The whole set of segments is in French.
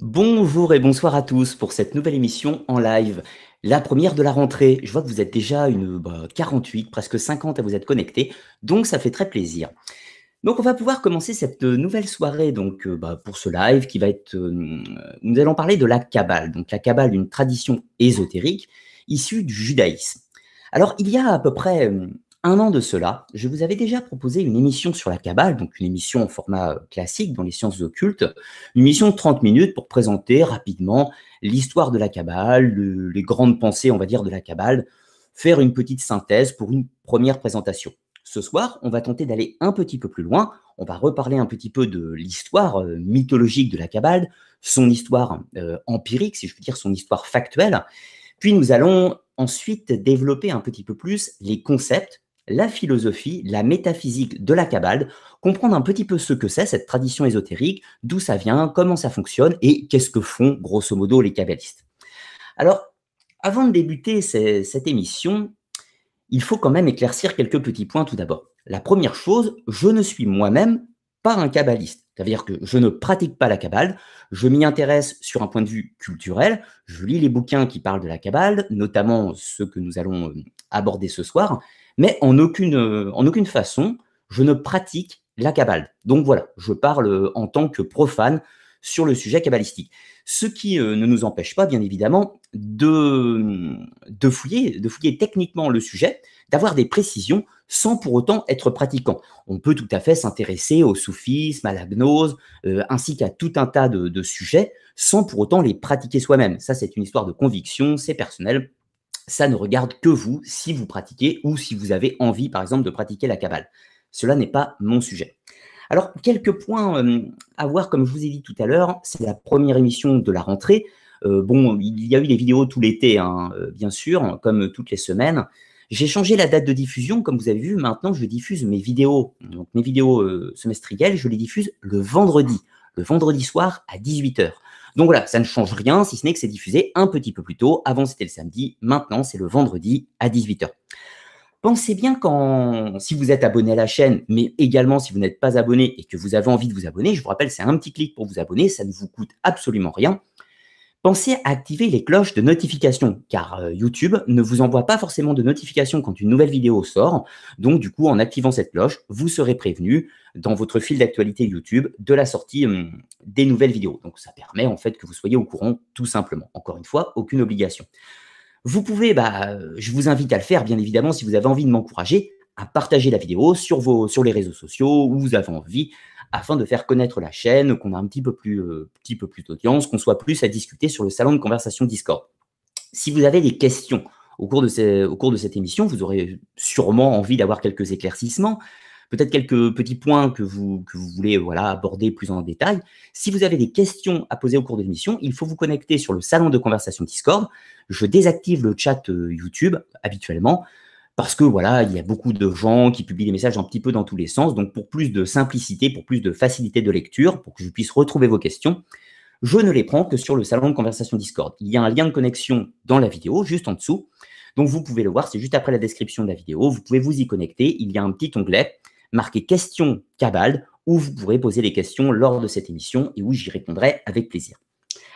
Bonjour et bonsoir à tous pour cette nouvelle émission en live. La première de la rentrée. Je vois que vous êtes déjà une bah, 48, presque 50 à vous être connectés, donc ça fait très plaisir. Donc on va pouvoir commencer cette nouvelle soirée donc euh, bah, pour ce live qui va être. euh, nous allons parler de la Kabbale. Donc la Kabbale, une tradition ésotérique issue du judaïsme. Alors il y a à peu près euh, un an de cela, je vous avais déjà proposé une émission sur la Kabbale, donc une émission en format euh, classique dans les sciences occultes, une émission de 30 minutes pour présenter rapidement l'histoire de la Kabbale, le- les grandes pensées, on va dire, de la Kabbale, faire une petite synthèse pour une première présentation. Ce soir, on va tenter d'aller un petit peu plus loin. On va reparler un petit peu de l'histoire euh, mythologique de la Kabbale, son histoire euh, empirique, si je puis dire, son histoire factuelle. Puis nous allons ensuite développer un petit peu plus les concepts, la philosophie, la métaphysique de la Kabbale, comprendre un petit peu ce que c'est cette tradition ésotérique, d'où ça vient, comment ça fonctionne et qu'est-ce que font grosso modo les kabbalistes. Alors, avant de débuter cette émission, il faut quand même éclaircir quelques petits points tout d'abord. La première chose, je ne suis moi-même pas un kabbaliste. C'est-à-dire que je ne pratique pas la Kabbale, je m'y intéresse sur un point de vue culturel, je lis les bouquins qui parlent de la Kabbale, notamment ceux que nous allons euh, aborder ce soir, mais en aucune, euh, en aucune façon, je ne pratique la Kabbale. Donc voilà, je parle euh, en tant que profane sur le sujet kabbalistique. Ce qui euh, ne nous empêche pas, bien évidemment, de, fouiller, techniquement le sujet, d'avoir des précisions sans pour autant être pratiquant. On peut tout à fait s'intéresser au soufisme, à la gnose, ainsi qu'à tout un tas de sujets, sans pour autant les pratiquer soi-même. Ça, c'est une histoire de conviction, c'est personnel. Ça ne regarde que vous, si vous pratiquez ou si vous avez envie, par exemple, de pratiquer la Kabbale. Cela n'est pas mon sujet. Alors, quelques points euh, à voir, comme je vous ai dit tout à l'heure, c'est la première émission de la rentrée. Euh, bon, il y a eu des vidéos tout l'été, hein, euh, bien sûr, comme toutes les semaines. J'ai changé la date de diffusion, comme vous avez vu. Maintenant, je diffuse mes vidéos, donc mes vidéos semestrielles, je les diffuse le vendredi, le vendredi soir à 18h. Donc voilà, ça ne change rien, si ce n'est que c'est diffusé un petit peu plus tôt. Avant, c'était le samedi. Maintenant, c'est le vendredi à 18h. Pensez bien quand, si vous êtes abonné à la chaîne, mais également si vous n'êtes pas abonné et que vous avez envie de vous abonner, je vous rappelle, c'est un petit clic pour vous abonner, ça ne vous coûte absolument rien. Pensez à activer les cloches de notification, car euh, YouTube ne vous envoie pas forcément de notification quand une nouvelle vidéo sort. Donc, du coup, en activant cette cloche, vous serez prévenu dans votre fil d'actualité YouTube de la sortie hum, des nouvelles vidéos. Donc, ça permet en fait que vous soyez au courant tout simplement. Encore une fois, aucune obligation. Vous pouvez, bah, je vous invite à le faire, bien évidemment, si vous avez envie de m'encourager, à partager la vidéo sur, vos, sur les réseaux sociaux où vous avez envie, afin de faire connaître la chaîne, qu'on a un petit peu plus, euh, petit peu plus d'audience, qu'on soit plus à discuter sur le salon de conversation Discord. Si vous avez des questions au cours de, cette émission, vous aurez sûrement envie d'avoir quelques éclaircissements, peut-être quelques petits points que vous, voulez voilà, aborder plus en détail. Si vous avez des questions à poser au cours de l'émission, il faut vous connecter sur le salon de conversation Discord. Je désactive le chat euh, YouTube habituellement parce que voilà, il y a beaucoup de gens qui publient des messages un petit peu dans tous les sens. Donc pour plus de simplicité, pour plus de facilité de lecture, pour que je puisse retrouver vos questions, je ne les prends que sur le salon de conversation Discord. Il y a un lien de connexion dans la vidéo, juste en dessous. Donc vous pouvez le voir, c'est juste après la description de la vidéo. Vous pouvez vous y connecter. Il y a un petit onglet marqué questions Cabal où vous pourrez poser les questions lors de cette émission et où j'y répondrai avec plaisir.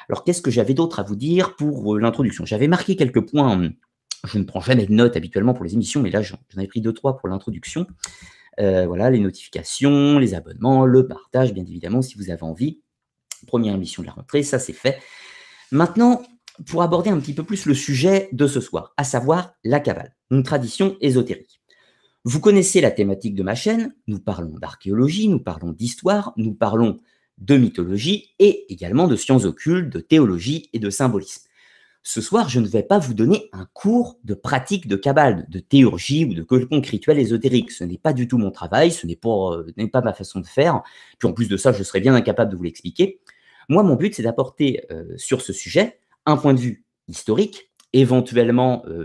Alors qu'est-ce que j'avais d'autre à vous dire pour euh, l'introduction? J'avais marqué quelques points. Je ne prends jamais de notes habituellement pour les émissions, mais là j'en avais pris deux trois pour l'introduction. Euh, voilà, les notifications, les abonnements, le partage, bien évidemment, si vous avez envie. Première émission de la rentrée, ça c'est fait. Maintenant, pour aborder un petit peu plus le sujet de ce soir, à savoir la Kabbale, une tradition ésotérique. Vous connaissez la thématique de ma chaîne, nous parlons d'archéologie, nous parlons d'histoire, nous parlons de mythologie et également de sciences occultes, de théologie et de symbolisme. Ce soir, je ne vais pas vous donner un cours de pratique de Kabbale, de théurgie ou de quelconque rituel ésotérique. Ce n'est pas du tout mon travail, ce n'est pas, euh, n'est pas ma façon de faire. Puis en plus de ça, je serais bien incapable de vous l'expliquer. Moi, mon but, c'est d'apporter euh, sur ce sujet un point de vue historique, éventuellement, euh,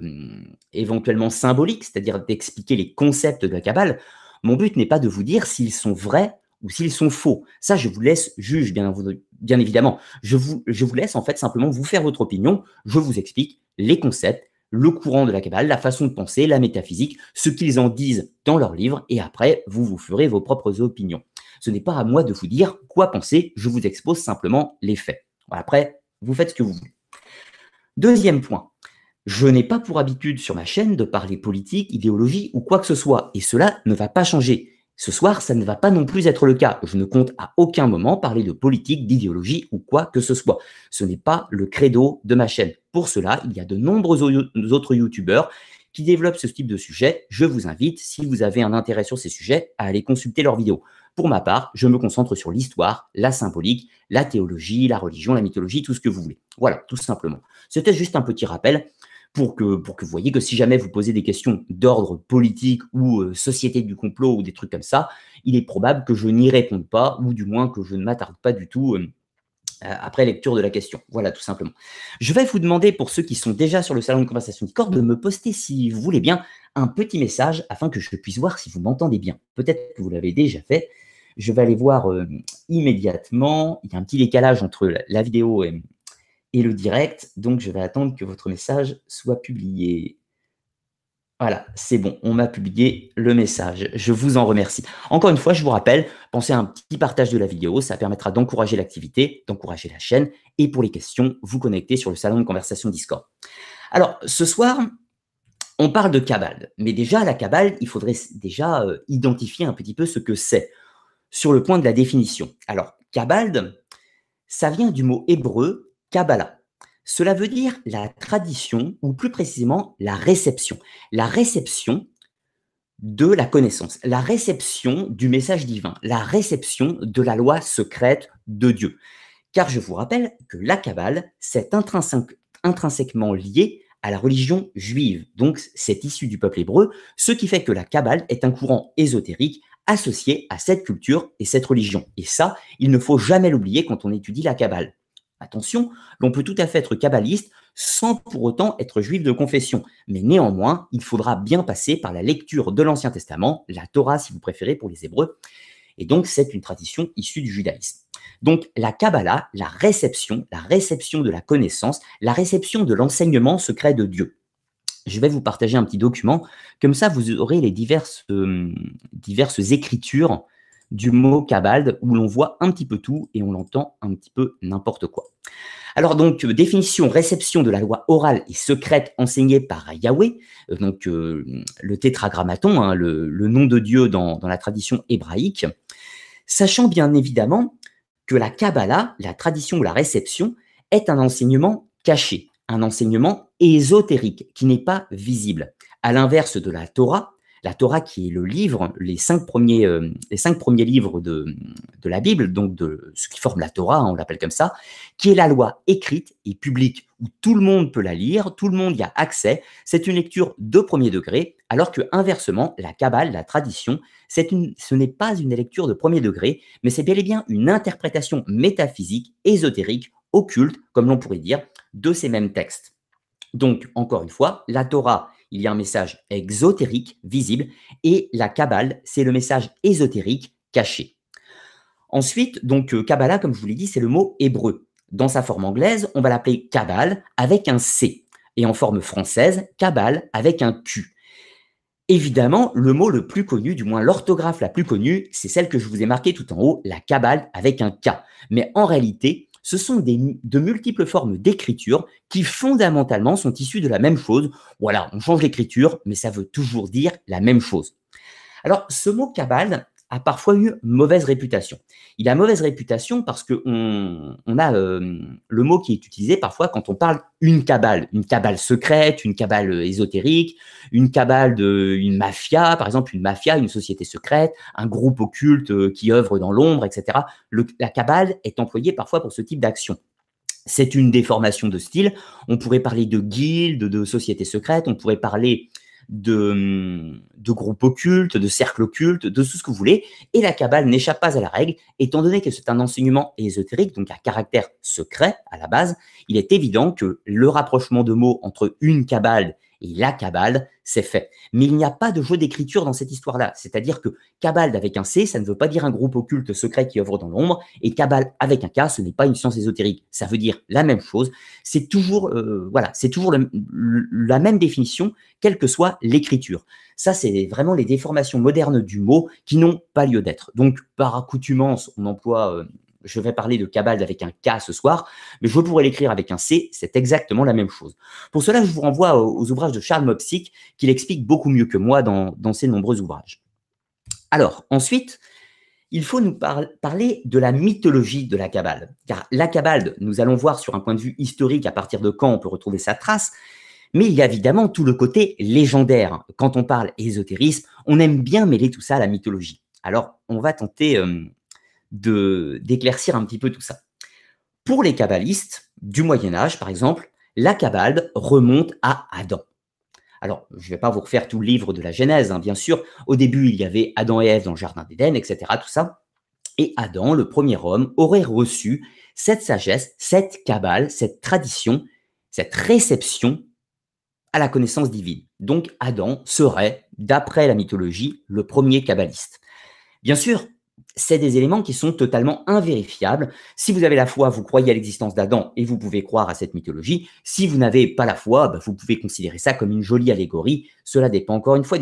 éventuellement symbolique, c'est-à-dire d'expliquer les concepts de la Kabbale. Mon but n'est pas de vous dire s'ils sont vrais ou s'ils sont faux. Ça, je vous laisse juge, bien, évidemment. Je vous, je vous laisse en fait simplement vous faire votre opinion. Je vous explique les concepts, le courant de la Kabbale, la façon de penser, la métaphysique, ce qu'ils en disent dans leurs livres, et après, vous vous ferez vos propres opinions. Ce n'est pas à moi de vous dire quoi penser, je vous expose simplement les faits. Après, vous faites ce que vous voulez. Deuxième point, je n'ai pas pour habitude sur ma chaîne de parler politique, idéologie ou quoi que ce soit, et cela ne va pas changer. Ce soir, ça ne va pas non plus être le cas. Je ne compte à aucun moment parler de politique, d'idéologie ou quoi que ce soit. Ce n'est pas le credo de ma chaîne. Pour cela, il y a de nombreux autres youtubeurs qui développent ce type de sujet. Je vous invite, si vous avez un intérêt sur ces sujets, à aller consulter leurs vidéos. Pour ma part, je me concentre sur l'histoire, la symbolique, la théologie, la religion, la mythologie, tout ce que vous voulez. Voilà, tout simplement. C'était juste un petit rappel pour que, vous voyez que si jamais vous posez des questions d'ordre politique ou euh, société du complot ou des trucs comme ça, il est probable que je n'y réponde pas, ou du moins que je ne m'attarde pas du tout euh, euh, après lecture de la question. Voilà, tout simplement. Je vais vous demander, pour ceux qui sont déjà sur le salon de conversation Discord, de me poster, si vous voulez bien, un petit message afin que je puisse voir si vous m'entendez bien. Peut-être que vous l'avez déjà fait. Je vais aller voir immédiatement. Il y a un petit décalage entre la vidéo et, et le direct. Donc, je vais attendre que votre message soit publié. Voilà, c'est bon, on m'a publié le message. Je vous en remercie. Encore une fois, je vous rappelle, pensez à un petit partage de la vidéo, ça permettra d'encourager l'activité, d'encourager la chaîne, et pour les questions, vous connectez sur le salon de conversation Discord. Alors, ce soir, on parle de cabale, mais déjà, la cabale, il faudrait déjà euh, identifier un petit peu ce que c'est sur le point de la définition. Alors, cabale, ça vient du mot hébreu Kabbalah. Cela veut dire la tradition, ou plus précisément la réception. La réception de la connaissance, la réception du message divin, la réception de la loi secrète de Dieu. Car je vous rappelle que la Kabbale, c'est intrinsèquement lié à la religion juive. Donc, c'est issu du peuple hébreu, ce qui fait que la Kabbale est un courant ésotérique associé à cette culture et cette religion. Et ça, il ne faut jamais l'oublier quand on étudie la Kabbale. Attention, l'on peut tout à fait être kabbaliste sans pour autant être juif de confession. Mais néanmoins, il faudra bien passer par la lecture de l'Ancien Testament, la Torah si vous préférez pour les Hébreux. Et donc, c'est une tradition issue du judaïsme. Donc, la Kabbalah, la réception, la réception de la connaissance, la réception de l'enseignement secret de Dieu. Je vais vous partager un petit document. Comme ça, vous aurez les diverses, euh, diverses écritures du mot Kabbal où l'on voit un petit peu tout et on l'entend un petit peu n'importe quoi. Alors donc, euh, définition, réception de la loi orale et secrète enseignée par Yahweh, euh, donc euh, le tétragrammaton, hein, le, nom de Dieu dans, dans, la tradition hébraïque, sachant bien évidemment que la Kabbalah, la tradition ou la réception, est un enseignement caché, un enseignement ésotérique qui n'est pas visible. À l'inverse de la Torah, la Torah qui est le livre, les cinq premiers, euh, livres de, de, la Bible, donc de ce qui forme la Torah, hein, on l'appelle comme ça, qui est la loi écrite et publique où tout le monde peut la lire, tout le monde y a accès. C'est une lecture de premier degré, alors que inversement, la Kabbale, la tradition, une, ce n'est pas une lecture de premier degré, mais c'est bel et bien une interprétation métaphysique, ésotérique, occulte, comme l'on pourrait dire, de ces mêmes textes. Donc, encore une fois, la Torah il y a un message exotérique visible et la Kabbale, c'est le message ésotérique caché. Ensuite, donc euh, Kabbalah, comme je vous l'ai dit, c'est le mot hébreu. Dans sa forme anglaise, on va l'appeler Kabbale avec un C. Et en forme française, Kabbale avec un Q. Évidemment, le mot le plus connu, du moins l'orthographe la plus connue, c'est celle que je vous ai marquée tout en haut, la Kabbale avec un K. Mais en réalité, ce sont de multiples formes d'écriture qui fondamentalement sont issues de la même chose. Voilà, on change l'écriture, mais ça veut toujours dire la même chose. Alors, ce mot cabale, a parfois eu mauvaise réputation. Il a mauvaise réputation parce que on, a euh, le mot qui est utilisé parfois quand on parle une cabale, une cabale secrète, une cabale ésotérique, une cabale de une mafia, par exemple une mafia, une société secrète, un groupe occulte euh, qui œuvre dans l'ombre, etc. la cabale est employée parfois pour ce type d'action. C'est une déformation de style. On pourrait parler de guilde, de société secrète, on pourrait parler de, groupes occultes, de cercles occultes, de tout ce que vous voulez. Et la Kabbale n'échappe pas à la règle, étant donné que c'est un enseignement ésotérique, donc à caractère secret à la base, il est évident que le rapprochement de mots entre une Kabbale et la Kabbale, c'est fait. Mais il n'y a pas de jeu d'écriture dans cette histoire-là. C'est-à-dire que Kabbale avec un C, ça ne veut pas dire un groupe occulte secret qui œuvre dans l'ombre, et Kabbale avec un K, ce n'est pas une science ésotérique. Ça veut dire la même chose. C'est toujours, euh, la même définition, quelle que soit l'écriture. Ça, c'est vraiment les déformations modernes du mot qui n'ont pas lieu d'être. Donc, par accoutumance, on emploie euh, je vais parler de Kabbale avec un K ce soir, mais je pourrais l'écrire avec un C, c'est exactement la même chose. Pour cela, je vous renvoie aux, ouvrages de Charles Mopsic, qui l'explique beaucoup mieux que moi dans, ses nombreux ouvrages. Alors, ensuite, il faut nous parler de la mythologie de la Kabbale. Car la Kabbale, nous allons voir sur un point de vue historique à partir de quand on peut retrouver sa trace, mais il y a évidemment tout le côté légendaire. Quand on parle ésotérisme, on aime bien mêler tout ça à la mythologie. Alors, on va tenter euh, d'éclaircir un petit peu tout ça. Pour les kabbalistes du Moyen Âge, par exemple, la Kabbale remonte à Adam. Alors, je ne vais pas vous refaire tout le livre de la Genèse, hein, bien sûr. Au début, il y avait Adam et Ève dans le Jardin d'Éden, etc., tout ça. Et Adam, le premier homme, aurait reçu cette sagesse, cette cabale, cette tradition, cette réception à la connaissance divine. Donc, Adam serait, d'après la mythologie, le premier kabbaliste. Bien sûr, c'est des éléments qui sont totalement invérifiables. Si vous avez la foi, vous croyez à l'existence d'Adam et vous pouvez croire à cette mythologie. Si vous n'avez pas la foi, bah, vous pouvez considérer ça comme une jolie allégorie. Cela dépend encore une fois,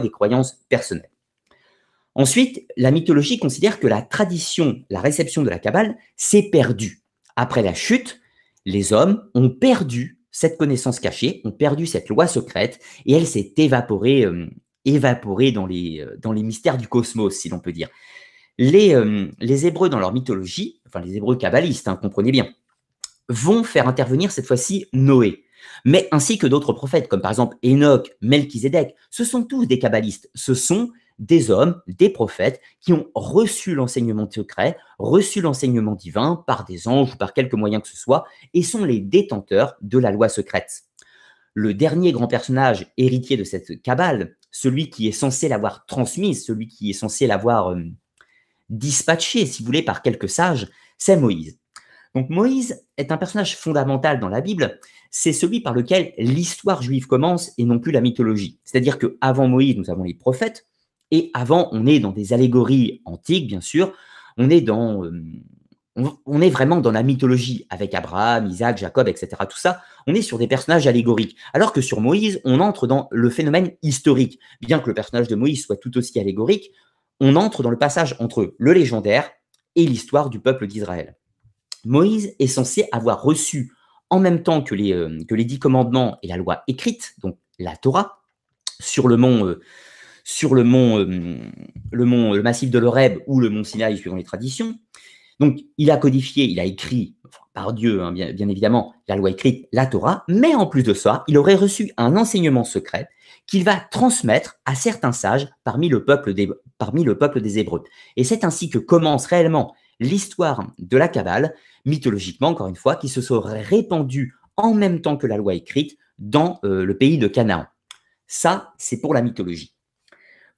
des croyances personnelles. Ensuite, la mythologie considère que la tradition, la réception de la Kabbale s'est perdue. Après la chute, les hommes ont perdu cette connaissance cachée, ont perdu cette loi secrète et elle s'est évaporée euh, évaporés dans les, euh, dans les mystères du cosmos, si l'on peut dire. Les, euh, les Hébreux, dans leur mythologie, enfin les Hébreux kabbalistes, hein, comprenez bien, vont faire intervenir cette fois-ci Noé, mais ainsi que d'autres prophètes, comme par exemple Enoch, Melchizedek. Ce sont tous des kabbalistes. Ce sont des hommes, des prophètes qui ont reçu l'enseignement secret, reçu l'enseignement divin par des anges ou par quelque moyen que ce soit, et sont les détenteurs de la loi secrète. Le dernier grand personnage héritier de cette cabale, celui qui est censé l'avoir transmise, celui qui est censé l'avoir euh, dispatché, si vous voulez, par quelques sages, c'est Moïse. Donc Moïse est un personnage fondamental dans la Bible, c'est celui par lequel l'histoire juive commence et non plus la mythologie. C'est-à-dire qu'avant Moïse, nous avons les prophètes, et avant, on est dans des allégories antiques, bien sûr, on est dans... Euh, on, est vraiment dans la mythologie avec Abraham, Isaac, Jacob, etc. Tout ça, on est sur des personnages allégoriques. Alors que sur Moïse, on entre dans le phénomène historique. Bien que le personnage de Moïse soit tout aussi allégorique, on entre dans le passage entre le légendaire et l'histoire du peuple d'Israël. Moïse est censé avoir reçu en même temps que les, euh, dix commandements et la loi écrite, donc la Torah, sur le mont, euh, sur le mont, euh, le mont, le massif de l'Oreb ou le mont Sinaï suivant les traditions. Donc, il a codifié, il a écrit, par Dieu, hein, bien, évidemment, la loi écrite, la Torah, mais en plus de ça, il aurait reçu un enseignement secret qu'il va transmettre à certains sages parmi le peuple des, Hébreux. Et c'est ainsi que commence réellement l'histoire de la Kabbale, mythologiquement, encore une fois, qui se serait répandue en même temps que la loi écrite dans euh, le pays de Canaan. Ça, c'est pour la mythologie.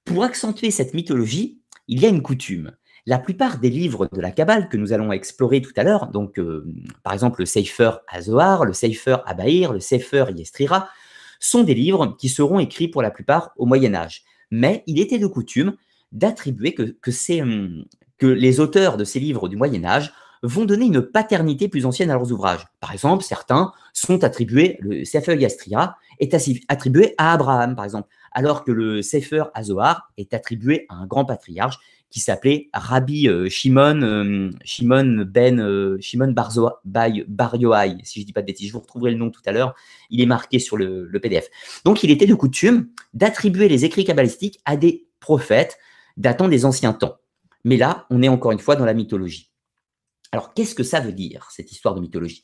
Pour accentuer cette mythologie, il y a une coutume la plupart des livres de la Kabbale que nous allons explorer tout à l'heure, donc euh, par exemple le Sefer Azohar, le Sefer Abaïr, le Sefer Yestrira, sont des livres qui seront écrits pour la plupart au Moyen Âge. Mais il était de coutume d'attribuer que, hum, les auteurs de ces livres du Moyen Âge vont donner une paternité plus ancienne à leurs ouvrages. Par exemple, certains sont attribués, le Sefer Yastria est attribué à Abraham, par exemple, alors que le Sefer Azohar est attribué à un grand patriarche qui s'appelait Rabbi euh, Shimon, euh, Shimon Ben euh, Shimon Bar Yoai, si je dis pas de bêtises, je vous retrouverai le nom tout à l'heure. Il est marqué sur le, PDF. Donc, il était de coutume d'attribuer les écrits kabbalistiques à des prophètes datant des anciens temps. Mais là, on est encore une fois dans la mythologie. Alors, qu'est-ce que ça veut dire, cette histoire de mythologie?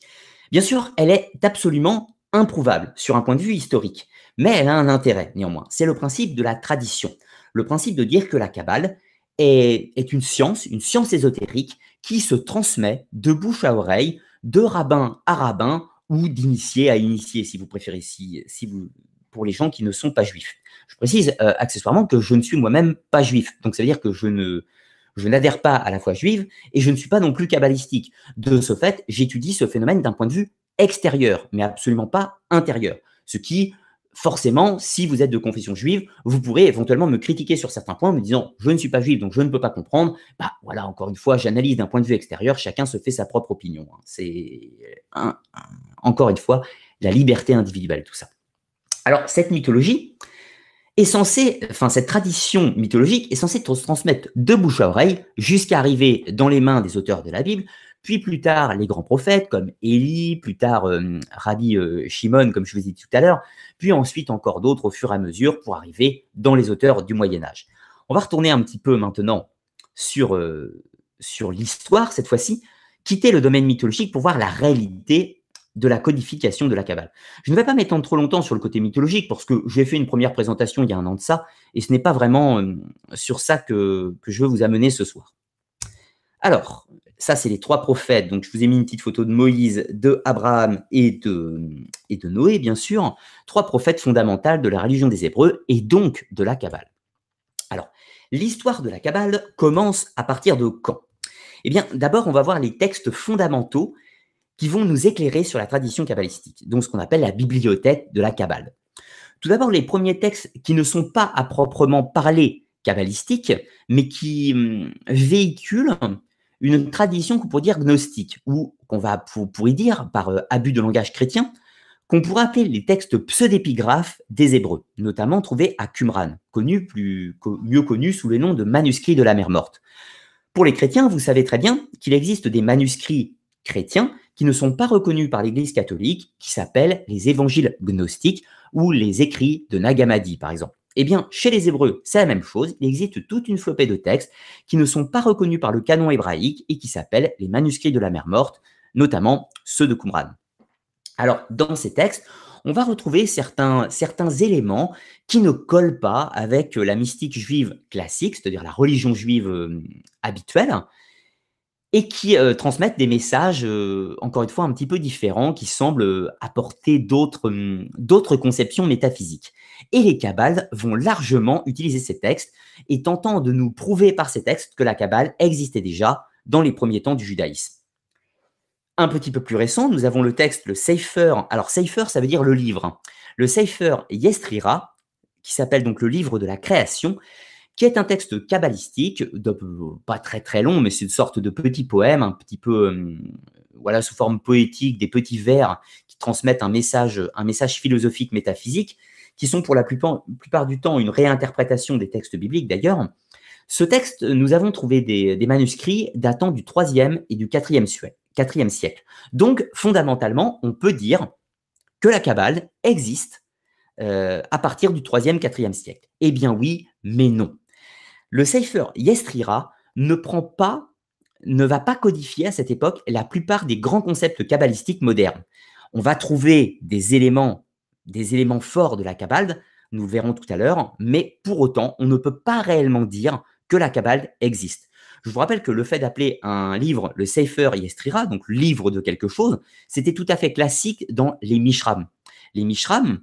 Bien sûr, elle est absolument improuvable sur un point de vue historique, mais elle a un intérêt néanmoins. C'est le principe de la tradition. Le principe de dire que la Kabbale est, une science, une science ésotérique qui se transmet de bouche à oreille, de rabbin à rabbin ou d'initié à initié, si vous préférez, si, vous, pour les gens qui ne sont pas juifs. Je précise euh, accessoirement que je ne suis moi-même pas juif, donc ça veut dire que je n'adhère pas à la foi juive et je ne suis pas non plus kabbalistique. De ce fait, j'étudie ce phénomène d'un point de vue extérieur, mais absolument pas intérieur, ce qui forcément, si vous êtes de confession juive, vous pourrez éventuellement me critiquer sur certains points en me disant je ne suis pas juif, donc je ne peux pas comprendre. Bah voilà, encore une fois, j'analyse d'un point de vue extérieur, chacun se fait sa propre opinion. Hein. C'est encore une fois la liberté individuelle, tout ça. Alors, cette mythologie est censée, enfin cette tradition mythologique est censée se transmettre de bouche à oreille jusqu'à arriver dans les mains des auteurs de la Bible, puis plus tard les grands prophètes comme Élie, plus tard euh, Rabbi euh, Shimon comme je vous ai dit tout à l'heure, puis ensuite encore d'autres au fur et à mesure pour arriver dans les auteurs du Moyen Âge. On va retourner un petit peu maintenant sur, euh, sur l'histoire cette fois-ci, quitter le domaine mythologique pour voir la réalité de la codification de la Kabbale. Je ne vais pas m'étendre trop longtemps sur le côté mythologique parce que j'ai fait une première présentation il y a un an de ça et ce n'est pas vraiment sur ça que, je veux vous amener ce soir. Alors, ça, c'est les trois prophètes. Donc, je vous ai mis une petite photo de Moïse, de Abraham et de, et de Noé, bien sûr. Trois prophètes fondamentales de la religion des Hébreux et donc de la Kabbale. Alors, l'histoire de la Kabbale commence à partir de quand? Eh bien, d'abord, on va voir les textes fondamentaux qui vont nous éclairer sur la tradition kabbalistique, donc ce qu'on appelle la bibliothèque de la Kabbale. Tout d'abord, les premiers textes qui ne sont pas à proprement parler kabbalistiques, mais qui hum, véhiculent une tradition qu'on pourrait dire gnostique, ou qu'on va pour, y dire, par euh, abus de langage chrétien, qu'on pourrait appeler les textes pseudépigraphes des Hébreux, notamment trouvés à Qumran, mieux connus sous le nom de manuscrits de la mer morte. Pour les chrétiens, vous savez très bien qu'il existe des manuscrits chrétiens qui ne sont pas reconnus par l'Église catholique, qui s'appellent les évangiles gnostiques ou les écrits de Nagamadi, par exemple. Eh bien, chez les Hébreux, c'est la même chose. Il existe toute une flopée de textes qui ne sont pas reconnus par le canon hébraïque et qui s'appellent les manuscrits de la mer morte, notamment ceux de Qumran. Alors, dans ces textes, on va retrouver certains, éléments qui ne collent pas avec la mystique juive classique, c'est-à-dire la religion juive euh, habituelle, et qui euh, transmettent des messages, euh, encore une fois, un petit peu différents, qui semblent apporter hum, d'autres conceptions métaphysiques. Et les Kabbales vont largement utiliser ces textes et tentant de nous prouver par ces textes que la Kabbale existait déjà dans les premiers temps du judaïsme. Un petit peu plus récent, nous avons le texte, le Sefer. Alors, Sefer, ça veut dire le livre. Le Sefer Yestrira, qui s'appelle donc le livre de la création, qui est un texte kabbalistique, pas très très long, mais c'est une sorte de petit poème, un petit peu, euh, voilà, sous forme poétique, des petits vers qui transmettent un message, un message philosophique, métaphysique, qui sont pour la plupart, du temps une réinterprétation des textes bibliques d'ailleurs. Ce texte, nous avons trouvé des, manuscrits datant du 3e et du 4e, siècle. Donc, fondamentalement, on peut dire que la Kabbale existe euh, à partir du 3e, 4e siècle. Eh bien oui, mais non. Le Sefer Yestrira ne prend pas, ne va pas codifier à cette époque la plupart des grands concepts kabbalistiques modernes. On va trouver des éléments, des éléments forts de la Kabbale, nous le verrons tout à l'heure, mais pour autant, on ne peut pas réellement dire que la Kabbale existe. Je vous rappelle que le fait d'appeler un livre le Sefer Yestrira, donc livre de quelque chose, c'était tout à fait classique dans les Mishram. Les Mishram,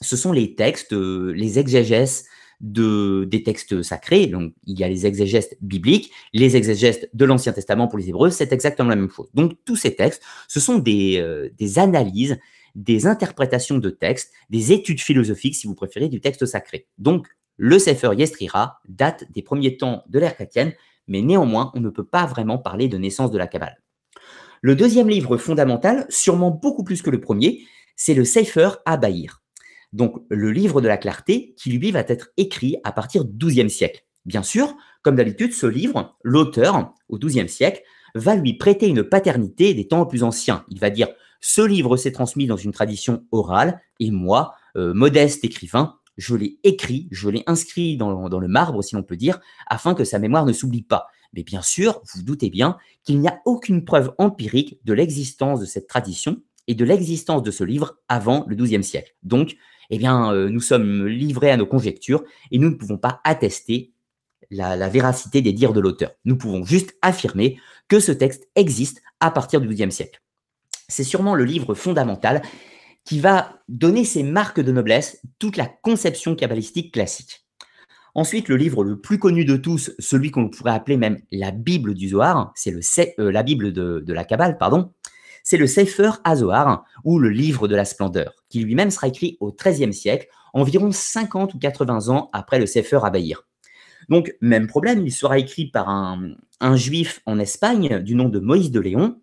ce sont les textes, euh, les exégèses de, des textes sacrés. Donc, il y a les exégèses bibliques, les exégèses de l'Ancien Testament pour les Hébreux, c'est exactement la même chose. Donc, tous ces textes, ce sont des, euh, des analyses, des interprétations de textes, des études philosophiques, si vous préférez, du texte sacré. Donc, le Sefer Yestrira date des premiers temps de l'ère chrétienne, mais néanmoins, on ne peut pas vraiment parler de naissance de la Kabbale. Le deuxième livre fondamental, sûrement beaucoup plus que le premier, c'est le Sefer Abaïr donc le livre de la clarté, qui lui va être écrit à partir du XIIe siècle. Bien sûr, comme d'habitude, ce livre, l'auteur, au XIIe siècle, va lui prêter une paternité des temps plus anciens. Il va dire ce livre s'est transmis dans une tradition orale, et moi, euh, modeste écrivain, je l'ai écrit, je l'ai inscrit dans, le marbre, si l'on peut dire, afin que sa mémoire ne s'oublie pas. Mais bien sûr, vous doutez bien qu'il n'y a aucune preuve empirique de l'existence de cette tradition et de l'existence de ce livre avant le XIIe siècle. Donc, eh bien, euh, nous sommes livrés à nos conjectures et nous ne pouvons pas attester la, véracité des dires de l'auteur. Nous pouvons juste affirmer que ce texte existe à partir du XIIe siècle. C'est sûrement le livre fondamental qui va donner ses marques de noblesse, toute la conception kabbalistique classique. Ensuite, le livre le plus connu de tous, celui qu'on pourrait appeler même la Bible du Zohar, c'est euh, la Bible de, la Kabbale, pardon, c'est le Sefer Azohar, ou le livre de la splendeur, qui lui-même sera écrit au XIIIe siècle, environ 50 ou 80 ans après le Sefer Abaïr. Donc, même problème, il sera écrit par un, juif en Espagne du nom de Moïse de Léon,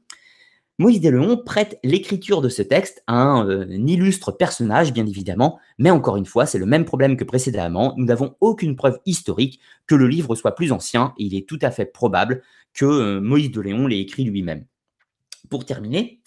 Moïse Léon prête l'écriture de ce texte à un, euh, illustre personnage, bien évidemment, mais encore une fois, c'est le même problème que précédemment. Nous n'avons aucune preuve historique que le livre soit plus ancien, et il est tout à fait probable que euh, Moïse de Léon l'ait écrit lui-même. Pour terminer,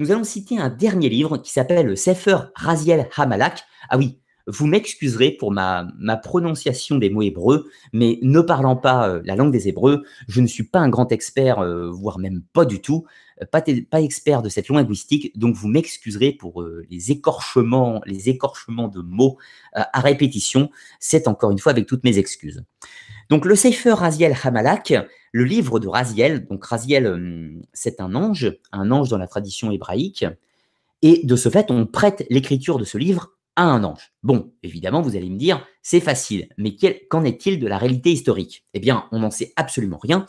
nous allons citer un dernier livre qui s'appelle le Sefer Raziel Hamalak. Ah oui, vous m'excuserez pour ma, prononciation des mots hébreux, mais ne parlant pas euh, la langue des hébreux, je ne suis pas un grand expert, voire même pas du tout, pas, pas, expert de cette linguistique, donc vous m'excuserez pour les écorchements, les écorchements de mots à répétition. C'est encore une fois avec toutes mes excuses. Donc le Sefer Raziel Hamalak, le livre de Raziel, donc Raziel, c'est un ange, un ange dans la tradition hébraïque, et de ce fait, on prête l'écriture de ce livre à un ange. Bon, évidemment, vous allez me dire, c'est facile, mais qu'en est-il de la réalité historique? Eh bien, on n'en sait absolument rien,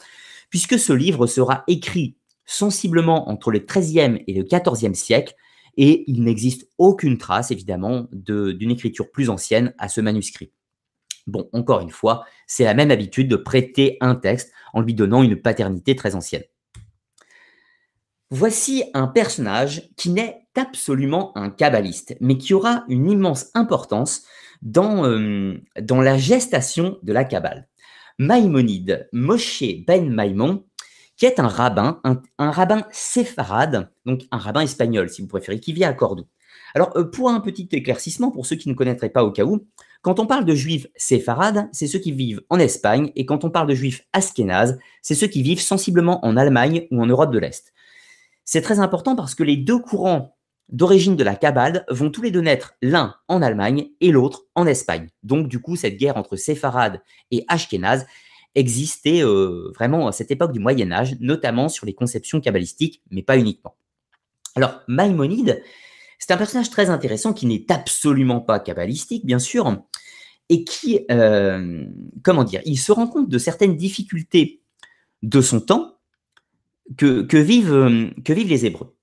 puisque ce livre sera écrit sensiblement entre le XIIIe et le XIVe siècle, et il n'existe aucune trace, évidemment, d'une écriture plus ancienne à ce manuscrit. Bon, encore une fois, c'est la même habitude de prêter un texte en lui donnant une paternité très ancienne. Voici un personnage qui n'est absolument un kabbaliste, mais qui aura une immense importance dans, euh, la gestation de la Kabbale. Maïmonide, Moshe Ben Maïmon, qui est un rabbin, un, rabbin séfarade, donc un rabbin espagnol si vous préférez, qui vit à Cordoue. Alors, euh, pour un petit éclaircissement, pour ceux qui ne connaîtraient pas au cas où, quand on parle de juifs séfarades, c'est ceux qui vivent en Espagne, et quand on parle de juifs askénazes, c'est ceux qui vivent sensiblement en Allemagne ou en Europe de l'Est. C'est très important parce que les deux courants d'origine de la Kabbale vont tous les deux naître, l'un en Allemagne et l'autre en Espagne. Donc du coup, cette guerre entre séfarades et ashkénazes existait euh, vraiment à cette époque du Moyen Âge, notamment sur les conceptions kabbalistiques, mais pas uniquement. Alors Maïmonide, c'est un personnage très intéressant qui n'est absolument pas kabbalistique, bien sûr, et qui, euh, comment dire, il se rend compte de certaines difficultés de son temps, que, vivent, euh, que vivent les Hébreux.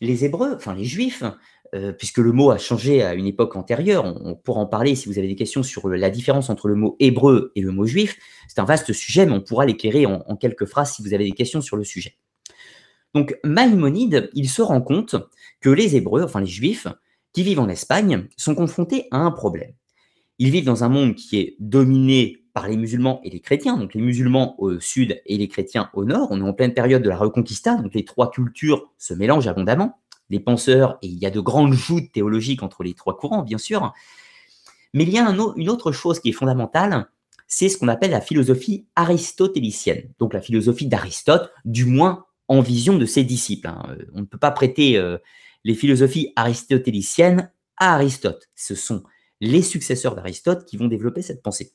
Les Hébreux, enfin les Juifs, euh, puisque le mot a changé à une époque antérieure, on, pourra en parler si vous avez des questions sur la différence entre le mot hébreu et le mot juif. C'est un vaste sujet, mais on pourra l'éclairer en, quelques phrases si vous avez des questions sur le sujet. Donc Maïmonide, il se rend compte que les Hébreux, enfin les Juifs, qui vivent en Espagne, sont confrontés à un problème. Ils vivent dans un monde qui est dominé par les musulmans et les chrétiens, donc les musulmans au sud et les chrétiens au nord. On est en pleine période de la Reconquista, donc les trois cultures se mélangent abondamment. Les penseurs, et il y a de grandes joutes théologiques entre les trois courants, bien sûr. Mais il y a une autre chose qui est fondamentale, c'est ce qu'on appelle la philosophie aristotélicienne, donc la philosophie d'Aristote, du moins en vision de ses disciples. Hein. Euh, on ne peut pas prêter euh, les philosophies aristotéliciennes à Aristote. Ce sont les successeurs d'Aristote qui vont développer cette pensée.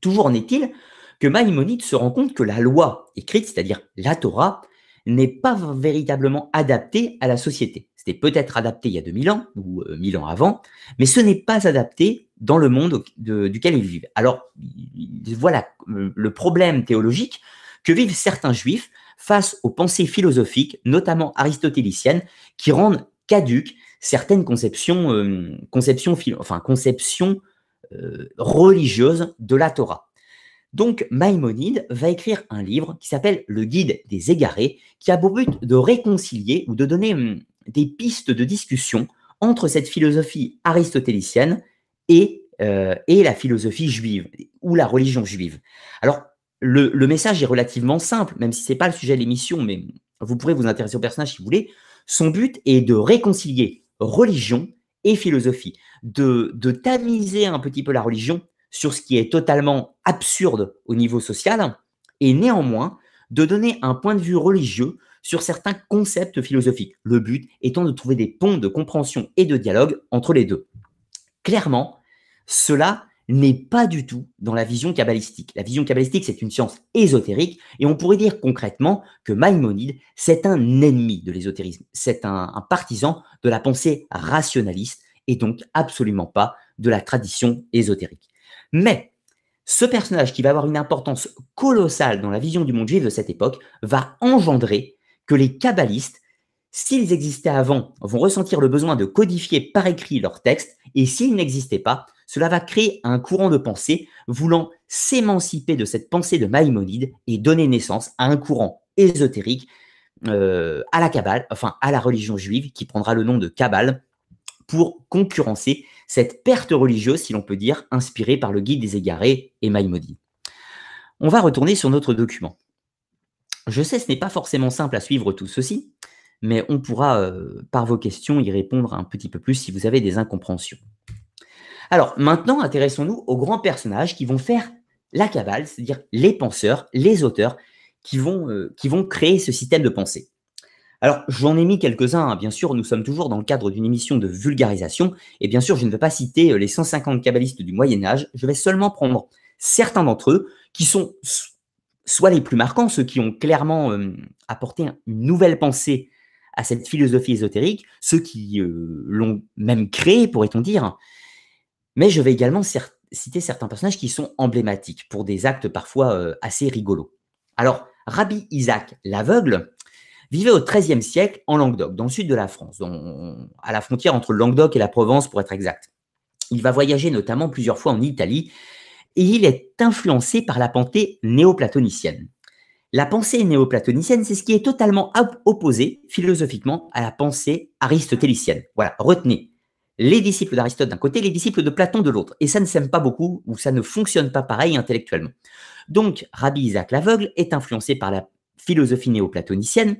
Toujours en est-il que Maïmonide se rend compte que la loi écrite, c'est-à-dire la Torah, n'est pas véritablement adaptée à la société. C'était peut-être adapté il y a 2000 ans ou 1000 ans avant, mais ce n'est pas adapté dans le monde duquel ils vivent. Alors, voilà le problème théologique que vivent certains juifs face aux pensées philosophiques, notamment aristotéliciennes, qui rendent caduques certaines conceptions, euh, conceptions, enfin, conceptions euh, religieuse de la Torah. Donc Maïmonide va écrire un livre qui s'appelle Le Guide des égarés, qui a pour but de réconcilier ou de donner hum, des pistes de discussion entre cette philosophie aristotélicienne et, euh, et la philosophie juive ou la religion juive. Alors, le, le message est relativement simple, même si ce n'est pas le sujet de l'émission, mais vous pourrez vous intéresser au personnage si vous voulez. Son but est de réconcilier religion et philosophie, de, de tamiser un petit peu la religion sur ce qui est totalement absurde au niveau social, et néanmoins de donner un point de vue religieux sur certains concepts philosophiques, le but étant de trouver des ponts de compréhension et de dialogue entre les deux. Clairement, cela n'est pas du tout dans la vision kabbalistique. La vision kabbalistique, c'est une science ésotérique, et on pourrait dire concrètement que Maïmonide, c'est un ennemi de l'ésotérisme, c'est un, un, partisan de la pensée rationaliste, et donc absolument pas de la tradition ésotérique. Mais ce personnage qui va avoir une importance colossale dans la vision du monde juif de cette époque va engendrer que les kabbalistes, s'ils existaient avant, vont ressentir le besoin de codifier par écrit leurs textes, et s'ils n'existaient pas, cela va créer un courant de pensée voulant s'émanciper de cette pensée de Maïmonide et donner naissance à un courant ésotérique à la Kabbale, enfin à la religion juive, qui prendra le nom de Kabbale, pour concurrencer cette perte religieuse, si l'on peut dire, inspirée par le guide des égarés et Maïmonide. On va retourner sur notre document. Je sais, ce n'est pas forcément simple à suivre tout ceci, mais on pourra, euh, par vos questions, y répondre un petit peu plus si vous avez des incompréhensions. Alors, maintenant, intéressons-nous aux grands personnages qui vont faire la cabale, c'est-à-dire les penseurs, les auteurs, qui vont, euh, qui vont créer ce système de pensée. Alors, j'en ai mis quelques-uns, hein. bien sûr, nous sommes toujours dans le cadre d'une émission de vulgarisation, et bien sûr, je ne vais pas citer euh, les 150 kabbalistes du Moyen Âge, je vais seulement prendre certains d'entre eux qui sont soit les plus marquants, ceux qui ont clairement apporté une nouvelle pensée à cette philosophie ésotérique, ceux qui l'ont même créée, pourrait-on dire. Mais je vais également citer certains personnages qui sont emblématiques pour des actes parfois assez rigolos. Alors, Rabbi Isaac l'aveugle, vivait au XIIIe siècle en Languedoc, dans le sud de la France, à la frontière entre Languedoc et la Provence pour être exact. Il va voyager notamment plusieurs fois en Italie et il est influencé par la pensée néoplatonicienne. La pensée néoplatonicienne, c'est ce qui est totalement opposé philosophiquement à la pensée aristotélicienne. Voilà, retenez. Les disciples d'Aristote d'un côté, les disciples de Platon de l'autre. Et ça ne s'aime pas beaucoup ou ça ne fonctionne pas pareil intellectuellement. Donc, Rabbi Isaac l'aveugle est influencé par la philosophie néoplatonicienne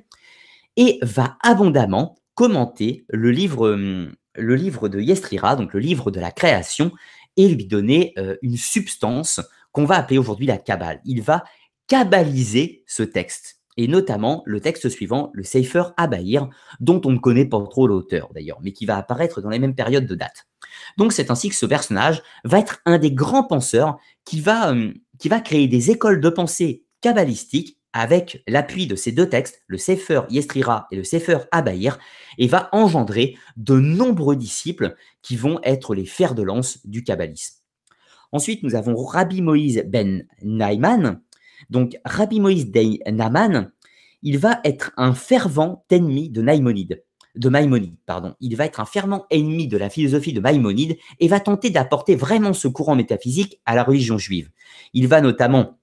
et va abondamment commenter le livre, hum, le livre de Yestrira, donc le livre de la création, et lui donner euh, une substance qu'on va appeler aujourd'hui la Kabbale. Il va kabbaliser ce texte, et notamment le texte suivant, le Sefer Abaïr, dont on ne connaît pas trop l'auteur d'ailleurs, mais qui va apparaître dans les mêmes périodes de date. Donc c'est ainsi que ce personnage va être un des grands penseurs qui va, hum, qui va créer des écoles de pensée kabbalistiques avec l'appui de ces deux textes, le Sefer Yestrira et le Sefer Abaïr, et va engendrer de nombreux disciples qui vont être les fers de lance du kabbalisme. Ensuite, nous avons Rabbi Moïse ben Naiman. Donc, Rabbi Moïse ben Naaman, il va être un fervent ennemi de Naïmonide. De Maïmonide, pardon. Il va être un fervent ennemi de la philosophie de Maïmonide et va tenter d'apporter vraiment ce courant métaphysique à la religion juive. Il va notamment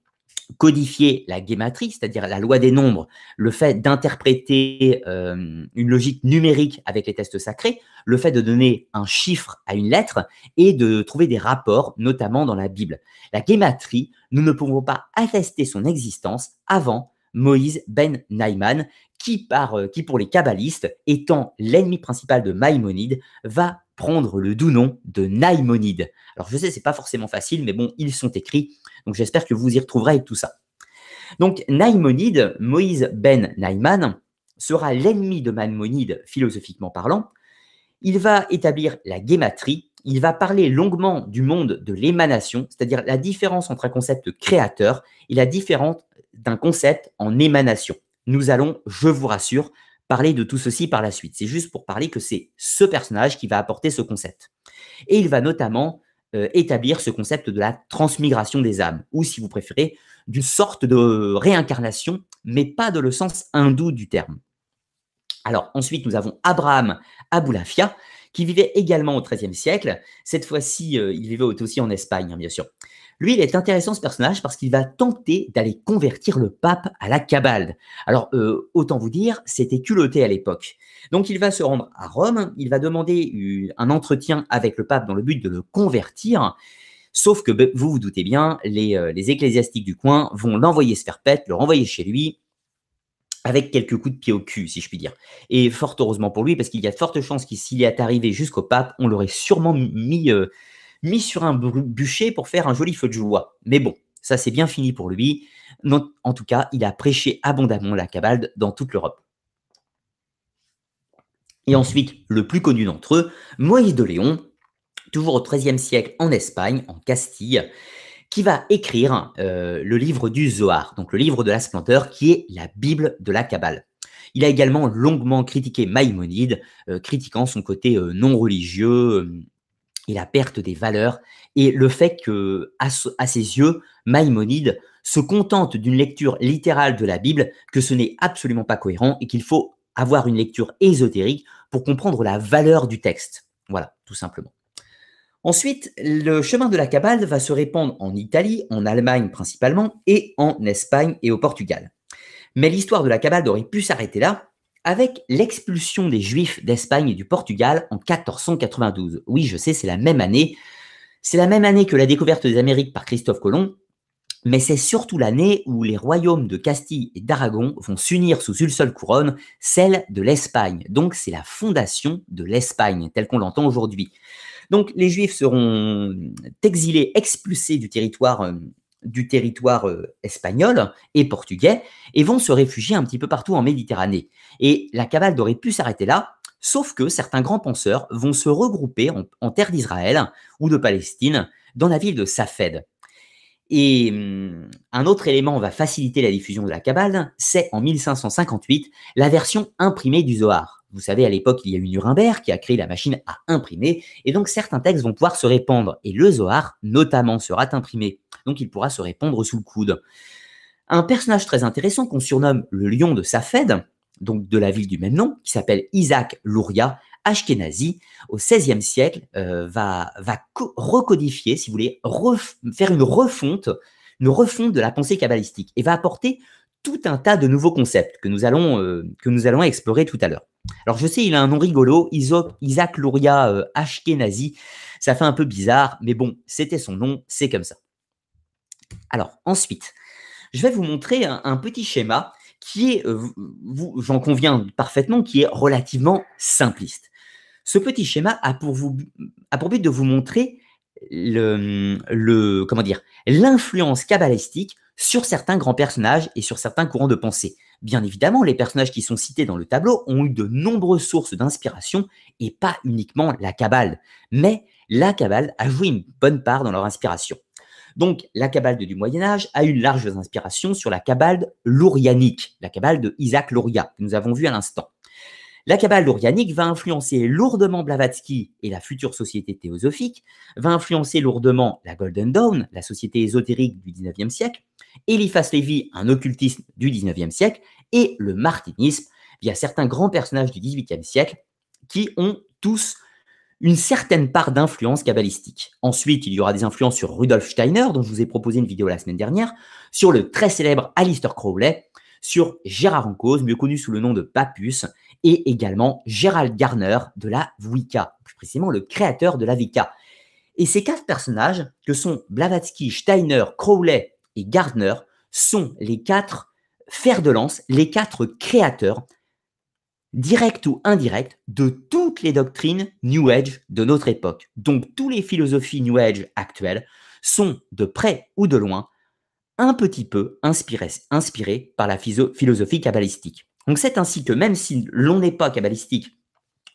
codifier la guématrie, c'est-à-dire la loi des nombres, le fait d'interpréter euh, une logique numérique avec les tests sacrés, le fait de donner un chiffre à une lettre et de trouver des rapports, notamment dans la Bible. La guématrie, nous ne pouvons pas attester son existence avant Moïse ben Naïman, qui, euh, qui pour les kabbalistes, étant l'ennemi principal de Maïmonide, va prendre le doux nom de Naïmonide. Alors je sais, c'est pas forcément facile, mais bon, ils sont écrits, donc j'espère que vous y retrouverez avec tout ça. Donc Naïmonide, Moïse ben Naïman, sera l'ennemi de Maïmonide philosophiquement parlant. Il va établir la guématrie, il va parler longuement du monde de l'émanation, c'est-à-dire la différence entre un concept créateur et la différence d'un concept en émanation. Nous allons, je vous rassure, parler de tout ceci par la suite. C'est juste pour parler que c'est ce personnage qui va apporter ce concept. Et il va notamment euh, établir ce concept de la transmigration des âmes, ou si vous préférez, d'une sorte de réincarnation, mais pas dans le sens hindou du terme. Alors ensuite, nous avons Abraham Aboulafia, qui vivait également au XIIIe siècle. Cette fois-ci, euh, il vivait aussi en Espagne, hein, bien sûr. Lui, il est intéressant ce personnage parce qu'il va tenter d'aller convertir le pape à la Kabbale. Alors, euh, autant vous dire, c'était culotté à l'époque. Donc, il va se rendre à Rome, il va demander un entretien avec le pape dans le but de le convertir. Sauf que, ben, vous vous doutez bien, les, euh, les ecclésiastiques du coin vont l'envoyer se faire pète, le renvoyer chez lui, avec quelques coups de pied au cul, si je puis dire. Et fort heureusement pour lui, parce qu'il y a de fortes chances qu'il s'il est arrivé jusqu'au pape, on l'aurait sûrement mis, euh, mis sur un bûcher pour faire un joli feu de joie. Mais bon, ça c'est bien fini pour lui. en tout cas, il a prêché abondamment la cabale dans toute l'Europe. Et ensuite, le plus connu d'entre eux, Moïse de Léon, toujours au XIIIe siècle en Espagne, en Castille, qui va écrire euh, le livre du Zohar, donc le livre de la splendeur, qui est la Bible de la Kabbale. Il a également longuement critiqué Maïmonide, euh, critiquant son côté euh, non religieux et la perte des valeurs, et le fait que, à, ses yeux, Maïmonide se contente d'une lecture littérale de la Bible, que ce n'est absolument pas cohérent et qu'il faut avoir une lecture ésotérique pour comprendre la valeur du texte. Voilà, tout simplement. Ensuite, le chemin de la Kabbale va se répandre en Italie, en Allemagne principalement, et en Espagne et au Portugal. Mais l'histoire de la Kabbale aurait pu s'arrêter là, avec l'expulsion des Juifs d'Espagne et du Portugal en 1492. Oui, je sais, c'est la même année. C'est la même année que la découverte des Amériques par Christophe Colomb, mais c'est surtout l'année où les royaumes de Castille et d'Aragon vont s'unir sous une seule couronne, celle de l'Espagne. Donc c'est la fondation de l'Espagne, telle qu'on l'entend aujourd'hui. Donc les Juifs seront exilés, expulsés du territoire, euh, du territoire euh, espagnol et portugais, et vont se réfugier un petit peu partout en Méditerranée. Et la cabale aurait pu s'arrêter là, sauf que certains grands penseurs vont se regrouper en, terre d'Israël ou de Palestine, dans la ville de Safed. Et hum, un autre élément va faciliter la diffusion de la Kabbale, c'est en 1558 la version imprimée du Zohar. Vous savez, à l'époque, il y a eu Nuremberg qui a créé la machine à imprimer, et donc certains textes vont pouvoir se répandre, et le Zohar, notamment, sera imprimé. Donc il pourra se répandre sous le coude. Un personnage très intéressant qu'on surnomme le lion de Safed, donc de la ville du même nom, qui s'appelle Isaac Luria, Ashkenazi, au XVIe siècle, euh, va, recodifier, si vous voulez, faire une refonte, de la pensée kabbalistique et va apporter tout un tas de nouveaux concepts que nous allons, euh, explorer tout à l'heure. Alors je sais, il a un nom rigolo, Isaac Luria euh, Ashkenazi, ça fait un peu bizarre, mais bon, c'était son nom, c'est comme ça. Alors ensuite, je vais vous montrer un petit schéma qui est, j'en conviens parfaitement, qui est relativement simpliste. Ce petit schéma a pour, but de vous montrer comment dire l'influence kabbalistique sur certains grands personnages et sur certains courants de pensée. Bien évidemment, les personnages qui sont cités dans le tableau ont eu de nombreuses sources d'inspiration et pas uniquement la Kabbale, mais la Kabbale a joué une bonne part dans leur inspiration. Donc, la Kabbale du Moyen Âge a une large inspiration sur la Kabbale lourianique, la Kabbale de Isaac Luria, que nous avons vu à l'instant. La Kabbale lourianique va influencer lourdement Blavatsky et la future société théosophique, va influencer lourdement la Golden Dawn, la société ésotérique du XIXe siècle, Eliphas Lévy, un occultisme du XIXe siècle, et le martinisme via certains grands personnages du XVIIIe siècle qui ont tous une certaine part d'influence kabbalistique. Ensuite, il y aura des influences sur Rudolf Steiner, dont je vous ai proposé une vidéo la semaine dernière, sur le très célèbre Alistair Crowley, sur Gérard Encausse, mieux connu sous le nom de Papus, et également Gerald Garner de la Wicca, plus précisément le créateur de la Wicca. Et ces quatre personnages, que sont Blavatsky, Steiner, Crowley et Gardner, sont les quatre fers de lance, les quatre créateurs, directs ou indirects, de toutes les doctrines New Age de notre époque. Donc, toutes les philosophies New Age actuelles sont, de près ou de loin, un petit peu inspiré, inspiré par la philosophie kabbalistique. Donc c'est ainsi que même si l'on n'est pas kabbalistique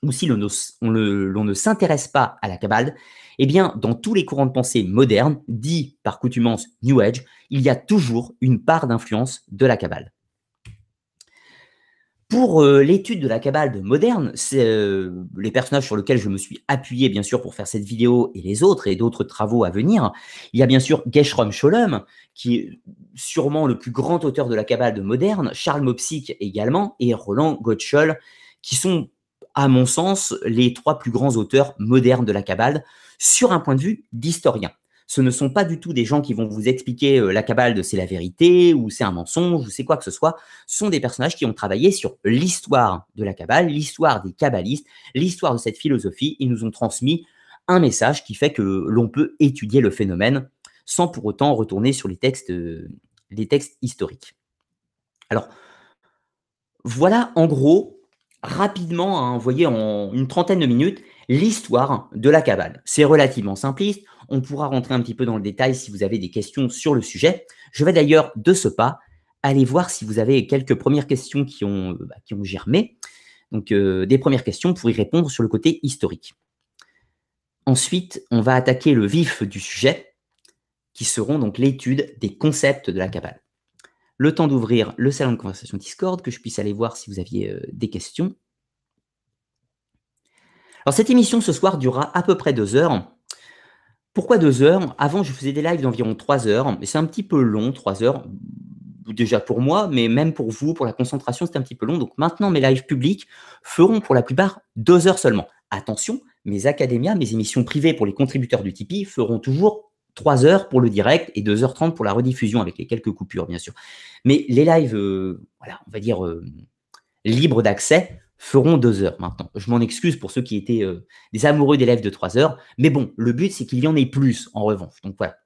ou si l'on ne, s'intéresse pas à la Kabbale, eh bien, dans tous les courants de pensée modernes, dits par coutumance New Age, il y a toujours une part d'influence de la Kabbale. Pour euh, l'étude de la Kabbale moderne, c'est euh, les personnages sur lesquels je me suis appuyé, bien sûr, pour faire cette vidéo et les autres et d'autres travaux à venir. Il y a bien sûr Gesherom Sholem, qui est sûrement le plus grand auteur de la Kabbale moderne, Charles Mopsik également, et Roland Gottschall, qui sont, à mon sens, les trois plus grands auteurs modernes de la Kabbale sur un point de vue d'historien ce ne sont pas du tout des gens qui vont vous expliquer euh, la cabale c'est la vérité ou c'est un mensonge ou c'est quoi que ce soit. Ce sont des personnages qui ont travaillé sur l'histoire de la cabale, l'histoire des kabbalistes, l'histoire de cette philosophie. Ils nous ont transmis un message qui fait que l'on peut étudier le phénomène sans pour autant retourner sur les textes, euh, historiques. Alors, voilà en gros, rapidement, hein, vous voyez, en une trentaine de minutes, l'histoire de la cabale. C'est relativement simpliste. On pourra rentrer un petit peu dans le détail si vous avez des questions sur le sujet. Je vais d'ailleurs, de ce pas, aller voir si vous avez quelques premières questions qui ont, bah, qui ont germé. Donc, euh, des premières questions pour y répondre sur le côté historique. Ensuite, on va attaquer le vif du sujet, qui seront donc l'étude des concepts de la cabale. Le temps d'ouvrir le salon de conversation Discord, que je puisse aller voir si vous aviez euh, des questions. Cette émission ce soir durera à peu près deux heures. Pourquoi deux heures? Avant, je faisais des lives d'environ trois heures, mais c'est un petit peu long, trois heures, déjà pour moi, mais même pour vous, pour la concentration, c'est un petit peu long. Donc maintenant, mes lives publics feront pour la plupart deux heures seulement. Attention, mes académias, mes émissions privées pour les contributeurs du Tipeee feront toujours 3 heures pour le direct et 2h30 pour la rediffusion avec les quelques coupures, bien sûr. Mais les lives, euh, on va dire euh, libres d'accès, feront 2 heures maintenant. Je m'en excuse pour ceux qui étaient euh, des amoureux d'élèves de 3 heures. Mais bon, le but, c'est qu'il y en ait plus en revanche. Donc voilà.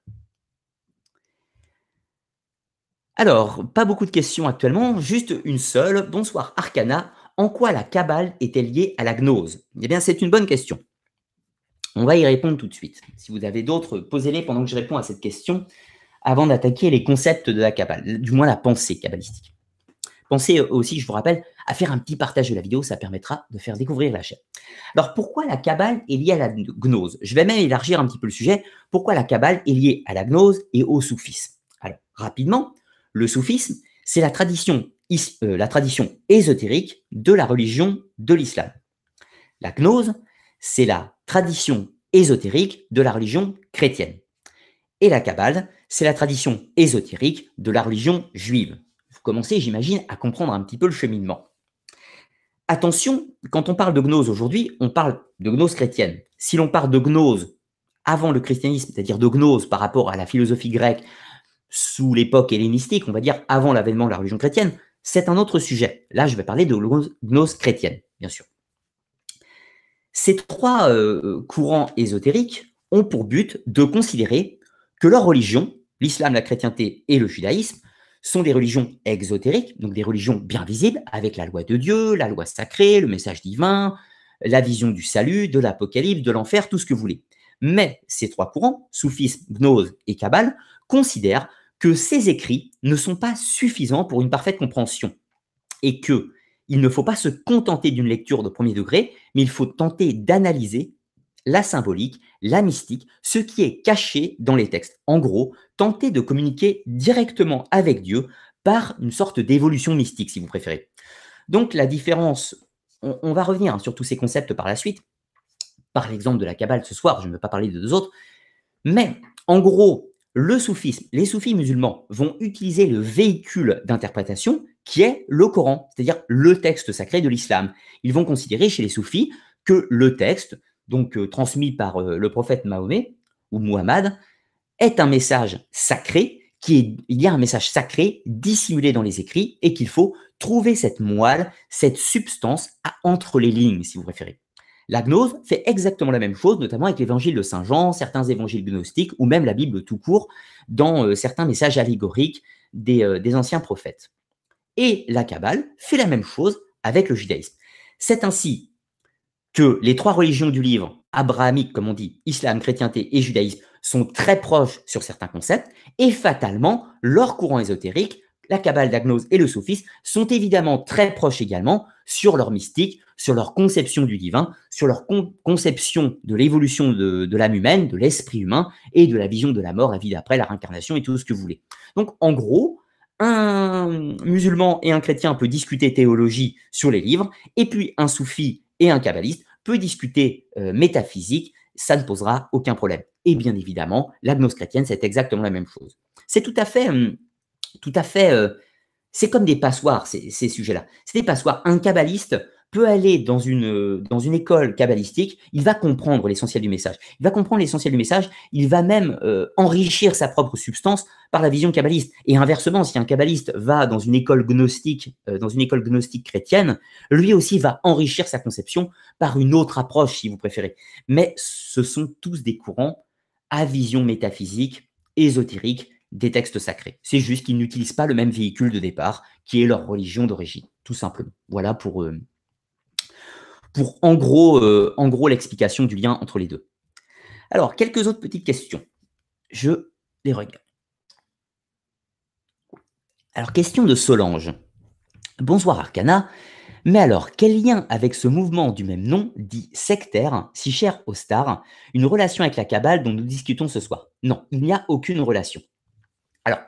Alors, pas beaucoup de questions actuellement, juste une seule. Bonsoir Arcana. En quoi la Kabbale est-elle liée à la gnose? Eh bien, c'est une bonne question. On va y répondre tout de suite. Si vous avez d'autres, posez-les pendant que je réponds à cette question avant d'attaquer les concepts de la Kabbale, du moins la pensée kabbalistique. Pensez aussi, je vous rappelle, à faire un petit partage de la vidéo, ça permettra de faire découvrir la chaîne. Alors pourquoi la Kabbale est liée à la gnose? Je vais même élargir un petit peu le sujet. Pourquoi la Kabbale est liée à la gnose et au soufisme? Alors rapidement, le soufisme, c'est la tradition, euh, la tradition ésotérique de la religion de l'islam. La gnose, c'est la tradition ésotérique de la religion chrétienne. Et la Kabbale, c'est la tradition ésotérique de la religion juive. Vous commencez, j'imagine, à comprendre un petit peu le cheminement. Attention, quand on parle de gnose aujourd'hui, on parle de gnose chrétienne. Si l'on parle de gnose avant le christianisme, c'est-à-dire de gnose par rapport à la philosophie grecque sous l'époque hellénistique, on va dire avant l'avènement de la religion chrétienne, c'est un autre sujet. Là, je vais parler de gnose chrétienne, bien sûr. Ces trois euh, courants ésotériques ont pour but de considérer que leur religion, l'islam, la chrétienté et le judaïsme, sont des religions exotériques, donc des religions bien visibles, avec la loi de Dieu, la loi sacrée, le message divin, la vision du salut, de l'apocalypse, de l'enfer, tout ce que vous voulez. Mais ces trois courants, soufisme, gnose et kabbale, considèrent que ces écrits ne sont pas suffisants pour une parfaite compréhension et que il ne faut pas se contenter d'une lecture de premier degré, mais il faut tenter d'analyser la symbolique, la mystique, ce qui est caché dans les textes. En gros, tenter de communiquer directement avec Dieu par une sorte d'évolution mystique, si vous préférez. Donc la différence, on, va revenir sur tous ces concepts par la suite, par l'exemple de la Kabbale ce soir, je ne veux pas parler de deux autres, mais en gros, le soufisme, les soufis musulmans vont utiliser le véhicule d'interprétation qui est le Coran, c'est-à-dire le texte sacré de l'islam. Ils vont considérer chez les soufis que le texte, donc euh, transmis par euh, le prophète Mahomet ou Muhammad, est un message sacré, qui est, il y a un message sacré dissimulé dans les écrits et qu'il faut trouver cette moelle, cette substance entre les lignes, si vous préférez. La gnose fait exactement la même chose, notamment avec l'évangile de Saint Jean, certains évangiles gnostiques ou même la Bible tout court dans euh, certains messages allégoriques des, anciens prophètes. Et la Kabbale fait la même chose avec le judaïsme. C'est ainsi que les trois religions du livre, abrahamique comme on dit, islam, chrétienté et judaïsme, sont très proches sur certains concepts, et fatalement, leur courant ésotérique, la Kabbale, la gnose et le soufisme, sont évidemment très proches également sur leur mystique, sur leur conception du divin, sur leur conception de l'évolution de, l'âme humaine, de l'esprit humain et de la vision de la mort, la vie d'après, la réincarnation et tout ce que vous voulez. Donc, en gros, un musulman et un chrétien peut discuter théologie sur les livres, et puis un soufi et un kabbaliste peut discuter euh, métaphysique, ça ne posera aucun problème. Et bien évidemment, la gnose chrétienne, c'est exactement la même chose. C'est tout à fait, hum, tout à fait, euh, c'est comme des passoires, ces, ces sujets-là. C'est des passoires. Un kabbaliste peut aller dans une, dans une école kabbalistique, il va comprendre l'essentiel du message. Il va comprendre l'essentiel du message, il va même euh, enrichir sa propre substance par la vision kabbaliste. Et inversement, si un kabbaliste va dans une école gnostique, euh, dans une école gnostique chrétienne, lui aussi va enrichir sa conception par une autre approche, si vous préférez. Mais ce sont tous des courants à vision métaphysique, ésotérique, des textes sacrés. C'est juste qu'ils n'utilisent pas le même véhicule de départ, qui est leur religion d'origine, tout simplement. Voilà pour... eux pour en gros, euh, en gros l'explication du lien entre les deux. Alors, quelques autres petites questions. Je les regarde. Alors, question de Solange. Bonsoir Arcana. Mais alors, quel lien avec ce mouvement du même nom, dit sectaire, si cher aux stars, une relation avec la Kabbale dont nous discutons ce soir? Non, il n'y a aucune relation. Alors,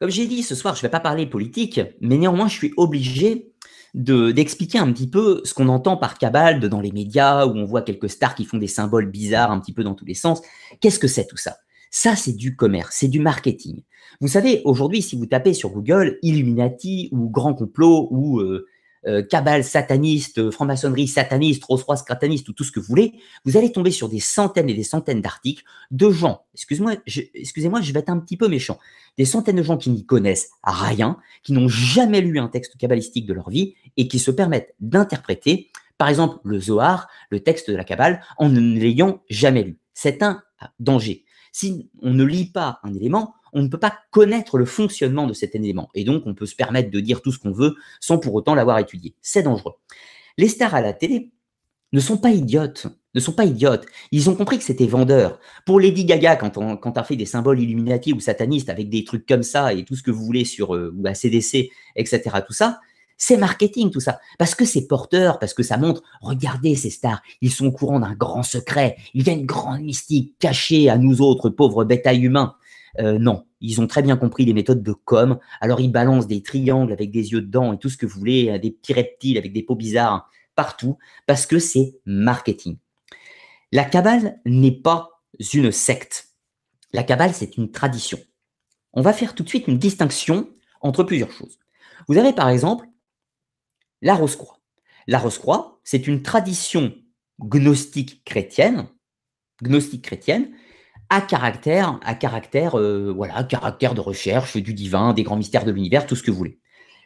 comme j'ai dit ce soir, je ne vais pas parler politique, mais néanmoins, je suis obligé d'expliquer un petit peu ce qu'on entend par cabale dans les médias, où on voit quelques stars qui font des symboles bizarres un petit peu dans tous les sens. Qu'est-ce que c'est tout ça? Ça, c'est du commerce, c'est du marketing. Vous savez, aujourd'hui, si vous tapez sur Google Illuminati ou Grand Complot ou euh, euh, sataniste, euh, franc-maçonnerie sataniste, Rolls-Royce sataniste ou tout ce que vous voulez, vous allez tomber sur des centaines et des centaines d'articles de gens, excusez-moi, excusez-moi, je vais être un petit peu méchant, des centaines de gens qui n'y connaissent rien, qui n'ont jamais lu un texte kabbalistique de leur vie et qui se permettent d'interpréter, par exemple, le Zohar, le texte de la Kabbale, en ne l'ayant jamais lu. C'est un danger. Si on ne lit pas un élément, on ne peut pas connaître le fonctionnement de cet élément. Et donc, on peut se permettre de dire tout ce qu'on veut sans pour autant l'avoir étudié. C'est dangereux. Les stars à la télé ne sont pas idiotes. Ne sont pas idiotes. Ils ont compris que c'était vendeur. Pour Lady Gaga, quand on, quand fait des symboles illuminati ou satanistes avec des trucs comme ça et tout ce que vous voulez sur euh, ou CDC, etc., tout ça, c'est marketing tout ça. Parce que c'est porteur, parce que ça montre, regardez ces stars, ils sont au courant d'un grand secret. Il y a une grande mystique cachée à nous autres pauvres bétails humains. Euh, non, ils ont très bien compris les méthodes de com. Alors ils balancent des triangles avec des yeux dedans et tout ce que vous voulez, euh, des petits reptiles avec des peaux bizarres partout, parce que c'est marketing. La Kabbale n'est pas une secte. La Kabbale, c'est une tradition. On va faire tout de suite une distinction entre plusieurs choses. Vous avez par exemple la Rose-Croix. La Rose-Croix, c'est une tradition gnostique chrétienne, gnostique chrétienne, à caractère, à caractère, euh, voilà, caractère de recherche du divin, des grands mystères de l'univers, tout ce que vous voulez.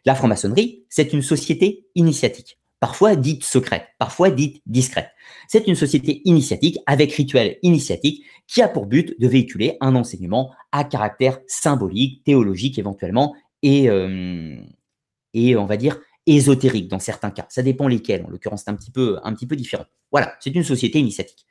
La franc-maçonnerie, c'est une société initiatique, parfois dite secrète, parfois dite discrète. C'est une société initiatique avec rituel initiatique qui a pour but de véhiculer un enseignement à caractère symbolique, théologique éventuellement, et, euh, et on va dire ésotérique dans certains cas. Ça dépend lesquels. En l'occurrence, c'est un petit peu, un petit peu différent. Voilà, c'est une société initiatique.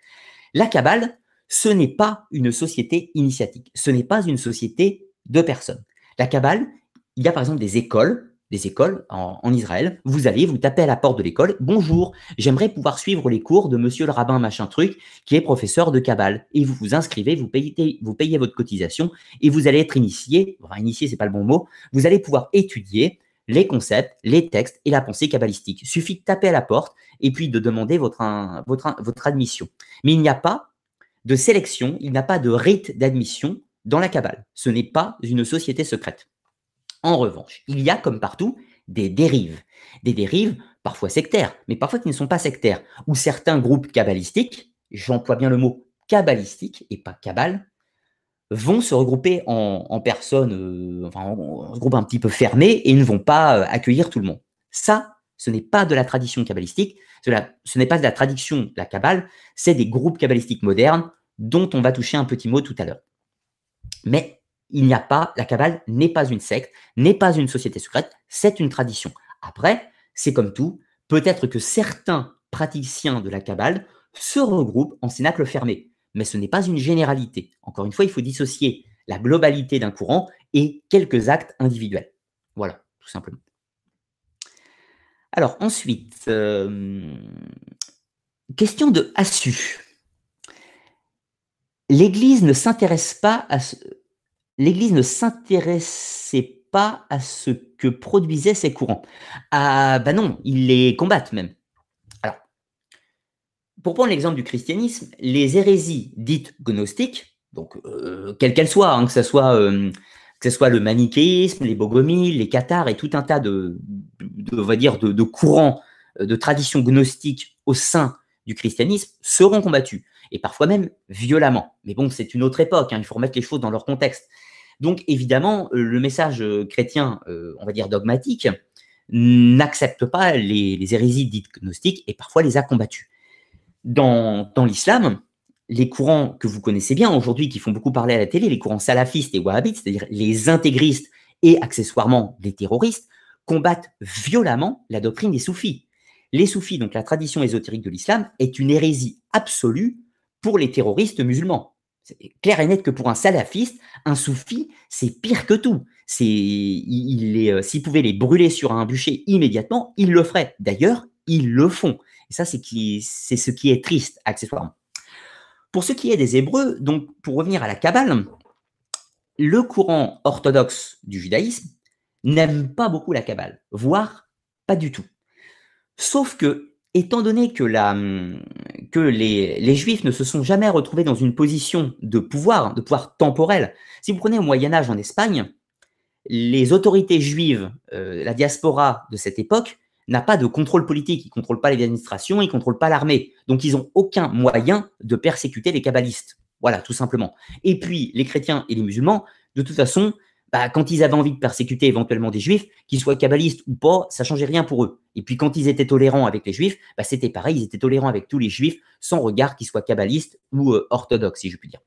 La Kabbale, ce n'est pas une société initiatique, ce n'est pas une société de personnes. La Kabbale, il y a par exemple des écoles, des écoles en, Israël. Vous allez, vous tapez à la porte de l'école. Bonjour, j'aimerais pouvoir suivre les cours de monsieur le rabbin machin truc qui est professeur de Kabbale. Et vous vous inscrivez, vous payez, votre cotisation et vous allez être initié. Enfin, initié, c'est pas le bon mot. Vous allez pouvoir étudier les concepts, les textes et la pensée kabbalistique. Suffit de taper à la porte et puis de demander votre admission. Mais il n'y a pas de sélection, il n'y a pas de rite d'admission dans la Kabbale. Ce n'est pas une société secrète. En revanche, il y a, comme partout, des dérives. Des dérives parfois sectaires, mais parfois qui ne sont pas sectaires, où certains groupes kabbalistiques, j'emploie bien le mot kabbalistique et pas kabbale, vont se regrouper en, personnes, euh, enfin, en, groupe un petit peu fermé et ne vont pas euh, accueillir tout le monde. Ça, ce n'est pas de la tradition kabbalistique, ce n'est pas de la tradition la Kabbale, c'est des groupes kabbalistiques modernes dont on va toucher un petit mot tout à l'heure. Mais il n'y a pas, la Kabbale n'est pas une secte, n'est pas une société secrète, c'est une tradition. Après, c'est comme tout, peut-être que certains praticiens de la Kabbale se regroupent en cénacle fermé, mais ce n'est pas une généralité. Encore une fois, il faut dissocier la globalité d'un courant et quelques actes individuels. Voilà, tout simplement. Alors ensuite, euh, question de Assu. L'Église ne s'intéresse pas à ce... L'Église ne s'intéressait pas à ce que produisaient ces courants. Ah bah non, ils les combattent même. Alors, pour prendre l'exemple du christianisme, les hérésies dites gnostiques, donc euh, quelles qu'elles soient, hein, que ce soit euh, que ce soit le manichéisme, les bogomiles, les cathares et tout un tas de, on va dire, de, courants, euh, de traditions gnostiques au sein du christianisme seront combattus, et parfois même violemment. Mais bon, c'est une autre époque, hein, il faut remettre les choses dans leur contexte. Donc évidemment, euh, le message euh, chrétien, on va dire dogmatique, n'accepte pas les, hérésies dites gnostiques et parfois les a combattues. Dans, dans l'islam, les courants que vous connaissez bien aujourd'hui, qui font beaucoup parler à la télé, les courants salafistes et wahhabites, c'est-à-dire les intégristes et accessoirement les terroristes, combattent violemment la doctrine des soufis. Les soufis, donc la tradition ésotérique de l'islam, est une hérésie absolue pour les terroristes musulmans. C'est clair et net que pour un salafiste, un soufi, c'est pire que tout. C'est, il, il euh, s'ils pouvaient les brûler sur un bûcher immédiatement, ils le feraient. D'ailleurs, ils le font. Et ça, c'est, c'est ce qui est triste, accessoirement. Pour ce qui est des Hébreux, donc pour revenir à la Kabbale, le courant orthodoxe du judaïsme n'aime pas beaucoup la Kabbale, voire pas du tout. Sauf que, étant donné que, les, Juifs ne se sont jamais retrouvés dans une position de pouvoir, de pouvoir temporel, si vous prenez au Moyen Âge en Espagne, les autorités juives, euh, la diaspora de cette époque, n'a pas de contrôle politique, il ne contrôle pas les administrations, il ne contrôle pas l'armée. Donc, ils n'ont aucun moyen de persécuter les kabbalistes. Voilà, tout simplement. Et puis, les chrétiens et les musulmans, de toute façon, bah, quand ils avaient envie de persécuter éventuellement des juifs, qu'ils soient kabbalistes ou pas, ça changeait rien pour eux. Et puis quand ils étaient tolérants avec les juifs, bah, c'était pareil, ils étaient tolérants avec tous les juifs, sans regard qu'ils soient kabbalistes ou euh, orthodoxes, si je puis dire.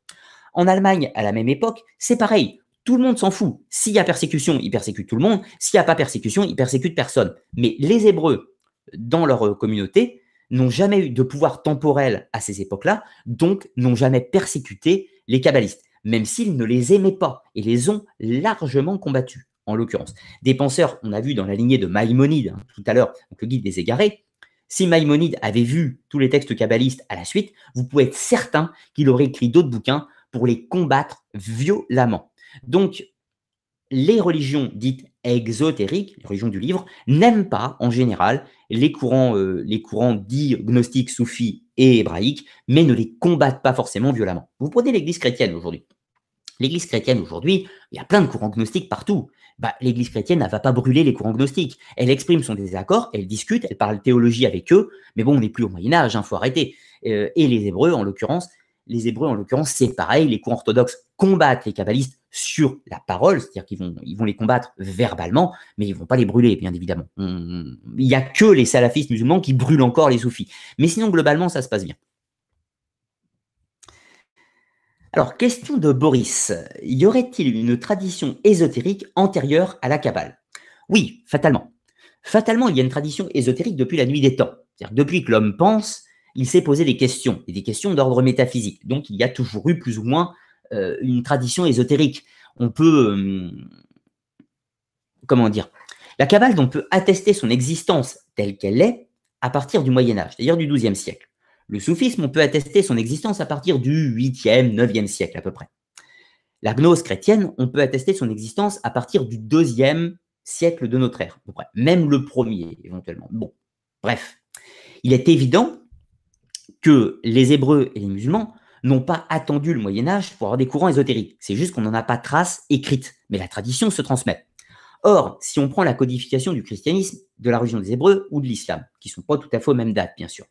En Allemagne, à la même époque, c'est pareil. Tout le monde s'en fout. S'il y a persécution, ils persécutent tout le monde. S'il n'y a pas persécution, ils persécutent personne. Mais les Hébreux, dans leur euh, communauté, n'ont jamais eu de pouvoir temporel à ces époques-là, donc n'ont jamais persécuté les kabbalistes même s'ils ne les aimaient pas et les ont largement combattus, en l'occurrence. Des penseurs, on a vu dans la lignée de Maïmonide hein, tout à l'heure, le guide des égarés, si Maïmonide avait vu tous les textes kabbalistes à la suite, vous pouvez être certain qu'il aurait écrit d'autres bouquins pour les combattre violemment. Donc, les religions dites exotériques, les religions du livre, n'aiment pas en général les courants, euh, les courants dits gnostiques, soufis et hébraïques, mais ne les combattent pas forcément violemment. Vous prenez l'Église chrétienne aujourd'hui. L'Église chrétienne aujourd'hui, il y a plein de courants gnostiques partout. Bah, L'Église chrétienne ne va pas brûler les courants gnostiques. Elle exprime son désaccord, elle discute, elle parle théologie avec eux, mais bon, on n'est plus au Moyen Âge, il hein, faut arrêter. Euh, et les Hébreux, en l'occurrence, les Hébreux, en l'occurrence, c'est pareil, les courants orthodoxes combattent les kabbalistes sur la parole, c'est-à-dire qu'ils vont, les combattre verbalement, mais ils vont pas les brûler, bien évidemment. il n'y a que les salafistes musulmans qui brûlent encore les soufis. Mais sinon, globalement, ça se passe bien. Alors, question de Boris. Y aurait-il une tradition ésotérique antérieure à la Kabbale? Oui, fatalement. Fatalement, il y a une tradition ésotérique depuis la nuit des temps. C'est-à-dire depuis que l'homme pense, il s'est posé des questions, et des questions d'ordre métaphysique. Donc, il y a toujours eu plus ou moins une tradition ésotérique. On peut, euh, comment dire, la Kabbale, on peut attester son existence telle qu'elle est à partir du Moyen Âge, c'est-à-dire du XIIe siècle. Le soufisme, on peut attester son existence à partir du 8e, 9e siècle à peu près. La gnose chrétienne, on peut attester son existence à partir du 2e siècle de notre ère, à peu près. même le premier éventuellement. Bon, bref. Il est évident que les Hébreux et les musulmans n'ont pas attendu le Moyen Âge pour avoir des courants ésotériques. C'est juste qu'on n'en a pas trace écrite, mais la tradition se transmet. Or, si on prend la codification du christianisme, de la religion des Hébreux ou de l'islam, qui ne sont pas tout à fait aux mêmes dates, bien sûr,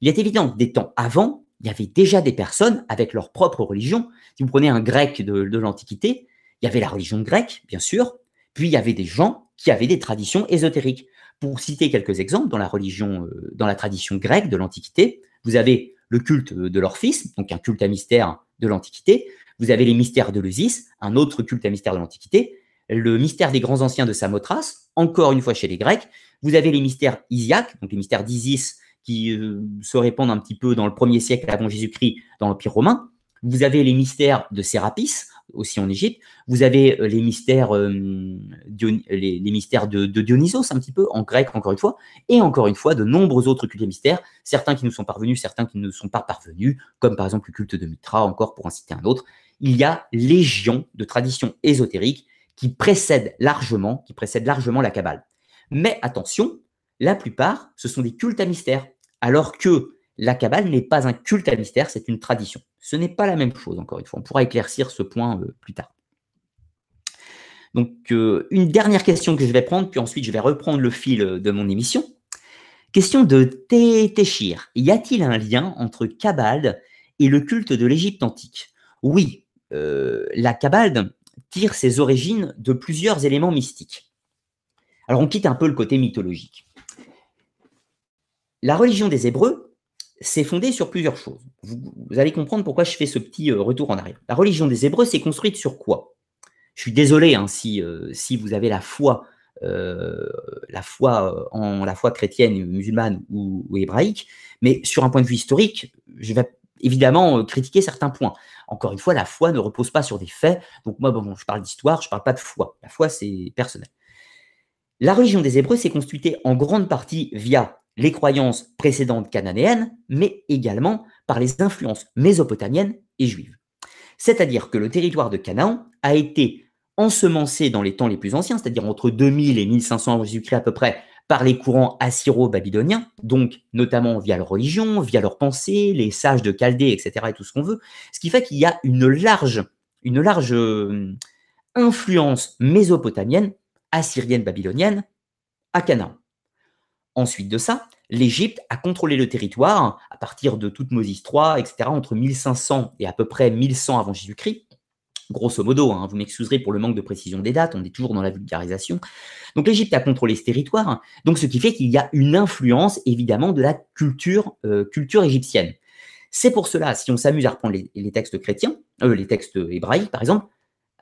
il est évident que des temps avant, il y avait déjà des personnes avec leur propre religion. Si vous prenez un grec de, de l'Antiquité, il y avait la religion grecque, bien sûr, puis il y avait des gens qui avaient des traditions ésotériques. Pour citer quelques exemples, dans la religion, euh, dans la tradition grecque de l'Antiquité, vous avez le culte de leur donc un culte à mystère de l'Antiquité. Vous avez les mystères de l'Eusis, un autre culte à mystère de l'Antiquité. Le mystère des grands anciens de Samothrace, encore une fois chez les Grecs. Vous avez les mystères isiaques, donc les mystères d'Isis qui euh, se répandent un petit peu dans le premier siècle avant Jésus-Christ dans l'Empire romain. Vous avez les mystères de Sérapis, aussi en Égypte. Vous avez euh, les mystères, euh, mystères de, Dionysos, un petit peu, en grec, encore une fois, et encore une fois, de nombreux autres cultes mystères, certains qui nous sont parvenus, certains qui ne sont pas parvenus, comme par exemple le culte de Mitra, encore pour en citer un autre. Il y a légion de traditions ésotériques qui précèdent largement, qui précèdent largement la Kabbale. Mais attention, la plupart, ce sont des cultes à mystère, alors que la Kabbale n'est pas un culte à mystère, c'est une tradition. Ce n'est pas la même chose, encore une fois. On pourra éclaircir ce point euh, plus tard. Donc, euh, une dernière question que je vais prendre, puis ensuite je vais reprendre le fil euh, de mon émission. Question de Téchir. Y a-t-il un lien entre Kabbale et le culte de l'Égypte antique? Oui, la Kabbale tire ses origines de plusieurs éléments mystiques. Alors, on quitte un peu le côté mythologique. La religion des Hébreux c'est fondé sur plusieurs choses. Vous, allez comprendre pourquoi je fais ce petit euh, retour en arrière. La religion des Hébreux s'est construite sur quoi? Je suis désolé hein, si, euh, si vous avez la foi, euh, la foi en la foi chrétienne, musulmane ou, hébraïque, mais sur un point de vue historique, je vais évidemment critiquer certains points. Encore une fois, la foi ne repose pas sur des faits. Donc moi, je parle d'histoire, je ne parle pas de foi. La foi, c'est personnel. La religion des Hébreux s'est construite en grande partie via les croyances précédentes cananéennes, mais également par les influences mésopotamiennes et juives. C'est-à-dire que le territoire de Canaan a été ensemencé dans les temps les plus anciens, c'est-à-dire entre 2000 et 1500 avant Jésus-Christ à peu près, par les courants assyro-babyloniens, donc notamment via leur religion, via leurs pensées, les sages de Chaldée, etc., et tout ce qu'on veut, ce qui fait qu'il y a une large, une large euh, influence mésopotamienne, assyrienne, babylonienne, à Canaan. Ensuite de ça, l'Égypte a contrôlé le territoire à partir de Toutmosis III, etc., entre 1500 et à peu près 1100 avant Jésus-Christ. Grosso modo, hein, vous m'excuserez pour le manque de précision des dates, on est toujours dans la vulgarisation. Donc l'Égypte a contrôlé ce territoire, donc ce qui fait qu'il y a une influence évidemment de la culture, euh, égyptienne. C'est pour cela, si on s'amuse à reprendre les, textes chrétiens, euh, les textes hébraïques par exemple,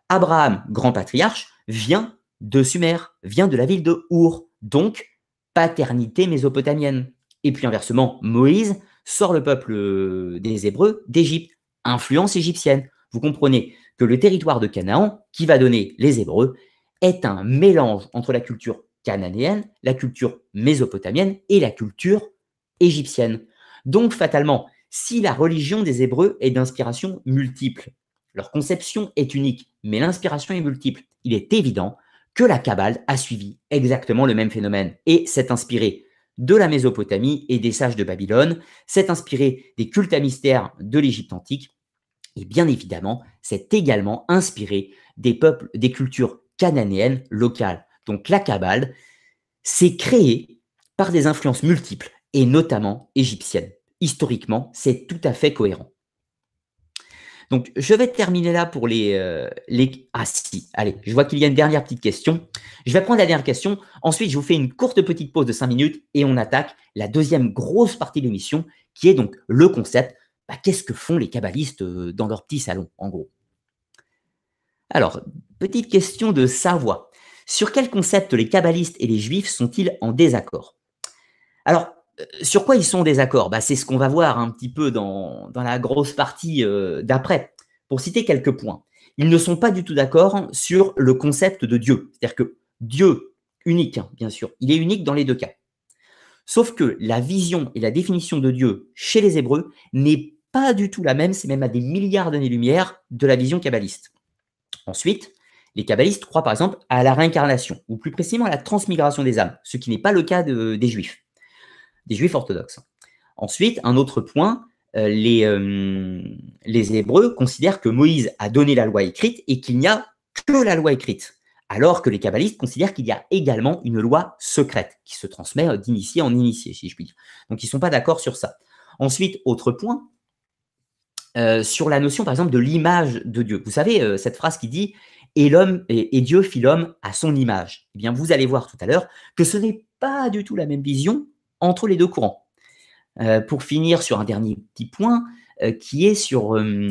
Abraham, grand patriarche, vient de Sumer, vient de la ville de Our, donc paternité mésopotamienne. Et puis inversement, Moïse sort le peuple euh, des Hébreux d'Égypte, influence égyptienne. Vous comprenez que le territoire de Canaan, qui va donner les Hébreux, est un mélange entre la culture cananéenne, la culture mésopotamienne et la culture égyptienne. Donc fatalement, si la religion des Hébreux est d'inspiration multiple, leur conception est unique, mais l'inspiration est multiple, il est évident que la Kabbale a suivi exactement le même phénomène et s'est inspirée de la Mésopotamie et des sages de Babylone, s'est inspirée des cultes à mystère de l'Égypte antique et bien évidemment s'est également inspirée des peuples, des cultures cananéennes locales. Donc la Kabbale s'est créée par des influences multiples et notamment égyptiennes. Historiquement, c'est tout à fait cohérent. Donc, je vais terminer là pour les, euh, les... Ah si, allez, je vois qu'il y a une dernière petite question. Je vais prendre la dernière question. Ensuite, je vous fais une courte petite pause de 5 minutes et on attaque la deuxième grosse partie de l'émission qui est donc le concept. Bah, Qu'est-ce que font les kabbalistes euh, dans leur petit salon, en gros? Alors, petite question de Savoie. Sur quel concept les kabbalistes et les juifs sont-ils en désaccord? Alors, sur quoi ils sont en désaccord bah, C'est ce qu'on va voir un petit peu dans, la grosse partie euh, d'après. Pour citer quelques points, ils ne sont pas du tout d'accord sur le concept de Dieu. C'est-à-dire que Dieu, unique, hein, bien sûr, il est unique dans les deux cas. Sauf que la vision et la définition de Dieu chez les Hébreux n'est pas du tout la même, c'est même à des milliards d'années-lumière de la vision kabbaliste. Ensuite, les kabbalistes croient par exemple à la réincarnation, ou plus précisément à la transmigration des âmes, ce qui n'est pas le cas des juifs des juifs orthodoxes. Ensuite, un autre point, euh, les, euh, les Hébreux considèrent que Moïse a donné la loi écrite et qu'il n'y a que la loi écrite, alors que les kabbalistes considèrent qu'il y a également une loi secrète qui se transmet euh, d'initié en initié, si je puis dire. Donc, ils ne sont pas d'accord sur ça. Ensuite, autre point, sur la notion, par exemple, de l'image de Dieu. Vous savez, cette phrase qui dit et et, Dieu fit l'homme à son image. Eh bien, vous allez voir tout à l'heure que ce n'est pas du tout la même vision entre les deux courants. Euh, pour finir sur un dernier petit point euh, qui est sur euh,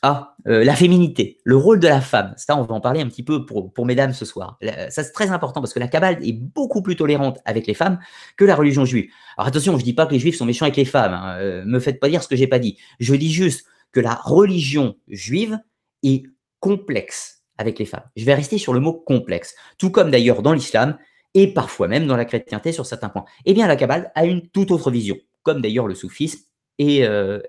ah, la féminité, le rôle de la femme. Ça, on va en parler un petit peu pour, pour mesdames ce soir. Ça, c'est très important parce que la Kabbale est beaucoup plus tolérante avec les femmes que la religion juive. Alors attention, je ne dis pas que les juifs sont méchants avec les femmes. Hein. me faites pas dire ce que j'ai pas dit. Je dis juste que la religion juive est complexe avec les femmes. Je vais rester sur le mot complexe. Tout comme d'ailleurs dans l'islam, et parfois même dans la chrétienté sur certains points. Eh bien, la Kabbale a une toute autre vision, comme d'ailleurs le soufisme et, euh.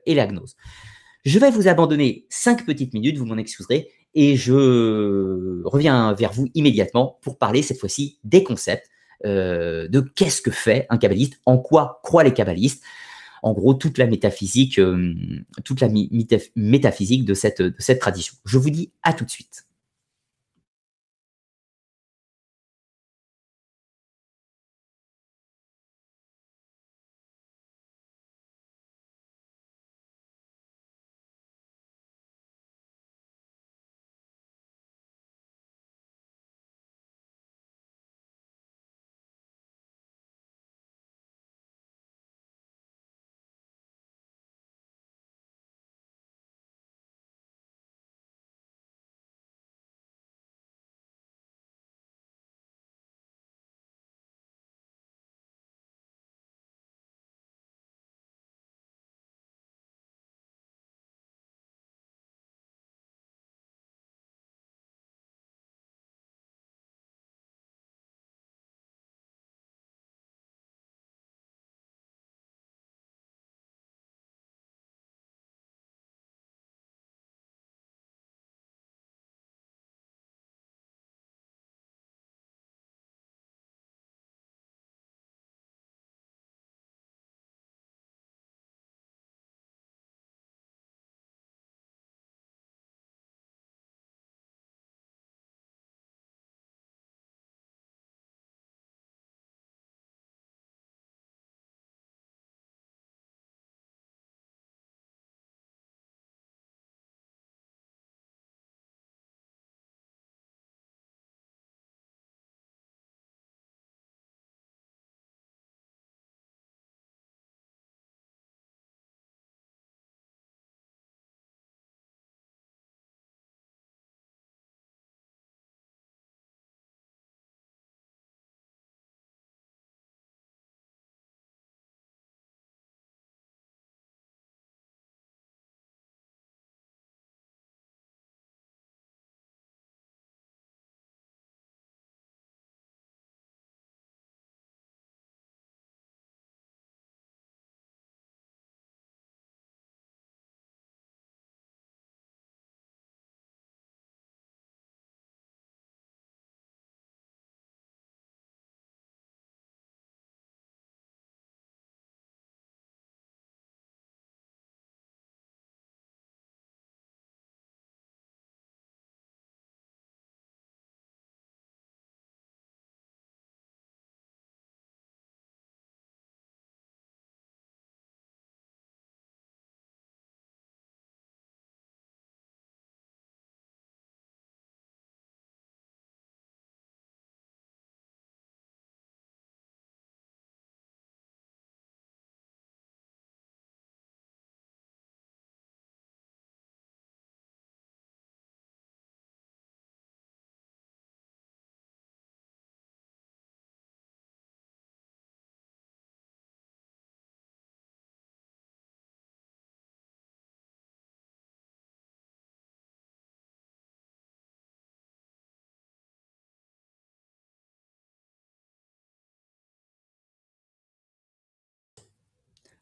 Je vais vous abandonner cinq petites minutes, vous m'en excuserez, et je reviens vers vous immédiatement pour parler cette fois-ci des concepts, euh, de qu'est-ce que fait un kabbaliste, en quoi croient les kabbalistes, en gros toute la métaphysique, euh, toute la métaphysique de cette tradition. Je vous dis à tout de suite.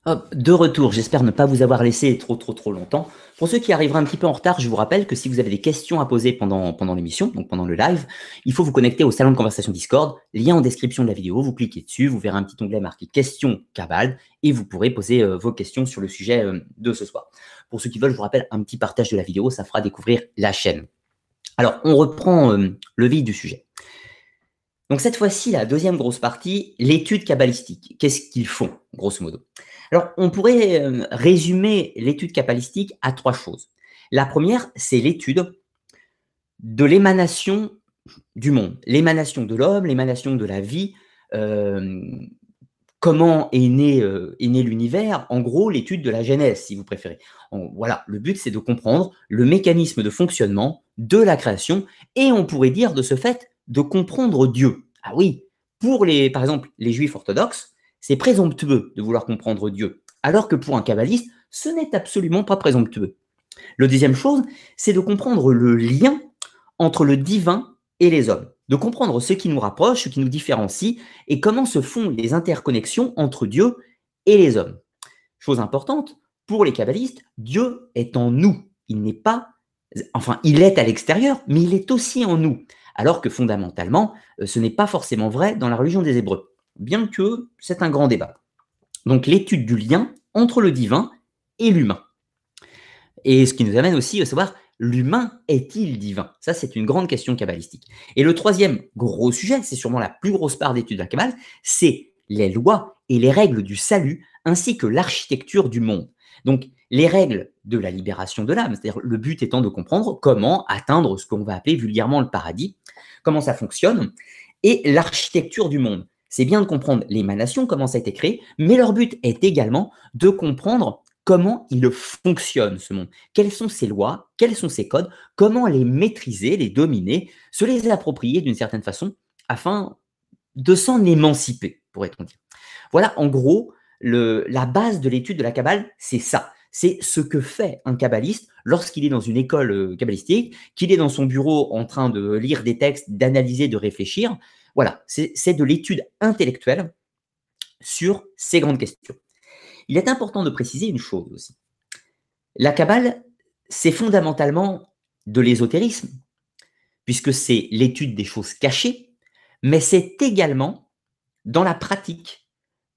De retour, j'espère ne pas vous avoir laissé trop trop trop longtemps. Pour ceux qui arriveraient un petit peu en retard, je vous rappelle que si vous avez des questions à poser pendant, pendant l'émission, donc pendant le live, il faut vous connecter au salon de conversation Discord, lien en description de la vidéo, vous cliquez dessus, vous verrez un petit onglet marqué questions Cabal et vous pourrez poser euh, vos questions sur le sujet euh, de ce soir. Pour ceux qui veulent, je vous rappelle un petit partage de la vidéo, ça fera découvrir la chaîne. Alors, on reprend euh, le vif du sujet. Donc cette fois-ci, la deuxième grosse partie, l'étude cabalistique. Qu'est-ce qu'ils font, grosso modo Alors, on pourrait euh, résumer l'étude cabalistique à trois choses. La première, c'est l'étude de l'émanation du monde, l'émanation de l'homme, l'émanation de la vie, euh, comment est né, euh, né l'univers, en gros l'étude de la genèse, si vous préférez. voilà, le but c'est de comprendre le mécanisme de fonctionnement de la création, et on pourrait dire de ce fait de comprendre Dieu. Ah oui, pour les, par exemple, les juifs orthodoxes, c'est présomptueux de vouloir comprendre Dieu, alors que pour un kabbaliste, ce n'est absolument pas présomptueux. Le deuxième chose, c'est de comprendre le lien entre le divin et les hommes, de comprendre ce qui nous rapproche, ce qui nous différencie, et comment se font les interconnexions entre Dieu et les hommes. Chose importante, pour les kabbalistes, Dieu est en nous. Il n'est pas, enfin, il est à l'extérieur, mais il est aussi en nous alors que fondamentalement, euh, ce n'est pas forcément vrai dans la religion des Hébreux, bien que c'est un grand débat. Donc l'étude du lien entre le divin et l'humain. Et ce qui nous amène aussi à savoir, l'humain est-il divin? Ça, c'est une grande question kabbalistique. Et le troisième gros sujet, c'est sûrement la plus grosse part d'études de la c'est les lois et les règles du salut, ainsi que l'architecture du monde. Donc, les règles de la libération de l'âme, c'est-à-dire le but étant de comprendre comment atteindre ce qu'on va appeler vulgairement le paradis, comment ça fonctionne, et l'architecture du monde. C'est bien de comprendre l'émanation, comment ça a été créé, mais leur but est également de comprendre comment il fonctionne ce monde, quelles sont ses lois, quels sont ses codes, comment les maîtriser, les dominer, se les approprier d'une certaine façon afin de s'en émanciper, pourrait-on dire. Voilà en gros la base de l'étude de la Kabbale, c'est ça. C'est ce que fait un kabbaliste lorsqu'il est dans une école euh, kabbalistique, qu'il est dans son bureau en train de lire des textes, d'analyser, de réfléchir. Voilà, c'est de l'étude intellectuelle sur ces grandes questions. Il est important de préciser une chose aussi. La Kabbale, c'est fondamentalement de l'ésotérisme, puisque c'est l'étude des choses cachées, mais c'est également dans la pratique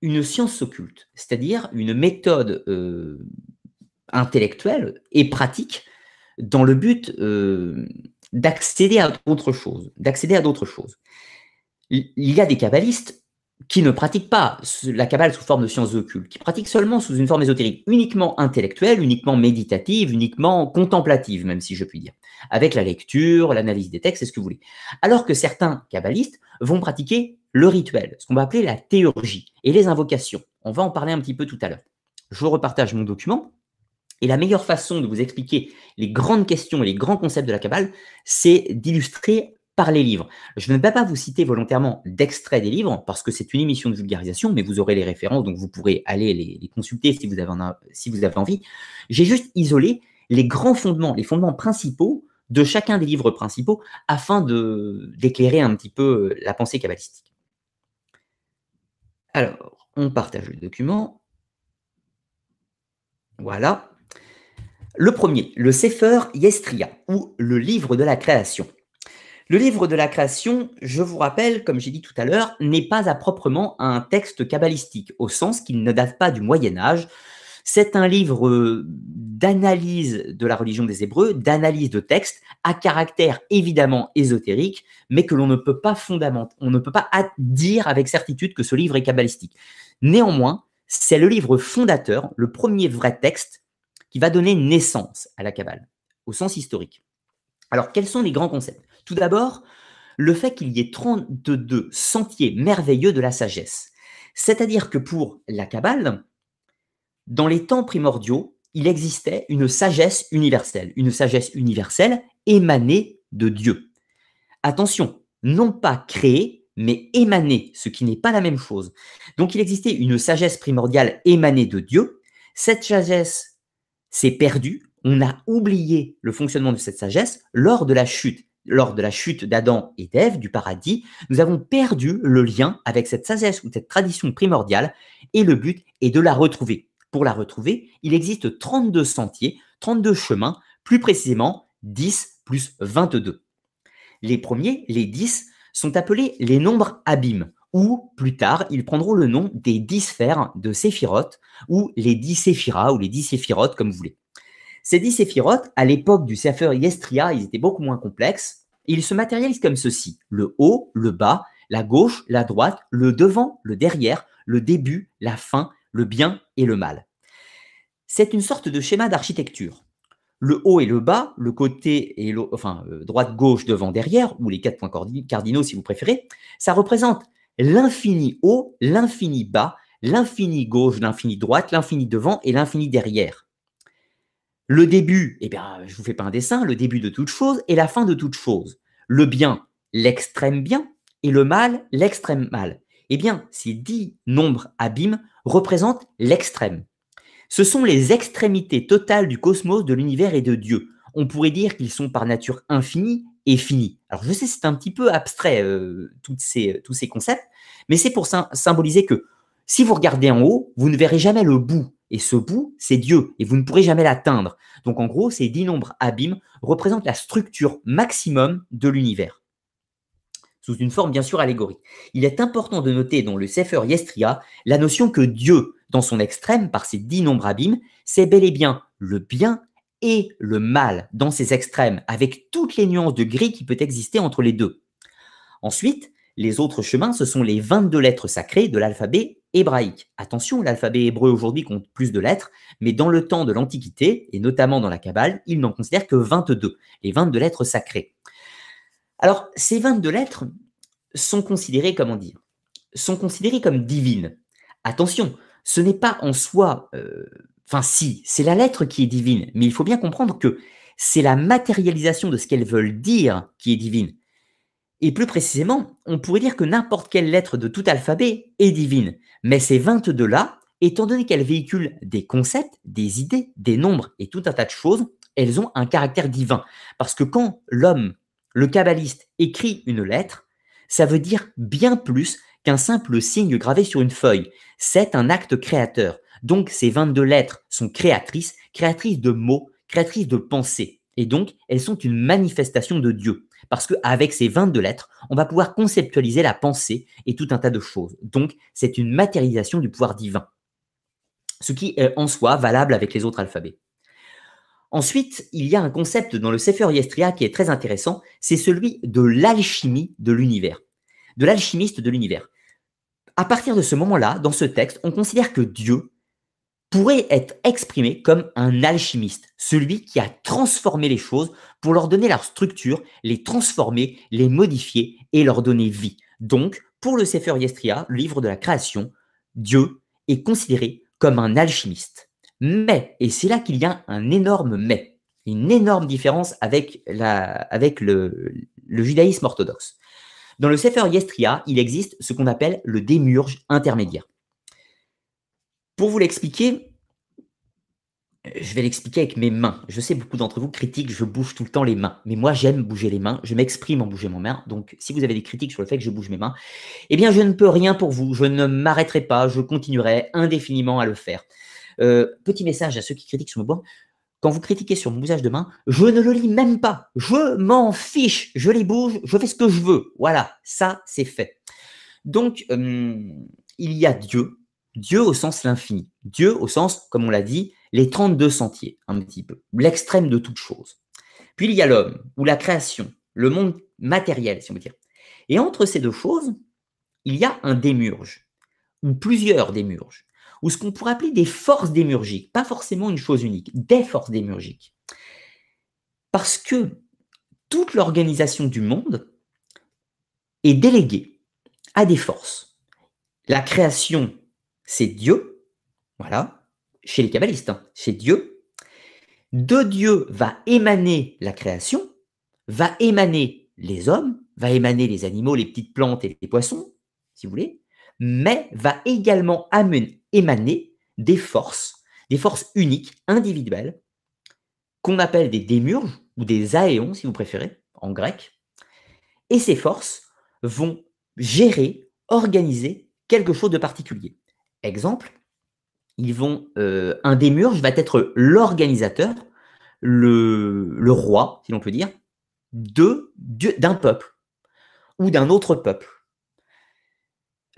une science occulte, c'est-à-dire une méthode euh, intellectuelle et pratique dans le but euh, d'accéder à d'autres choses, d'accéder à d'autres choses. Il y a des kabbalistes qui ne pratiquent pas la kabbale sous forme de sciences occultes, qui pratiquent seulement sous une forme ésotérique, uniquement intellectuelle, uniquement méditative, uniquement contemplative, même si je puis dire, avec la lecture, l'analyse des textes, c'est ce que vous voulez. Alors que certains kabbalistes vont pratiquer le rituel, ce qu'on va appeler la théurgie, et les invocations. On va en parler un petit peu tout à l'heure. Je vous repartage mon document. Et la meilleure façon de vous expliquer les grandes questions et les grands concepts de la Kabbale, c'est d'illustrer par les livres. Je ne vais pas vous citer volontairement d'extraits des livres parce que c'est une émission de vulgarisation, mais vous aurez les références, donc vous pourrez aller les, consulter si vous, avez envie. J'ai juste isolé les grands fondements, les fondements principaux de chacun des livres principaux afin d'éclairer un petit peu la pensée kabbalistique. Alors, on partage le document. Voilà. Le premier, le Sefer Yestria, ou le livre de la création. Le livre de la création, je vous rappelle, comme j'ai dit tout à l'heure, n'est pas à proprement un texte kabbalistique, au sens qu'il ne date pas du Moyen Âge. C'est un livre euh, d'analyse de la religion des Hébreux, d'analyse de textes, à caractère évidemment ésotérique, mais que l'on ne peut pas fondamenter, on ne peut pas dire avec certitude que ce livre est kabbalistique. Néanmoins, c'est le livre fondateur, le premier vrai texte qui va donner naissance à la Kabbale, au sens historique. Alors, quels sont les grands concepts? Tout d'abord, le fait qu'il y ait 32 sentiers merveilleux de la sagesse. C'est-à-dire que pour la Kabbale, dans les temps primordiaux, il existait une sagesse universelle, une sagesse universelle émanée de Dieu. Attention, non pas créée, mais émanée, ce qui n'est pas la même chose. Donc il existait une sagesse primordiale émanée de Dieu. Cette sagesse c'est perdu, on a oublié le fonctionnement de cette sagesse lors de la chute. Lors de la chute d'Adam et d'Ève du paradis, nous avons perdu le lien avec cette sagesse ou cette tradition primordiale et le but est de la retrouver. pour la retrouver, il existe 32 sentiers, 32 chemins, plus précisément 10 plus 22. Les premiers, les 10, sont appelés les nombres abîmes, ou plus tard, ils prendront le nom des 10 sphères de Séphiroth, ou les 10 séphiras, ou les 10 séphirotes, comme vous voulez. Ces 10 séphirotes, à l'époque du Sefer Yestria, ils étaient beaucoup moins complexes. Ils se matérialisent comme ceci le haut, le bas, la gauche, la droite, le devant, le derrière, le début, la fin, le bien et le mal. C'est une sorte de schéma d'architecture. Le haut et le bas, le côté et le, enfin euh, droite, gauche, devant, derrière, ou les quatre points cardinaux si vous préférez, ça représente l'infini haut, l'infini bas, l'infini gauche, l'infini droite, l'infini devant et l'infini derrière. Le début, eh bien, je vous fais pas un dessin, le début de toute chose et la fin de toute chose. Le bien, l'extrême bien, et le mal, l'extrême mal. Eh bien, ces dix nombres abîmes représentent l'extrême. Ce sont les extrémités totales du cosmos, de l'univers et de Dieu. On pourrait dire qu'ils sont par nature infinis et finis. Alors je sais, c'est un petit peu abstrait, euh, ces, tous ces concepts, mais c'est pour symboliser que si vous regardez en haut, vous ne verrez jamais le bout. Et ce bout, c'est Dieu, et vous ne pourrez jamais l'atteindre. Donc en gros, ces dix nombres abîmes représentent la structure maximum de l'univers sous une forme bien sûr allégorique. Il est important de noter dans le Sefer Yestria la notion que Dieu, dans son extrême, par ses dix nombres abîmes, c'est bel et bien le bien et le mal dans ses extrêmes, avec toutes les nuances de gris qui peut exister entre les deux. Ensuite, les autres chemins, ce sont les 22 lettres sacrées de l'alphabet hébraïque. Attention, l'alphabet hébreu aujourd'hui compte plus de lettres, mais dans le temps de l'Antiquité, et notamment dans la Kabbale, il n'en considère que 22, les 22 lettres sacrées. Alors, ces 22 lettres sont considérées, sont considérées comme divines. Attention, ce n'est pas en soi, euh, enfin si, c'est la lettre qui est divine, mais il faut bien comprendre que c'est la matérialisation de ce qu'elles veulent dire qui est divine. Et plus précisément, on pourrait dire que n'importe quelle lettre de tout alphabet est divine, mais ces 22-là, étant donné qu'elles véhiculent des concepts, des idées, des nombres et tout un tas de choses, elles ont un caractère divin. Parce que quand l'homme le kabbaliste écrit une lettre, ça veut dire bien plus qu'un simple signe gravé sur une feuille. C'est un acte créateur. Donc ces 22 lettres sont créatrices, créatrices de mots, créatrices de pensées. Et donc, elles sont une manifestation de Dieu. Parce qu'avec ces 22 lettres, on va pouvoir conceptualiser la pensée et tout un tas de choses. Donc, c'est une matérialisation du pouvoir divin. Ce qui est en soi valable avec les autres alphabets. Ensuite, il y a un concept dans le Sefer Yestria qui est très intéressant, c'est celui de l'alchimie de l'univers, de l'alchimiste de l'univers. À partir de ce moment-là, dans ce texte, on considère que Dieu pourrait être exprimé comme un alchimiste, celui qui a transformé les choses pour leur donner leur structure, les transformer, les modifier et leur donner vie. Donc, pour le Sefer Yestria, le livre de la création, Dieu est considéré comme un alchimiste. Mais, et c'est là qu'il y a un énorme mais, une énorme différence avec, le, judaïsme orthodoxe. Dans le Sefer Yestria, il existe ce qu'on appelle le démurge intermédiaire. Pour vous l'expliquer, je vais l'expliquer avec mes mains. Je sais, beaucoup d'entre vous critiquent, je bouge tout le temps les mains. Mais moi, j'aime bouger les mains. Je m'exprime en bougeant mes mains. Donc, si vous avez des critiques sur le fait que je bouge mes mains, eh bien, je ne peux rien pour vous. Je ne m'arrêterai pas. Je continuerai indéfiniment à le faire. Euh, petit message à ceux qui critiquent sur mon bois. Quand vous critiquez sur mon bousage de main, je ne le lis même pas. Je m'en fiche. Je les bouge. Je fais ce que je veux. Voilà. Ça, c'est fait. Donc, euh, il y a Dieu. Dieu au sens l'infini. Dieu au sens, comme on l'a dit, les 32 sentiers, un petit peu. L'extrême de toute chose. Puis il y a l'homme, ou la création, le monde matériel, si on veut dire. Et entre ces deux choses, il y a un démurge, ou plusieurs démurges ou ce qu'on pourrait appeler des forces démurgiques, pas forcément une chose unique, des forces démurgiques. Parce que toute l'organisation du monde est déléguée à des forces. La création, c'est Dieu, voilà, chez les kabbalistes, hein, c'est Dieu. De Dieu va émaner la création, va émaner les hommes, va émaner les animaux, les petites plantes et les poissons, si vous voulez, mais va également émaner des forces, des forces uniques, individuelles, qu'on appelle des démurges ou des aéons, si vous préférez, en grec. Et ces forces vont gérer, organiser quelque chose de particulier. Exemple, ils euh, un démurge va être l'organisateur, le, le roi, si l'on peut dire, de, d'un peuple ou d'un autre peuple.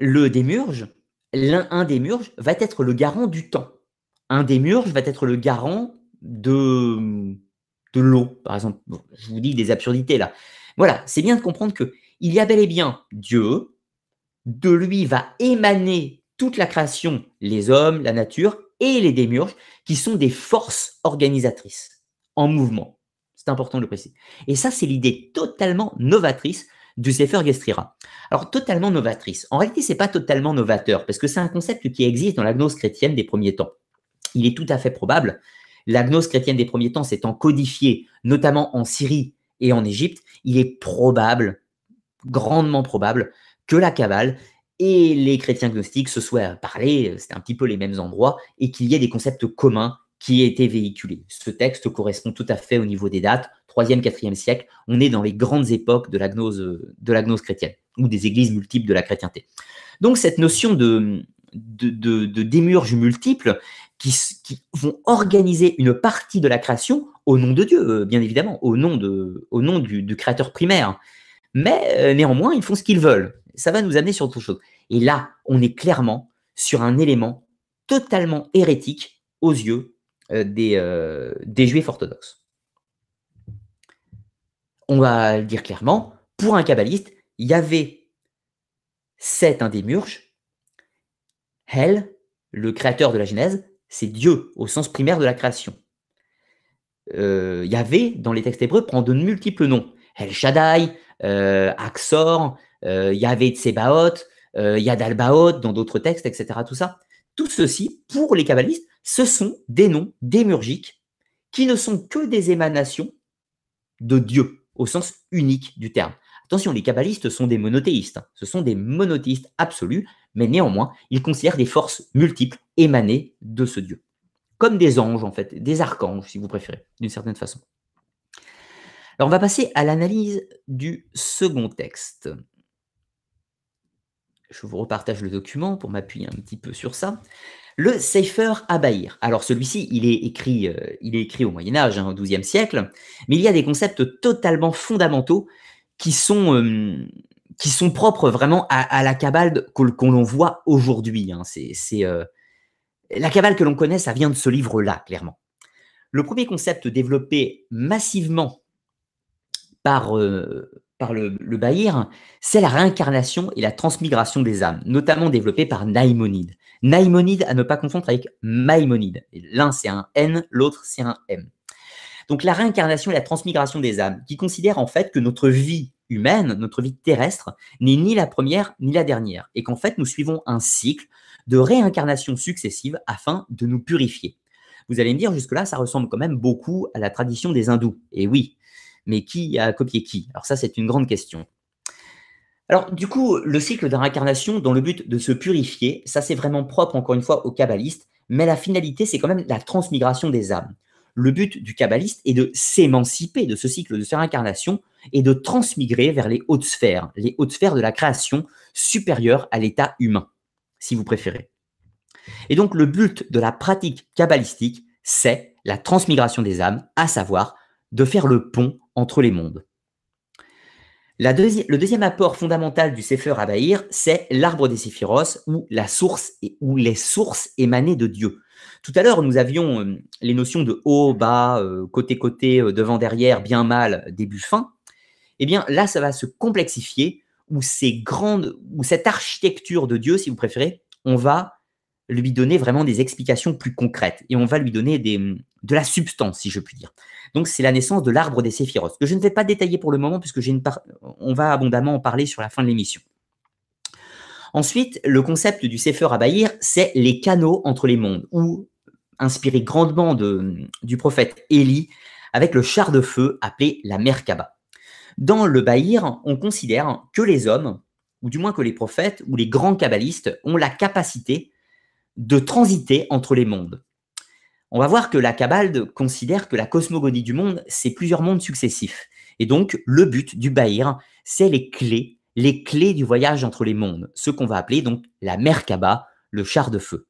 Le démurge, l'un un démurge va être le garant du temps. Un démurge va être le garant de, de l'eau, par exemple. je vous dis des absurdités là. Voilà, c'est bien de comprendre que il y a bel et bien Dieu, de lui va émaner toute la création, les hommes, la nature et les démurges, qui sont des forces organisatrices en mouvement. C'est important de le préciser. Et ça, c'est l'idée totalement novatrice du Sefer Gestrira. Alors, totalement novatrice. En réalité, c'est pas totalement novateur, parce que c'est un concept qui existe dans la gnose chrétienne des premiers temps. Il est tout à fait probable, la gnose chrétienne des premiers temps s'étant codifiée, notamment en Syrie et en Égypte, il est probable, grandement probable, que la Kabbale et les chrétiens gnostiques se soient parlé, c'était un petit peu les mêmes endroits, et qu'il y ait des concepts communs qui aient été véhiculés. Ce texte correspond tout à fait au niveau des dates, 3e, 4e siècle, on est dans les grandes époques de la gnose, de la gnose chrétienne, ou des églises multiples de la chrétienté. Donc cette notion de, de, de, démurges multiples qui, qui, vont organiser une partie de la création au nom de Dieu, euh, bien évidemment, au nom, du créateur primaire. Mais euh, néanmoins, ils font ce qu'ils veulent ça va nous amener sur autre chose. Et là, on est clairement sur un élément totalement hérétique aux yeux euh, des, euh, des juifs orthodoxes. On va le dire clairement, pour un kabbaliste, il y avait sept un démurge, Hel, le créateur de la Genèse, c'est Dieu au sens primaire de la création. Yahvé, dans les textes hébreux, prend de multiples noms. El Shaddai, Axor, euh, Yahvé Tsebaot, euh, Yad Albaot dans d'autres textes, etc. Tout ça. Tout ceci, pour les kabbalistes, ce sont des noms démurgiques qui ne sont que des émanations de Dieu, au sens unique du terme. Attention, les kabbalistes sont des monothéistes, hein. ce sont des monothéistes absolus, mais néanmoins, ils considèrent des forces multiples émanées de ce Dieu. Comme des anges, en fait, des archanges, si vous préférez, d'une certaine façon. Alors, on va passer à l'analyse du second texte je vous repartage le document pour m'appuyer un petit peu sur ça. Le Sefer Abaïr. Alors celui-ci, il est écrit, euh, il est écrit au Moyen Âge, hein, au XIIe siècle, mais il y a des concepts totalement fondamentaux qui sont, qui sont propres vraiment à, la Kabbale qu'on l'on voit aujourd'hui. Hein. C'est euh, la Kabbale que l'on connaît, ça vient de ce livre-là, clairement. Le premier concept développé massivement par, par le, le c'est la réincarnation et la transmigration des âmes, notamment développée par Naïmonide. Naïmonide à ne pas confondre avec Maïmonide. L'un c'est un N, l'autre c'est un M. Donc la réincarnation et la transmigration des âmes, qui considèrent en fait que notre vie humaine, notre vie terrestre, n'est ni la première ni la dernière, et qu'en fait nous suivons un cycle de réincarnation successive afin de nous purifier. Vous allez me dire, jusque-là, ça ressemble quand même beaucoup à la tradition des hindous. Et oui, mais qui a copié qui? Alors ça, c'est une grande question. Alors, du coup, le cycle de réincarnation dans le but de se purifier, ça c'est vraiment propre, encore une fois, aux kabbalistes, mais la finalité, c'est quand même la transmigration des âmes. Le but du kabbaliste est de s'émanciper de ce cycle de réincarnation et de transmigrer vers les hautes sphères, les hautes sphères de la création supérieures à l'état humain, si vous préférez. Et donc, le but de la pratique kabbalistique, c'est la transmigration des âmes, à savoir de faire le pont entre les mondes. le deuxième apport fondamental du Sefer Abaïr, c'est l'arbre des Séphiros, ou la source ou les sources émanées de Dieu. Tout à l'heure, nous avions euh, les notions de haut, bas, euh, côté, côté, euh, devant, derrière, bien, mal, début, fin. Eh bien, là, ça va se complexifier, où ces grandes, où cette architecture de Dieu, si vous préférez, on va lui donner vraiment des explications plus concrètes et on va lui donner de la substance, si je puis dire. Donc, c'est la naissance de l'arbre des séphiros, que je ne vais pas détailler pour le moment puisque j'ai une on va abondamment en parler sur la fin de l'émission. Ensuite, le concept du Sefer Abaïr, c'est les canaux entre les mondes, ou inspiré grandement de, du prophète Élie avec le char de feu appelé la Merkaba. Dans le Bahir, on considère que les hommes, ou du moins que les prophètes ou les grands kabbalistes, ont la capacité de transiter entre les mondes. On va voir que la Kabbale considère que la cosmogonie du monde, c'est plusieurs mondes successifs. Et donc, le but du Bahir, c'est les clés, les clés du voyage entre les mondes, ce qu'on va appeler donc la Merkaba, le char de feu.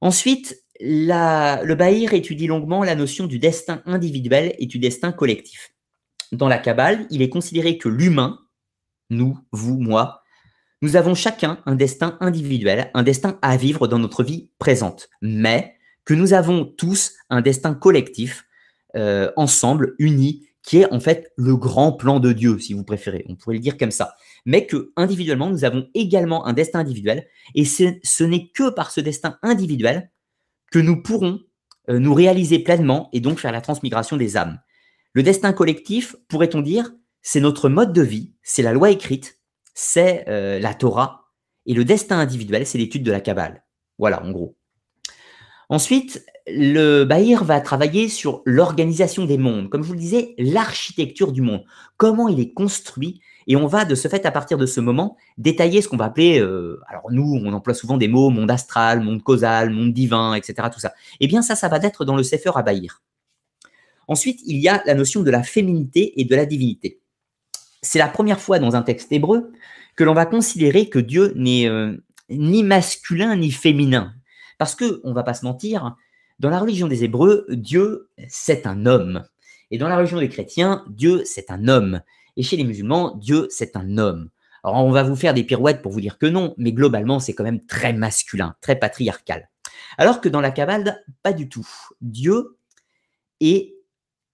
Ensuite, le Bahir étudie longuement la notion du destin individuel et du destin collectif. Dans la Kabbale, il est considéré que l'humain, nous, vous, moi, nous avons chacun un destin individuel, un destin à vivre dans notre vie présente, mais que nous avons tous un destin collectif, euh, ensemble, unis, qui est en fait le grand plan de Dieu, si vous préférez. On pourrait le dire comme ça. Mais que individuellement, nous avons également un destin individuel, et ce n'est que par ce destin individuel que nous pourrons euh, nous réaliser pleinement et donc faire la transmigration des âmes. Le destin collectif, pourrait-on dire, c'est notre mode de vie, c'est la loi écrite, c'est euh, la Torah, et le destin individuel, c'est l'étude de la Kabbale. Voilà, en gros. Ensuite, le Bahir va travailler sur l'organisation des mondes, comme je vous le disais, l'architecture du monde, comment il est construit, et on va de ce fait, à partir de ce moment, détailler ce qu'on va appeler, euh, alors nous, on emploie souvent des mots, monde astral, monde causal, monde divin, etc., tout ça. Eh bien ça, ça va être dans le Sefer à Bahir. Ensuite, il y a la notion de la féminité et de la divinité. C'est la première fois dans un texte hébreu que l'on va considérer que Dieu n'est euh, ni masculin ni féminin. Parce que, on va pas se mentir, dans la religion des Hébreux, Dieu, c'est un homme. Et dans la religion des chrétiens, Dieu, c'est un homme. Et chez les musulmans, Dieu, c'est un homme. Alors, on va vous faire des pirouettes pour vous dire que non, mais globalement, c'est quand même très masculin, très patriarcal. Alors que dans la Kabbale, pas du tout. Dieu est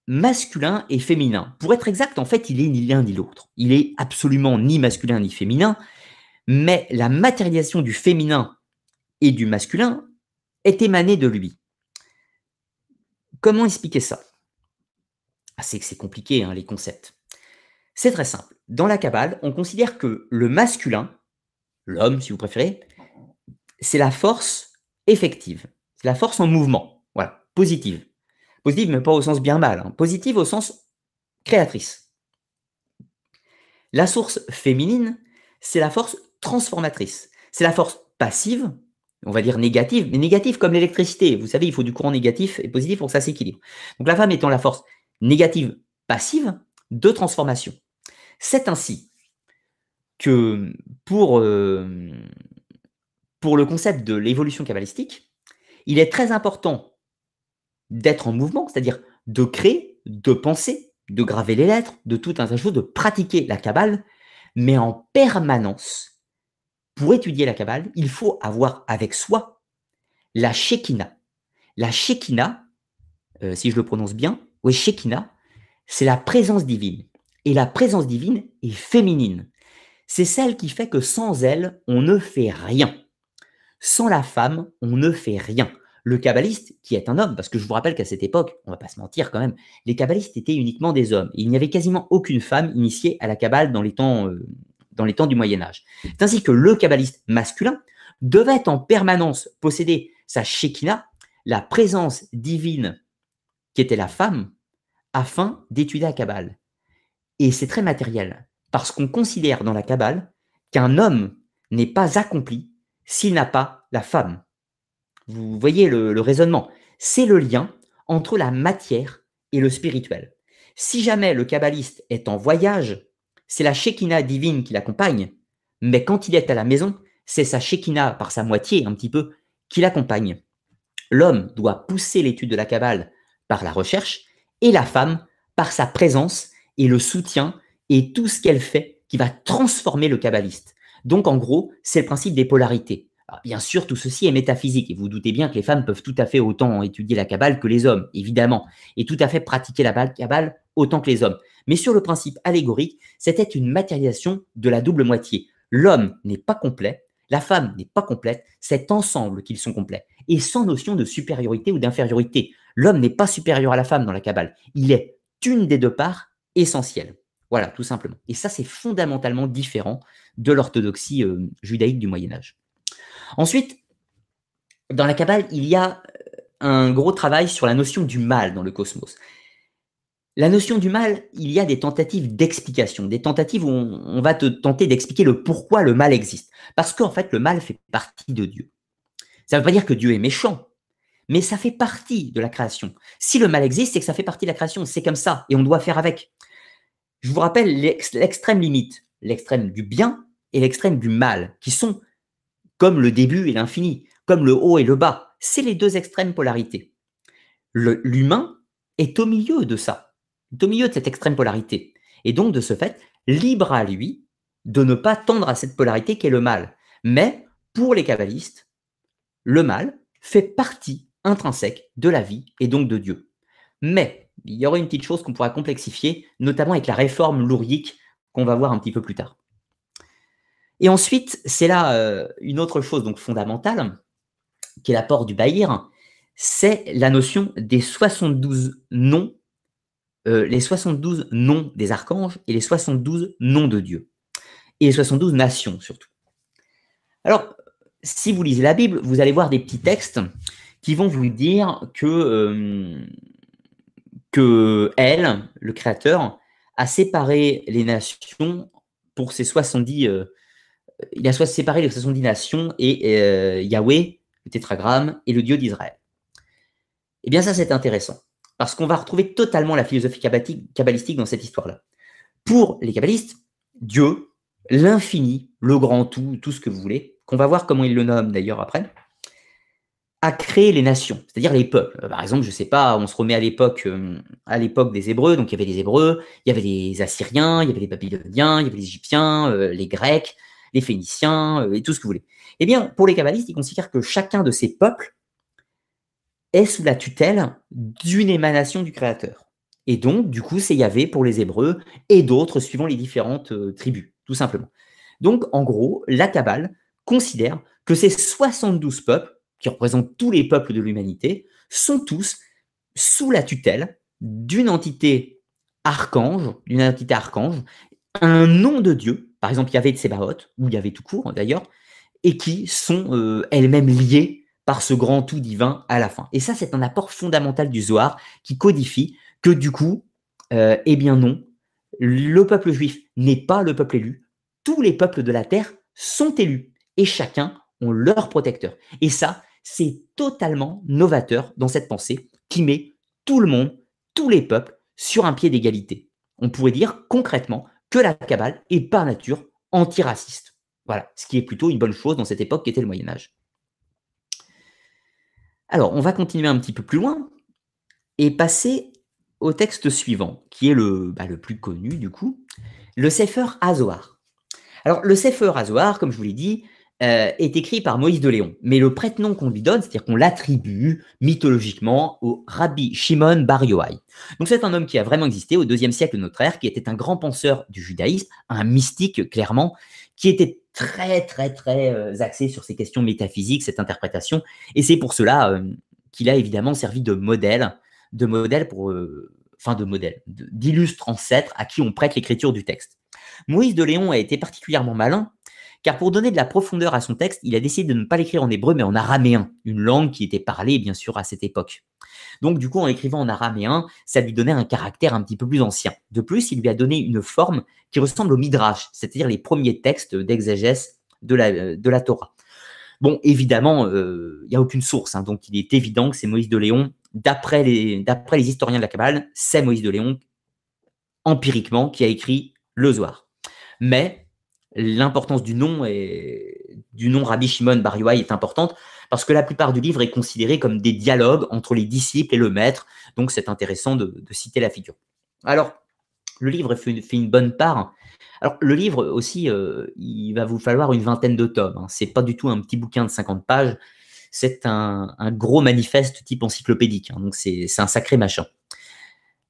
masculin et féminin. Pour être exact, en fait, il est ni l'un ni l'autre. Il est absolument ni masculin ni féminin, mais la matérialisation du féminin et du masculin est émané de lui. Comment expliquer ça? Ah, C'est que c'est compliqué, hein, les concepts. C'est très simple. Dans la Kabbale, on considère que le masculin, l'homme si vous préférez, c'est la force effective. C'est la force en mouvement. Voilà, positive. Positive, mais pas au sens bien mal. Hein. Positive au sens créatrice. La source féminine, c'est la force transformatrice. C'est la force passive on va dire négative, mais négative comme l'électricité. Vous savez, il faut du courant négatif et positif pour que ça s'équilibre. Donc la femme étant la force négative passive de transformation. C'est ainsi que pour, euh, pour le concept de l'évolution cabalistique, il est très important d'être en mouvement, c'est-à-dire de créer, de penser, de graver les lettres, de tout un tas de choses, de pratiquer la cabale, mais en permanence pour étudier la Kabbale, il faut avoir avec soi la Shekinah. La Shekinah, euh, si je le prononce bien, oui, Shekinah, c'est la présence divine. Et la présence divine est féminine. C'est celle qui fait que sans elle, on ne fait rien. Sans la femme, on ne fait rien. Le kabbaliste, qui est un homme, parce que je vous rappelle qu'à cette époque, on va pas se mentir quand même, les kabbalistes étaient uniquement des hommes. Il n'y avait quasiment aucune femme initiée à la kabbale dans les temps, euh, dans les temps du Moyen Âge. C'est ainsi que le kabbaliste masculin devait en permanence posséder sa Shekinah, la présence divine qui était la femme, afin d'étudier la Kabbale. Et c'est très matériel, parce qu'on considère dans la Kabbale qu'un homme n'est pas accompli s'il n'a pas la femme. Vous voyez le, raisonnement. C'est le lien entre la matière et le spirituel. Si jamais le kabbaliste est en voyage c'est la Shekinah divine qui l'accompagne, mais quand il est à la maison, c'est sa Shekinah par sa moitié, un petit peu, qui l'accompagne. L'homme doit pousser l'étude de la Kabbale par la recherche, et la femme par sa présence et le soutien et tout ce qu'elle fait qui va transformer le kabbaliste. Donc en gros, c'est le principe des polarités. Bien sûr, tout ceci est métaphysique et vous, doutez bien que les femmes peuvent tout à fait autant étudier la Kabbale que les hommes, évidemment, et tout à fait pratiquer la Kabbale autant que les hommes. Mais sur le principe allégorique, c'était une matérialisation de la double moitié. L'homme n'est pas complet, la femme n'est pas complète, c'est ensemble qu'ils sont complets. Et sans notion de supériorité ou d'infériorité. L'homme n'est pas supérieur à la femme dans la Kabbale. Il est une des deux parts essentielles. Voilà, tout simplement. Et ça, c'est fondamentalement différent de l'orthodoxie euh, judaïque du Moyen Âge. Ensuite, dans la Kabbale, il y a euh, un gros travail sur la notion du mal dans le cosmos. La notion du mal, il y a des tentatives d'explication, des tentatives où on, va te tenter d'expliquer le pourquoi le mal existe. Parce qu'en fait, le mal fait partie de Dieu. Ça ne veut pas dire que Dieu est méchant, mais ça fait partie de la création. Si le mal existe, c'est que ça fait partie de la création. C'est comme ça, et on doit faire avec. Je vous rappelle l'extrême limite, l'extrême du bien et l'extrême du mal, qui sont comme le début et l'infini, comme le haut et le bas. c'est les deux extrêmes polarités. L'humain est au milieu de ça, au milieu de cette extrême polarité. Et donc, de ce fait, libre à lui de ne pas tendre à cette polarité qu'est le mal. Mais pour les kabbalistes, le mal fait partie intrinsèque de la vie et donc de Dieu. Mais il y aurait une petite chose qu'on pourra complexifier, notamment avec la réforme lourique qu'on va voir un petit peu plus tard. Et ensuite, c'est là euh, une autre chose donc fondamentale, qui est l'apport du Bahir, c'est la notion des 72 noms, euh, les 72 noms des archanges et les 72 noms de Dieu, et les 72 nations surtout. Alors, si vous lisez la Bible, vous allez voir des petits textes qui vont vous dire que, euh, que elle, le Créateur, a séparé les nations pour ses 70. Euh, il a soit séparé les 70 nations et euh, Yahweh, le tétragramme, et le Dieu d'Israël. Eh bien, ça, c'est intéressant. Parce qu'on va retrouver totalement la philosophie kabbalistique dans cette histoire-là. Pour les kabbalistes, Dieu, l'infini, le grand tout, tout ce que vous voulez, qu'on va voir comment il le nomme d'ailleurs après, a créé les nations, c'est-à-dire les peuples. Euh, par exemple, je ne sais pas, on se remet à l'époque, euh, à l'époque des Hébreux, donc il y avait les Hébreux, il y avait les Assyriens, il y avait les Babyloniens, il y avait les Égyptiens, les Grecs, les Phéniciens et tout ce que vous voulez. Eh bien, pour les kabbalistes, ils considèrent que chacun de ces peuples est sous la tutelle d'une émanation du Créateur. Et donc, du coup, c'est Yahvé pour les Hébreux et d'autres suivant les différentes tribus, tout simplement. Donc, en gros, la Kabbale considère que ces 72 peuples qui représentent tous les peuples de l'humanité, sont tous sous la tutelle d'une entité archange, d'une entité archange, un nom de Dieu, par exemple il y avait de ou il y avait tout court d'ailleurs, et qui sont euh, elles-mêmes liées par ce grand tout divin à la fin. Et ça, c'est un apport fondamental du Zohar qui codifie que du coup, euh, eh bien non, le peuple juif n'est pas le peuple élu, tous les peuples de la terre sont élus, et chacun ont leur protecteur. Et ça, c'est totalement novateur dans cette pensée qui met tout le monde, tous les peuples, sur un pied d'égalité. On pourrait dire concrètement que la Kabbale est par nature antiraciste. Voilà, ce qui est plutôt une bonne chose dans cette époque qui était le Moyen Âge. Alors, on va continuer un petit peu plus loin et passer au texte suivant, qui est le, bah, plus connu du coup, le Sefer Azohar. Alors, le Sefer Azohar, comme je vous l'ai dit, euh, est écrit par Moïse de Léon. Mais le prête-nom qu'on lui donne, c'est-à-dire qu'on l'attribue mythologiquement au Rabbi Shimon Bar Yochai. Donc c'est un homme qui a vraiment existé au deuxième siècle de notre ère, qui était un grand penseur du judaïsme, un mystique clairement, qui était très très très euh, axé sur ces questions métaphysiques, cette interprétation. Et c'est pour cela euh, qu'il a évidemment servi de modèle, de modèle pour, enfin de modèle, d'illustre ancêtre à qui on prête l'écriture du texte. Moïse de Léon a été particulièrement malin car pour donner de la profondeur à son texte, il a décidé de ne pas l'écrire en hébreu, mais en araméen, une langue qui était parlée, bien sûr, à cette époque. Donc, du coup, en écrivant en araméen, ça lui donnait un caractère un petit peu plus ancien. De plus, il lui a donné une forme qui ressemble au Midrash, c'est-à-dire les premiers textes d'exégèse de la, de la Torah. Bon, évidemment, euh, il n'y a aucune source, hein, donc il est évident que c'est Moïse de Léon. D'après les, les historiens de la Kabbale, c'est Moïse de Léon, empiriquement, qui a écrit le Zohar. Mais l'importance du nom et du nom Rabbi Shimon Bar est importante parce que la plupart du livre est considéré comme des dialogues entre les disciples et le maître. Donc c'est intéressant de, citer la figure. Alors, le livre fait une, bonne part. Alors, le livre aussi, euh, il va vous falloir une vingtaine de tomes. Hein. C'est pas du tout un petit bouquin de 50 pages. C'est un, gros manifeste type encyclopédique. Hein. Donc, c'est un sacré machin.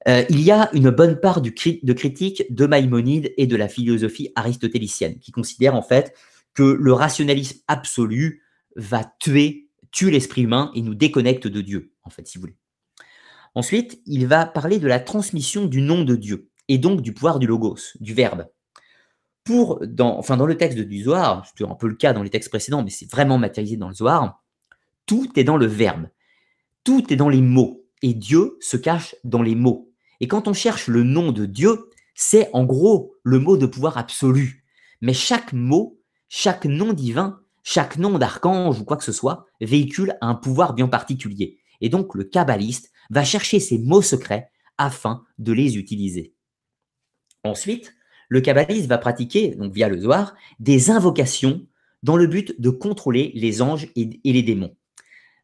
Euh, il y a une bonne part de critique de Maïmonide et de la philosophie aristotélicienne, qui considère en fait que le rationalisme absolu va tuer, tuer l'esprit humain et nous déconnecte de Dieu, en fait, si vous voulez. Ensuite, il va parler de la transmission du nom de Dieu, et donc du pouvoir du logos, du verbe. Pour, dans, enfin, dans le texte du Zohar, c'est un peu le cas dans les textes précédents, mais c'est vraiment matérialisé dans le Zohar, tout est dans le verbe, tout est dans les mots, et Dieu se cache dans les mots. Et quand on cherche le nom de Dieu, c'est en gros le mot de pouvoir absolu. Mais chaque mot, chaque nom divin, chaque nom d'archange ou quoi que ce soit véhicule un pouvoir bien particulier. Et donc le kabbaliste va chercher ces mots secrets afin de les utiliser. Ensuite, le kabbaliste va pratiquer, donc via le Zohar, des invocations dans le but de contrôler les anges et, les démons.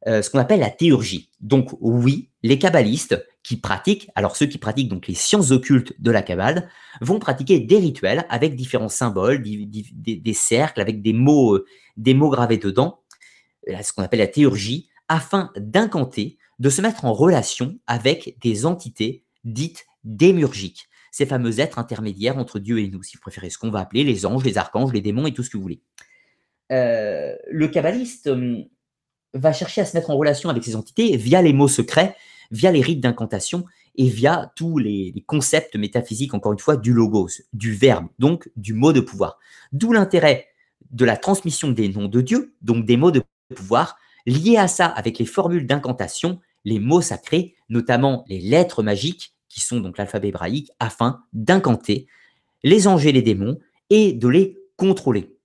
euh, ce qu'on appelle la théurgie. Donc oui, les kabbalistes pratiquent, alors ceux qui pratiquent donc les sciences occultes de la Kabbale, vont pratiquer des rituels avec différents symboles, des, cercles, avec des mots, euh, des mots gravés dedans, ce qu'on appelle la théurgie, afin d'incanter, de se mettre en relation avec des entités dites démurgiques, ces fameux êtres intermédiaires entre Dieu et nous, si vous préférez, ce qu'on va appeler les anges, les archanges, les démons et tout ce que vous voulez. Euh, le kabbaliste hum, va chercher à se mettre en relation avec ces entités via les mots secrets, via les rites d'incantation et via tous les, concepts métaphysiques, encore une fois, du logos, du verbe, donc du mot de pouvoir. D'où l'intérêt de la transmission des noms de Dieu, donc des mots de pouvoir, liés à ça avec les formules d'incantation, les mots sacrés, notamment les lettres magiques, qui sont donc l'alphabet hébraïque, afin d'incanter les anges et les démons et de les contrôler.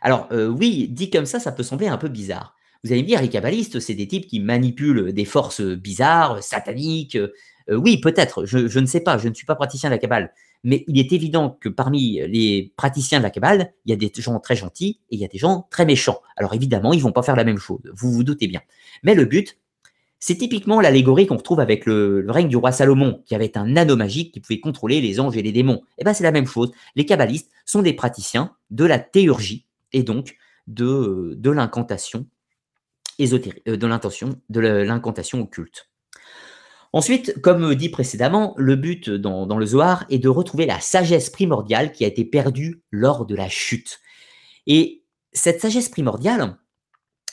Alors euh, oui, dit comme ça, ça peut sembler un peu bizarre. Vous allez me dire, les kabbalistes, c'est des types qui manipulent des forces bizarres, sataniques. Euh, oui, peut-être, je, ne sais pas, je ne suis pas praticien de la Kabbale. Mais il est évident que parmi les praticiens de la Kabbale, il y a des gens très gentils et il y a des gens très méchants. Alors évidemment, ils vont pas faire la même chose, vous vous doutez bien. Mais le but, c'est typiquement l'allégorie qu'on retrouve avec le, règne du roi Salomon, qui avait un anneau magique qui pouvait contrôler les anges et les démons. Et eh bien c'est la même chose. Les kabbalistes sont des praticiens de la théurgie et donc de l'incantation ésotérique, euh, de l'intention, de l'incantation occulte. Ensuite, comme dit précédemment, le but dans, le Zohar est de retrouver la sagesse primordiale qui a été perdue lors de la chute. Et cette sagesse primordiale,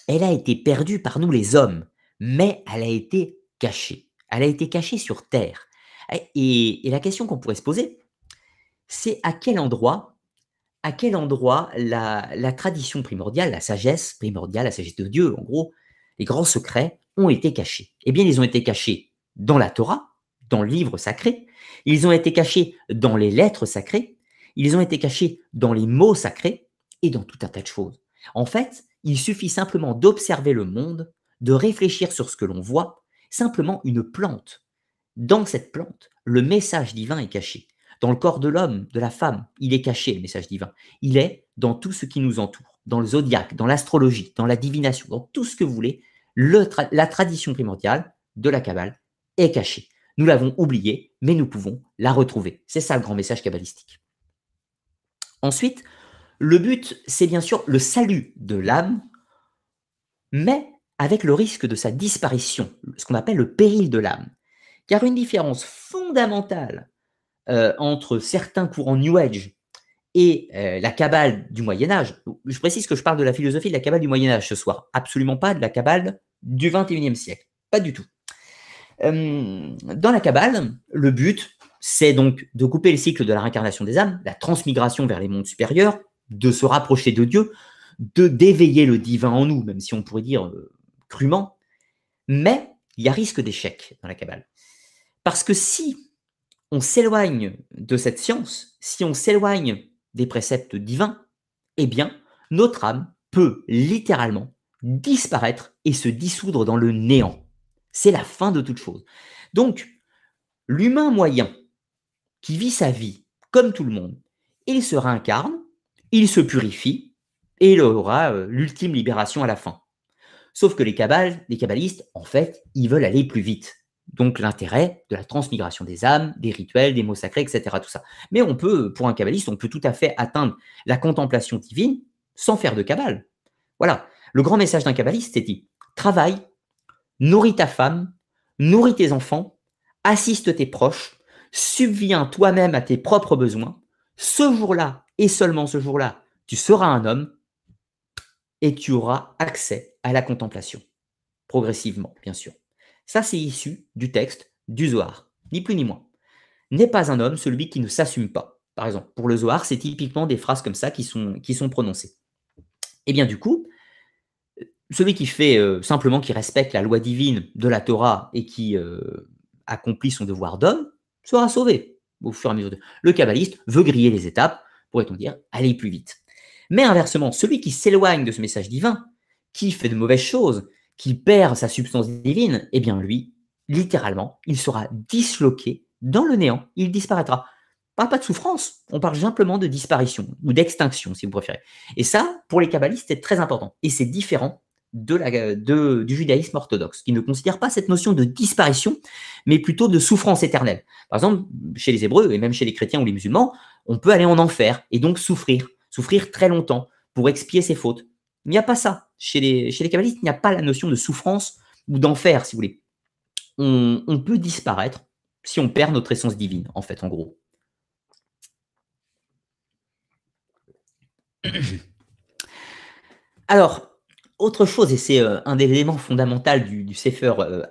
elle a été perdue par nous les hommes, mais elle a été cachée. Elle a été cachée sur Terre. Et la question qu'on pourrait se poser, c'est à quel endroit, à quel endroit la, tradition primordiale, la sagesse primordiale, la sagesse de Dieu, en gros, les grands secrets ont été cachés. Eh bien, ils ont été cachés dans la Torah, dans le livre sacré, ils ont été cachés dans les lettres sacrées, ils ont été cachés dans les mots sacrés et dans tout un tas de choses. En fait, il suffit simplement d'observer le monde, de réfléchir sur ce que l'on voit, simplement une plante. Dans cette plante, le message divin est caché. Dans le corps de l'homme, de la femme, il est caché, le message divin. Il est dans tout ce qui nous entoure, dans le zodiaque, dans l'astrologie, dans la divination, dans tout ce que vous voulez la tradition primordiale de la Kabbale est cachée. Nous l'avons oubliée, mais nous pouvons la retrouver. C'est ça le grand message kabbalistique. Ensuite, le but, c'est bien sûr le salut de l'âme, mais avec le risque de sa disparition, ce qu'on appelle le péril de l'âme. Car une différence fondamentale euh, entre certains courants New Age et euh, la Kabbale du Moyen Âge, je précise que je parle de la philosophie de la Kabbale du Moyen Âge ce soir, absolument pas de la Kabbale du 21e siècle. Pas du tout. Euh, dans la Kabbale, le but, c'est donc de couper le cycle de la réincarnation des âmes, la transmigration vers les mondes supérieurs, de se rapprocher de Dieu, de d'éveiller le divin en nous, même si on pourrait dire crûment. Mais il y a risque d'échec dans la Kabbale. Parce que si on s'éloigne de cette science, si on s'éloigne des préceptes divins, eh bien, notre âme peut littéralement disparaître et se dissoudre dans le néant. C'est la fin de toute chose. Donc, l'humain moyen qui vit sa vie comme tout le monde, il se réincarne, il se purifie et il aura euh, l'ultime libération à la fin. Sauf que les kabbales, les kabbalistes, en fait, ils veulent aller plus vite. Donc l'intérêt de la transmigration des âmes, des rituels, des mots sacrés, etc. Tout ça. Mais on peut, pour un kabbaliste, on peut tout à fait atteindre la contemplation divine sans faire de kabbale. Voilà. Le grand message d'un kabbaliste, c'est dit travaille, nourris ta femme, nourris tes enfants, assiste tes proches, subviens toi-même à tes propres besoins. Ce jour-là, et seulement ce jour-là, tu seras un homme et tu auras accès à la contemplation. Progressivement, bien sûr. Ça, c'est issu du texte du Zohar, ni plus ni moins. N'est pas un homme celui qui ne s'assume pas. Par exemple, pour le Zohar, c'est typiquement des phrases comme ça qui sont, qui sont prononcées. Et eh bien du coup, celui qui fait euh, simplement, qui respecte la loi divine de la Torah et qui euh, accomplit son devoir d'homme, sera sauvé au fur et à mesure. Le kabbaliste veut griller les étapes, pourrait-on dire, aller plus vite. Mais inversement, celui qui s'éloigne de ce message divin, qui fait de mauvaises choses, qui perd sa substance divine, eh bien lui, littéralement, il sera disloqué dans le néant, il disparaîtra. On parle pas de souffrance, on parle simplement de disparition ou d'extinction, si vous préférez. Et ça, pour les kabbalistes, c'est très important. Et c'est différent du judaïsme orthodoxe, qui ne considère pas cette notion de disparition, mais plutôt de souffrance éternelle. Par exemple, chez les Hébreux et même chez les chrétiens ou les musulmans, on peut aller en enfer et donc souffrir, souffrir très longtemps pour expier ses fautes. Il n'y a pas ça. Chez les, chez kabbalistes, il n'y a pas la notion de souffrance ou d'enfer, si vous voulez. On, peut disparaître si on perd notre essence divine, en fait, en gros. Alors, autre chose, et c'est euh, un des éléments fondamentaux du, du Sefer euh,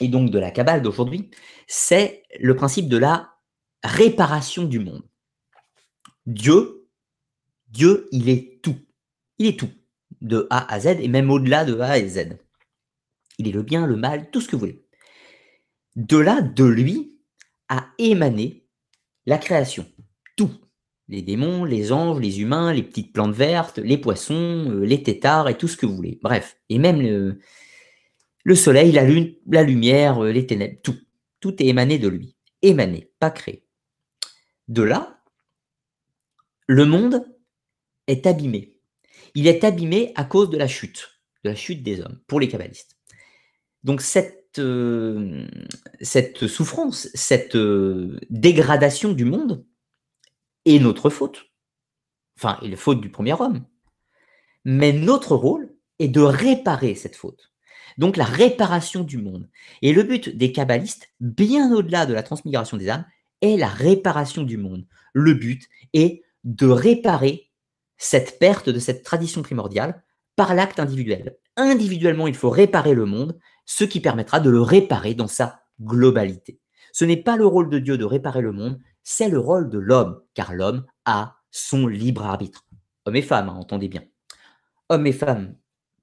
et donc de la Kabbale d'aujourd'hui, c'est le principe de la réparation du monde. Dieu, Dieu, il est tout. Il est tout, de A à Z, et même au-delà de A et Z. Il est le bien, le mal, tout ce que vous voulez. De là, de lui, a émané la création. Tout les démons, les anges, les humains, les petites plantes vertes, les poissons, euh, les têtards et tout ce que vous voulez. Bref, et même le, le soleil, la lune, la lumière, euh, les ténèbres, tout. Tout est émané de lui. Émané, pas créé. De là, le monde est abîmé. Il est abîmé à cause de la chute, de la chute des hommes, pour les kabbalistes. Donc cette, euh, cette souffrance, cette dégradation du monde, et notre faute. Enfin, et la faute du premier homme. Mais notre rôle est de réparer cette faute. Donc la réparation du monde. Et le but des kabbalistes, bien au-delà de la transmigration des âmes, est la réparation du monde. Le but est de réparer cette perte de cette tradition primordiale par l'acte individuel. Individuellement, il faut réparer le monde, ce qui permettra de le réparer dans sa globalité. Ce n'est pas le rôle de Dieu de réparer le monde, c'est le rôle de l'homme, car l'homme a son libre arbitre. Hommes et femmes, hein, entendez bien. Hommes et femmes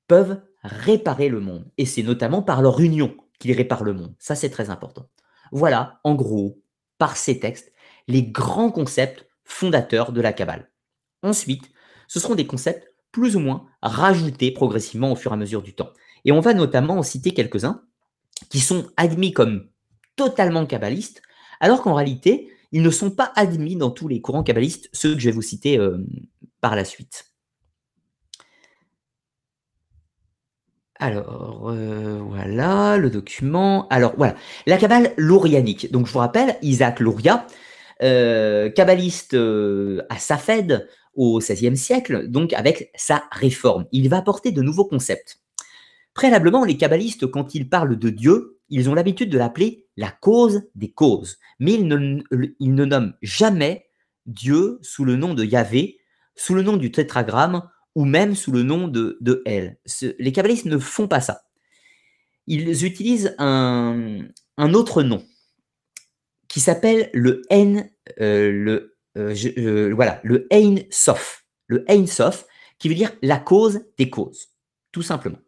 peuvent réparer le monde, et c'est notamment par leur union qu'ils réparent le monde. Ça, c'est très important. Voilà, en gros, par ces textes, les grands concepts fondateurs de la Kabbale. Ensuite, ce seront des concepts plus ou moins rajoutés progressivement au fur et à mesure du temps. Et on va notamment en citer quelques-uns qui sont admis comme totalement kabbalistes, alors qu'en réalité, ils ne sont pas admis dans tous les courants kabbalistes, ceux que je vais vous citer euh, par la suite. Alors, euh, voilà le document. Alors, voilà, la Kabbale lourianique. Donc, je vous rappelle, Isaac Louria, euh, kabbaliste à Safed au XVIe siècle, donc avec sa réforme. Il va apporter de nouveaux concepts. Préalablement, les kabbalistes, quand ils parlent de Dieu, ils ont l'habitude de l'appeler la cause des causes, mais ils ne, nomment jamais Dieu sous le nom de Yahvé, sous le nom du tétragramme ou même sous le nom de, de El. les kabbalistes ne font pas ça. Ils utilisent un, autre nom qui s'appelle le Ein, euh, le, euh, euh, voilà, le Ein Sof. Le Ein qui veut dire la cause des causes, tout simplement.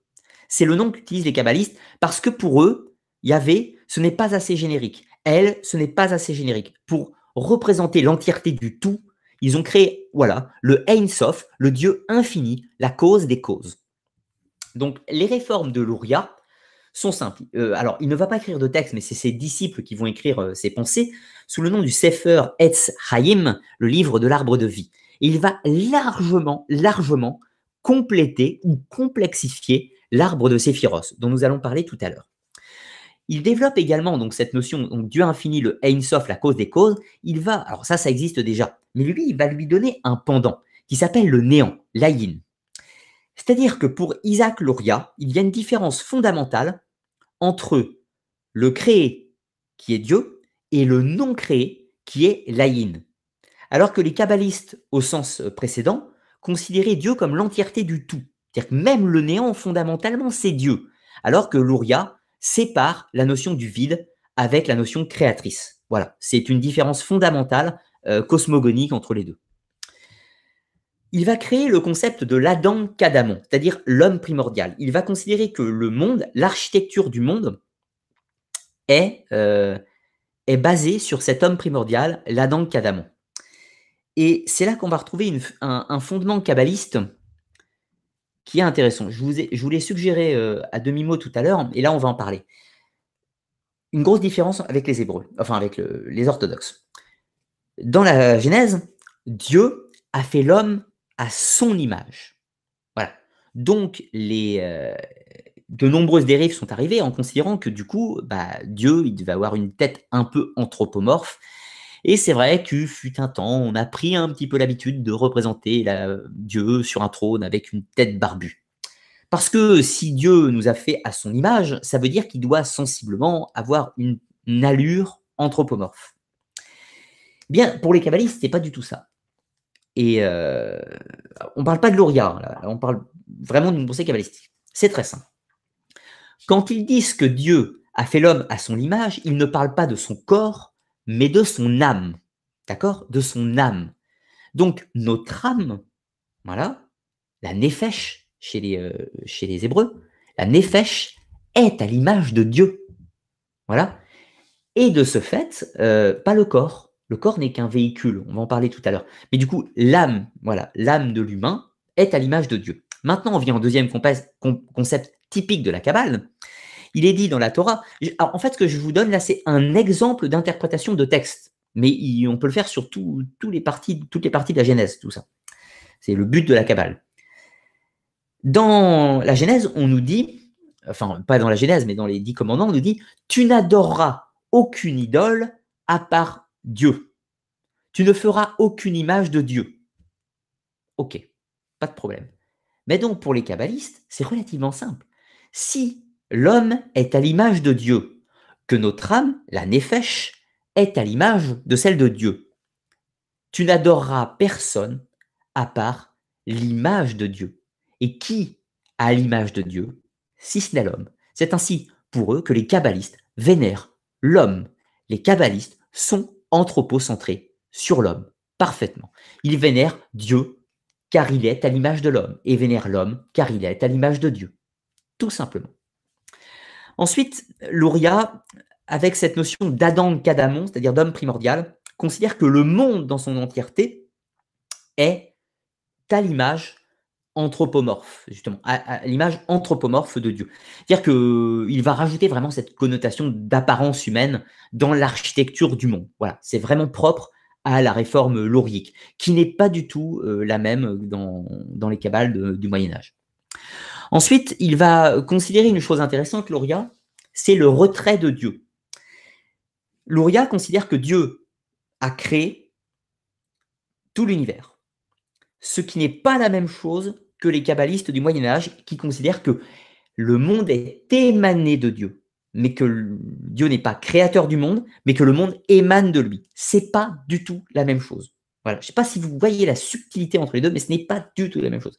C'est le nom qu'utilisent les kabbalistes parce que pour eux, Yahvé, ce n'est pas assez générique. Elle, ce n'est pas assez générique. Pour représenter l'entièreté du tout, ils ont créé, voilà, le Ein Sof, le Dieu infini, la cause des causes. Donc, les réformes de Luria sont simples. Euh, alors, il ne va pas écrire de texte, mais c'est ses disciples qui vont écrire euh, ses pensées sous le nom du Sefer Etz Haïm, le livre de l'arbre de vie. il va largement, largement compléter ou complexifier l'arbre de Séphiros, dont nous allons parler tout à l'heure. Il développe également donc cette notion, donc Dieu infini, le Ein Sof, la cause des causes. Il va, alors ça, ça existe déjà, mais lui, il va lui donner un pendant qui s'appelle le néant, l'Aïn. C'est-à-dire que pour Isaac Luria, il y a une différence fondamentale entre le créé, qui est Dieu, et le non créé, qui est l'Aïn. Alors que les kabbalistes, au sens précédent, considéraient Dieu comme l'entièreté du tout. C'est-à-dire que même le néant, fondamentalement, c'est Dieu. Alors que Luria sépare la notion du vide avec la notion créatrice. Voilà, c'est une différence fondamentale euh, cosmogonique entre les deux. Il va créer le concept de l'Adam Kadamon, c'est-à-dire l'homme primordial. Il va considérer que le monde, l'architecture du monde, est, euh, basée sur cet homme primordial, l'Adam Kadamon. Et c'est là qu'on va retrouver un, fondement kabbaliste qui est intéressant. Je vous, ai, l'ai suggéré euh, à demi-mot tout à l'heure, et là on va en parler. Une grosse différence avec les Hébreux, enfin avec les orthodoxes. Dans la Genèse, Dieu a fait l'homme à son image. Voilà. Donc, les, euh, de nombreuses dérives sont arrivées en considérant que du coup, bah, Dieu, il devait avoir une tête un peu anthropomorphe. Et c'est vrai que fut un temps, on a pris un petit peu l'habitude de représenter Dieu sur un trône avec une tête barbue. Parce que si Dieu nous a fait à son image, ça veut dire qu'il doit sensiblement avoir une, allure anthropomorphe. Bien, pour les kabbalistes, c'est pas du tout ça. Et euh, on ne parle pas de l'Oria, on parle vraiment d'une pensée kabbalistique. C'est très simple. Quand ils disent que Dieu a fait l'homme à son image, ils ne parlent pas de son corps, mais de son âme. D'accord? De son âme. Donc, notre âme, voilà, la nefesh chez les, euh, chez les Hébreux, la nefesh est à l'image de Dieu. Voilà? Et de ce fait, euh, pas le corps. Le corps n'est qu'un véhicule, on va en parler tout à l'heure. Mais du coup, l'âme, voilà, l'âme de l'humain est à l'image de Dieu. Maintenant, on vient au deuxième concept typique de la Kabbale. Il est dit dans la Torah. en fait, ce que je vous donne là, c'est un exemple d'interprétation de texte. Mais on peut le faire sur toutes les parties de la Genèse, tout ça. C'est le but de la Kabbale. Dans la Genèse, on nous dit, enfin, pas dans la Genèse, mais dans les dix commandements, on nous dit Tu n'adoreras aucune idole à part Dieu. Tu ne feras aucune image de Dieu. Ok, pas de problème. Mais donc, pour les kabbalistes, c'est relativement simple. Si l'homme est à l'image de Dieu, que notre âme, la nefesh, est à l'image de celle de Dieu, tu n'adoreras personne à part l'image de Dieu. Et qui a l'image de Dieu, si ce n'est l'homme? C'est ainsi pour eux que les kabbalistes vénèrent l'homme. Les kabbalistes sont anthropocentrés sur l'homme, parfaitement. Ils vénèrent Dieu car il est à l'image de l'homme, et vénèrent l'homme car il est à l'image de Dieu. Tout simplement. Ensuite, Luria, avec cette notion d'Adam Kadamon, c'est-à-dire d'homme primordial, considère que le monde dans son entièreté est à l'image anthropomorphe, justement, à, l'image anthropomorphe de Dieu. C'est-à-dire qu'il va rajouter vraiment cette connotation d'apparence humaine dans l'architecture du monde. Voilà, c'est vraiment propre à la réforme laurique, qui n'est pas du tout euh, la même dans, dans les cabales du Moyen Âge. Ensuite, il va considérer une chose intéressante, Luria, c'est le retrait de Dieu. Luria considère que Dieu a créé tout l'univers, ce qui n'est pas la même chose que les kabbalistes du Moyen Âge qui considèrent que le monde est émané de Dieu, mais que Dieu n'est pas créateur du monde, mais que le monde émane de lui. C'est pas du tout la même chose. Voilà. Je ne sais pas si vous voyez la subtilité entre les deux, mais ce n'est pas du tout la même chose.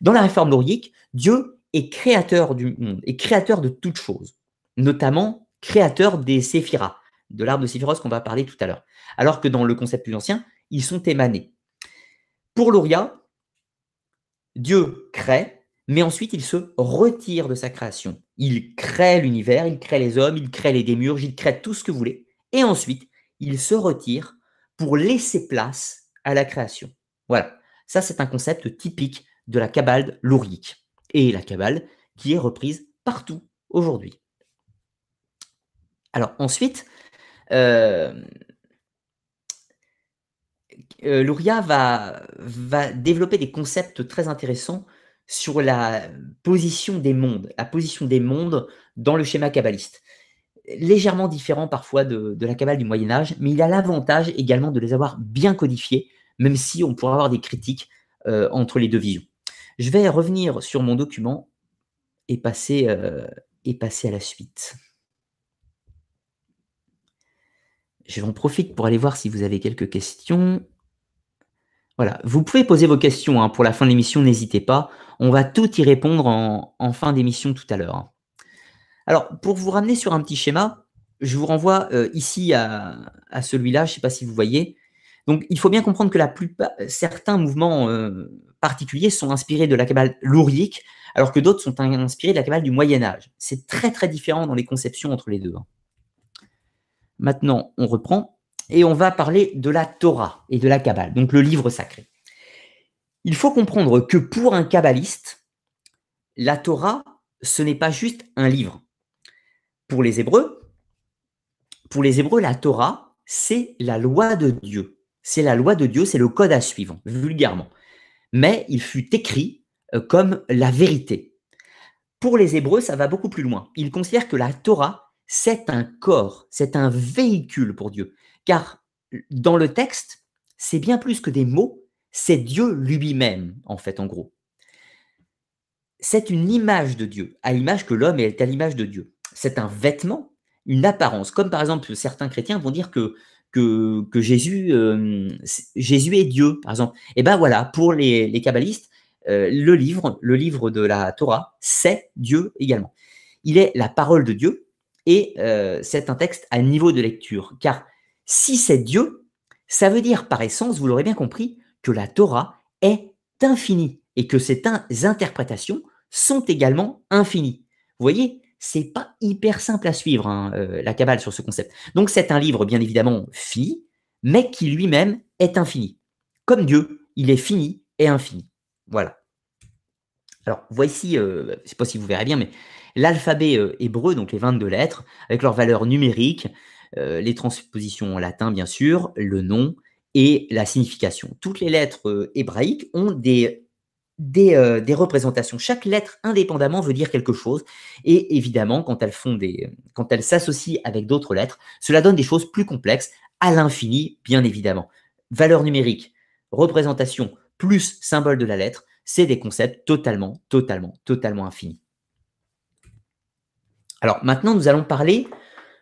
Dans la réforme laurique, Dieu est créateur du monde, est créateur de toutes choses, notamment créateur des séphiras, de l'arbre de Séphiros qu'on va parler tout à l'heure. Alors que dans le concept plus ancien, ils sont émanés. Pour Luria, Dieu crée, mais ensuite il se retire de sa création. Il crée l'univers, il crée les hommes, il crée les démurges, il crée tout ce que vous voulez, et ensuite il se retire pour laisser place à la création. Voilà, ça c'est un concept typique de la Kabbale lourique, et la Kabbale qui est reprise partout aujourd'hui. Alors ensuite, euh, euh, Luria va, développer des concepts très intéressants sur la position des mondes, la position des mondes dans le schéma kabbaliste. Légèrement différent parfois de, la Kabbale du Moyen Âge, mais il a l'avantage également de les avoir bien codifiés, même si on pourra avoir des critiques euh, entre les deux visions. Je vais revenir sur mon document et passer, euh, et passer à la suite. Je en profite pour aller voir si vous avez quelques questions. Voilà, vous pouvez poser vos questions hein, pour la fin de l'émission, n'hésitez pas. On va tout y répondre en, fin d'émission tout à l'heure. Hein. Alors, pour vous ramener sur un petit schéma, je vous renvoie euh, ici à, celui-là, je ne sais pas si vous voyez. Donc, il faut bien comprendre que certains mouvements euh, particuliers sont inspirés de la cabale lourique, alors que d'autres sont inspirés de la cabale du Moyen Âge. C'est très très différent dans les conceptions entre les deux. Maintenant, on reprend et on va parler de la Torah et de la Kabbale, donc le livre sacré. Il faut comprendre que pour un kabbaliste, la Torah, ce n'est pas juste un livre. Pour les Hébreux, pour les Hébreux, la Torah, c'est la loi de Dieu. C'est la loi de Dieu, c'est le code à suivre, vulgairement. Mais il fut écrit euh, comme la vérité. Pour les Hébreux, ça va beaucoup plus loin. Ils considèrent que la Torah, c'est un corps, c'est un véhicule pour Dieu. Car dans le texte, c'est bien plus que des mots, c'est Dieu lui-même, en fait, en gros. C'est une image de Dieu, à l'image que l'homme est à l'image de Dieu. C'est un vêtement, une apparence, comme par exemple certains chrétiens vont dire que que, Jésus, euh, Jésus est Dieu, par exemple. Et ben voilà, pour les, les kabbalistes, euh, le le livre de la Torah, c'est Dieu également. Il est la parole de Dieu et euh, c'est un texte à niveau de lecture. Car si c'est Dieu, ça veut dire par essence, vous l'aurez bien compris, que la Torah est infinie et que ses interprétations sont également infinies. Vous voyez, c'est pas hyper simple à suivre, hein, euh, la Kabbale sur ce concept. Donc c'est un livre, bien évidemment, fini, mais qui lui-même est infini. Comme Dieu, il est fini et infini. Voilà. Alors, voici, euh, je ne sais pas si vous verrez bien, mais l'alphabet euh, hébreu, donc les 22 lettres, avec leurs valeurs numériques, les transpositions en latin, bien sûr, le nom et la signification. Toutes les lettres hébraïques ont des euh, représentations. Chaque lettre indépendamment veut dire quelque chose. Et évidemment, quand elles quand elles s'associent avec d'autres lettres, cela donne des choses plus complexes à l'infini, bien évidemment. Valeur numérique, représentation plus symbole de la lettre, c'est des concepts totalement, totalement, totalement infinis. Alors maintenant, nous allons parler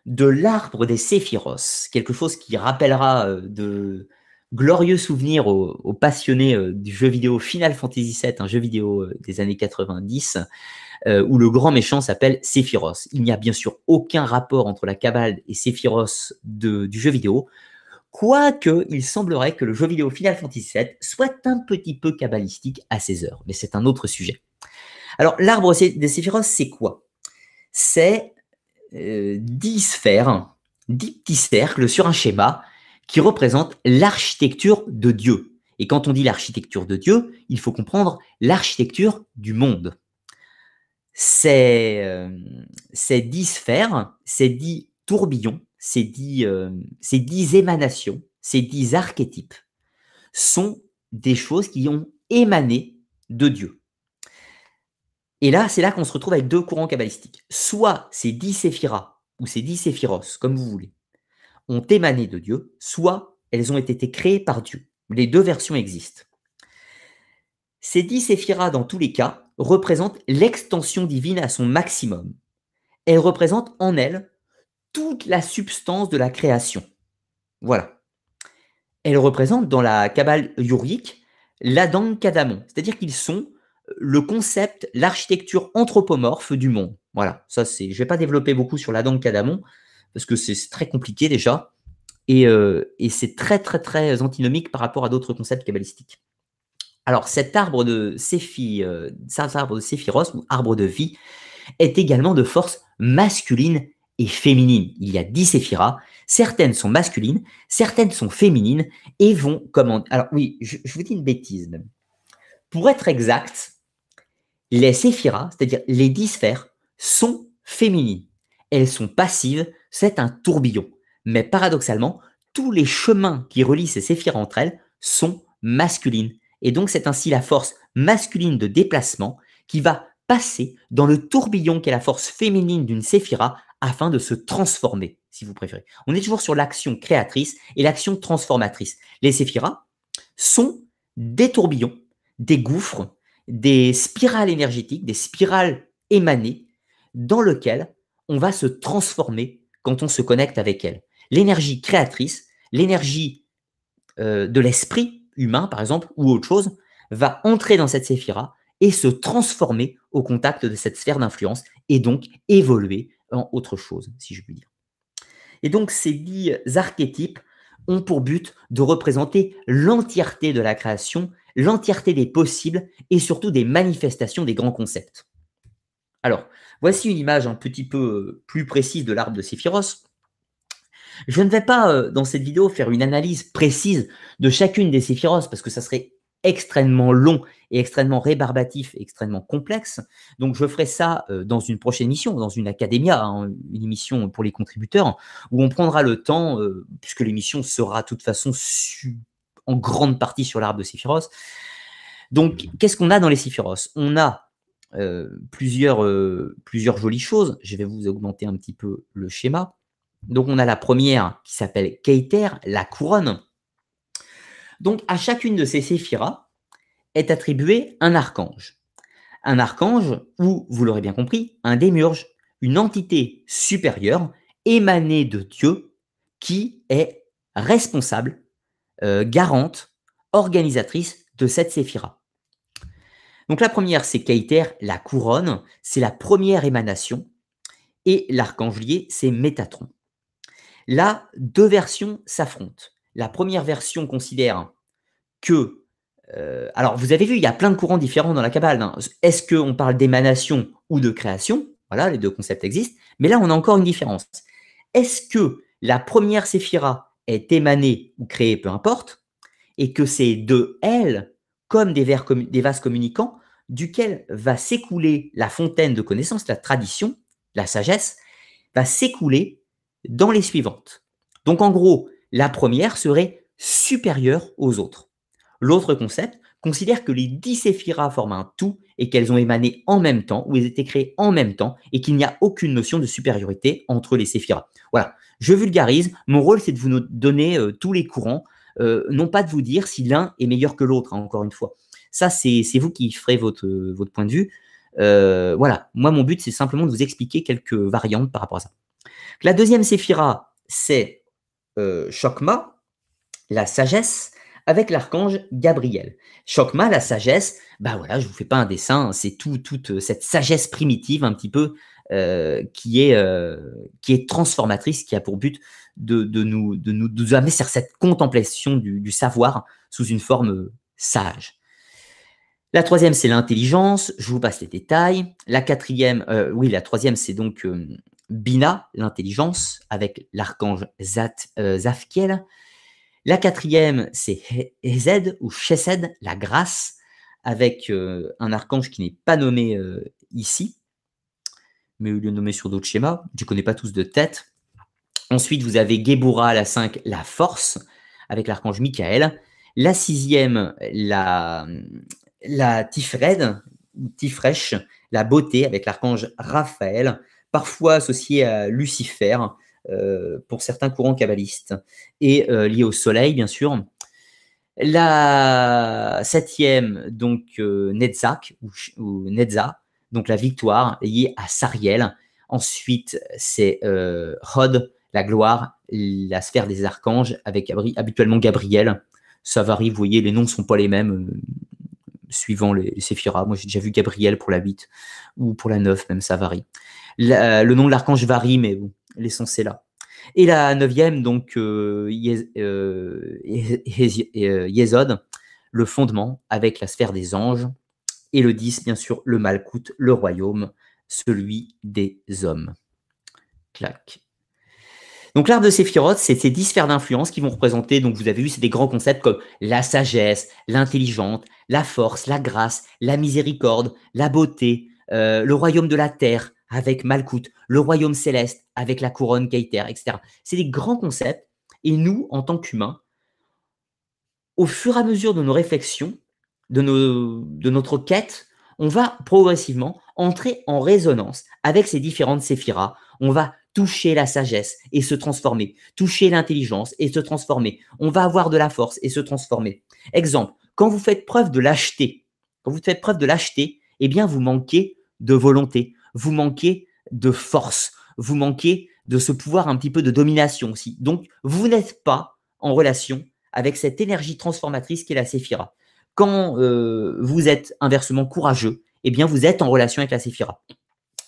de l'arbre des séphiros, quelque chose qui rappellera euh, de, glorieux souvenir aux, passionnés euh, du jeu vidéo Final Fantasy VII, un jeu vidéo euh, des années 90, euh, où le grand méchant s'appelle Sephiroth. Il n'y a bien sûr aucun rapport entre la Kabbale et Sephiroth du jeu vidéo, quoique il semblerait que le jeu vidéo Final Fantasy VII soit un petit peu kabbalistique à ses heures, mais c'est un autre sujet. Alors l'arbre des Sephiroth, c'est quoi? C'est euh, 10 sphères, 10 petits cercles sur un schéma qui représente l'architecture de Dieu. Et quand on dit l'architecture de Dieu, il faut comprendre l'architecture du monde. Ces, euh, ces dix sphères, ces dix tourbillons, ces dix, euh, ces dix émanations, ces dix archétypes sont des choses qui ont émané de Dieu. Et là, c'est là qu'on se retrouve avec deux courants kabbalistiques. Soit ces dix séphiras, ou ces dix séphiros, comme vous voulez, ont émané de Dieu, soit elles ont été créées par Dieu. Les deux versions existent. Ces dix séphiras, dans tous les cas, représentent l'extension divine à son maximum. Elles représentent en elles toute la substance de la création. Voilà. Elles représentent dans la Kabbale yurique l'Adam Kadamon, c'est-à-dire qu'ils sont le concept, l'architecture anthropomorphe du monde. Voilà, ça c'est. Je ne vais pas développer beaucoup sur l'Adam Kadamon, parce que c'est très compliqué déjà, euh, et, c'est très très très antinomique par rapport à d'autres concepts kabbalistiques. Alors cet arbre de Séphi, euh, cet arbre de Séphiros, ou arbre de vie, est également de force masculine et féminine. Il y a dix séphiras, certaines sont masculines, certaines sont féminines, et vont comment Alors oui, je, vous dis une bêtise. Pour être exact, les séphiras, c'est-à-dire les dix sphères, sont féminines. Elles sont passives, c'est un tourbillon. Mais paradoxalement, tous les chemins qui relient ces séphiras entre elles sont masculines. Et donc c'est ainsi la force masculine de déplacement qui va passer dans le tourbillon qu'est la force féminine d'une séphira afin de se transformer, si vous préférez. On est toujours sur l'action créatrice et l'action transformatrice. Les séphiras sont des tourbillons, des gouffres, des spirales énergétiques, des spirales émanées dans lesquelles on va se transformer quand on se connecte avec elle. L'énergie créatrice, l'énergie euh, de l'esprit humain, par exemple, ou autre chose, va entrer dans cette séphira et se transformer au contact de cette sphère d'influence et donc évoluer en autre chose, si je puis dire. Et donc ces dix archétypes ont pour but de représenter l'entièreté de la création, l'entièreté des possibles et surtout des manifestations des grands concepts. Alors, voici une image un petit peu euh, plus précise de l'arbre de Séphiros. Je ne vais pas, euh, dans cette vidéo, faire une analyse précise de chacune des Séphiros, parce que ça serait extrêmement long et extrêmement rébarbatif et extrêmement complexe. Donc, je ferai ça euh, dans une prochaine émission, dans une académia, hein, une émission pour les contributeurs, où on prendra le temps, puisque l'émission sera de toute façon en grande partie sur l'arbre de Séphiros, Donc, qu'est-ce qu'on a dans les Séphiros On a euh, plusieurs, euh, plusieurs jolies choses. Je vais vous augmenter un petit peu le schéma. Donc, on a la première qui s'appelle Keiter, la couronne. Donc, à chacune de ces séphiras est attribué un archange. Un archange ou, vous l'aurez bien compris, un démiurge, une entité supérieure émanée de Dieu qui est responsable, euh, garante, organisatrice de cette séphira. Donc la première, c'est Keiter, la couronne, c'est la première émanation, et l'archange lié, c'est Métatron. Là, deux versions s'affrontent. La première version considère que... Euh, alors, vous avez vu, il y a plein de courants différents dans la Kabbale. Hein. Est-ce qu'on parle d'émanation ou de création? Voilà, les deux concepts existent. Mais là, on a encore une différence. Est-ce que la première séphira est émanée ou créée, peu importe, et que c'est de elle, comme des, vases communicants, duquel va s'écouler la fontaine de connaissances, la tradition, la sagesse, va s'écouler dans les suivantes. Donc en gros, la première serait supérieure aux autres. L'autre concept considère que les dix séphiras forment un tout et qu'elles ont émané en même temps, ou elles étaient créées en même temps, et qu'il n'y a aucune notion de supériorité entre les séphiras. Voilà, je vulgarise. Mon rôle, c'est de vous donner euh, tous les courants, euh, non pas de vous dire si l'un est meilleur que l'autre, hein, encore une fois. Ça, c'est vous qui ferez votre, votre point de vue. Euh, voilà, moi, mon but, c'est simplement de vous expliquer quelques variantes par rapport à ça. La deuxième séphira, c'est euh, Chokma, la sagesse, avec l'archange Gabriel. Chokma, la sagesse, bah voilà, je vous fais pas un dessin, c'est tout, toute euh, cette sagesse primitive un petit peu euh, qui, est, qui est transformatrice, qui a pour but de, nous, de, nous, amener sur cette contemplation du, savoir sous une forme sage. La troisième, c'est l'intelligence. Je vous passe les détails. La quatrième, oui, la troisième, c'est donc Bina, l'intelligence, avec l'archange euh, Zafkiel. La quatrième, c'est Hezed ou Chesed, la grâce, avec euh, un archange qui n'est pas nommé euh, ici, mais il est nommé sur d'autres schémas. Je ne connais pas tous de tête. Ensuite, vous avez Gebura, la 5, la force, avec l'archange Michael. La sixième, la, Tifred, la beauté, avec l'archange Raphaël parfois associé à Lucifer pour certains courants kabbalistes, et euh, lié au soleil, bien sûr. La septième, donc euh, Netzach, ou, Netza, donc la victoire, liée à Sariel. Ensuite, c'est Hod, la gloire, la sphère des archanges, avec habituellement Gabriel. Ça varie, vous voyez, les noms ne sont pas les mêmes suivant les, les Moi, j'ai déjà vu Gabriel pour la 8 ou pour la 9, même ça varie. Euh, le nom de l'archange varie, mais bon, l'essence est là. Et la neuvième, donc, euh, euh, Yezod, le fondement avec la sphère des anges. Et le 10, bien sûr, le Malkout, le royaume, celui des hommes. Clac. Donc l'arbre de Séphiroth, c'est ces dix sphères d'influence qui vont représenter, donc vous avez vu, c'est des grands concepts comme la sagesse, l'intelligence, la force, la grâce, la miséricorde, la beauté, le royaume de la terre, avec Malkout, le royaume céleste avec la couronne Keiter, etc. C'est des grands concepts. Et nous, en tant qu'humains, au fur et à mesure de nos réflexions, de, de notre quête, on va progressivement entrer en résonance avec ces différentes séphiras. On va toucher la sagesse et se transformer, toucher l'intelligence et se transformer. On va avoir de la force et se transformer. Exemple, quand vous faites preuve de lâcheté, quand vous faites preuve de lâcheté, eh bien, vous manquez de volonté, vous manquez de force, vous manquez de ce pouvoir un petit peu de domination aussi. Donc, vous n'êtes pas en relation avec cette énergie transformatrice qui est la séphira. Quand euh, vous êtes inversement courageux, eh bien, vous êtes en relation avec la séphira.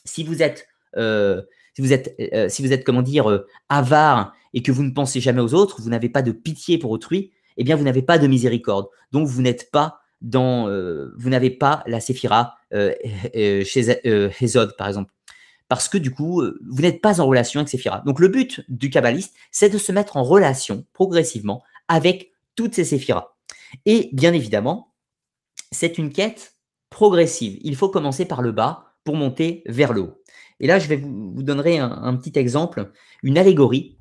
Si vous êtes, euh, si vous êtes, euh, si vous comment dire, avare et que vous ne pensez jamais aux autres, vous n'avez pas de pitié pour autrui, eh bien, vous n'avez pas de miséricorde. Donc, vous n'êtes pas dans, vous n'avez pas la séphira euh, euh, chez euh, Hezod, par exemple. Parce que du coup, vous n'êtes pas en relation avec Séphira. Donc le but du kabbaliste, c'est de se mettre en relation progressivement avec toutes ces séphiras. Et bien évidemment, c'est une quête progressive. Il faut commencer par le bas pour monter vers le haut. Et là, je vais vous, vous donner un, petit exemple, une allégorie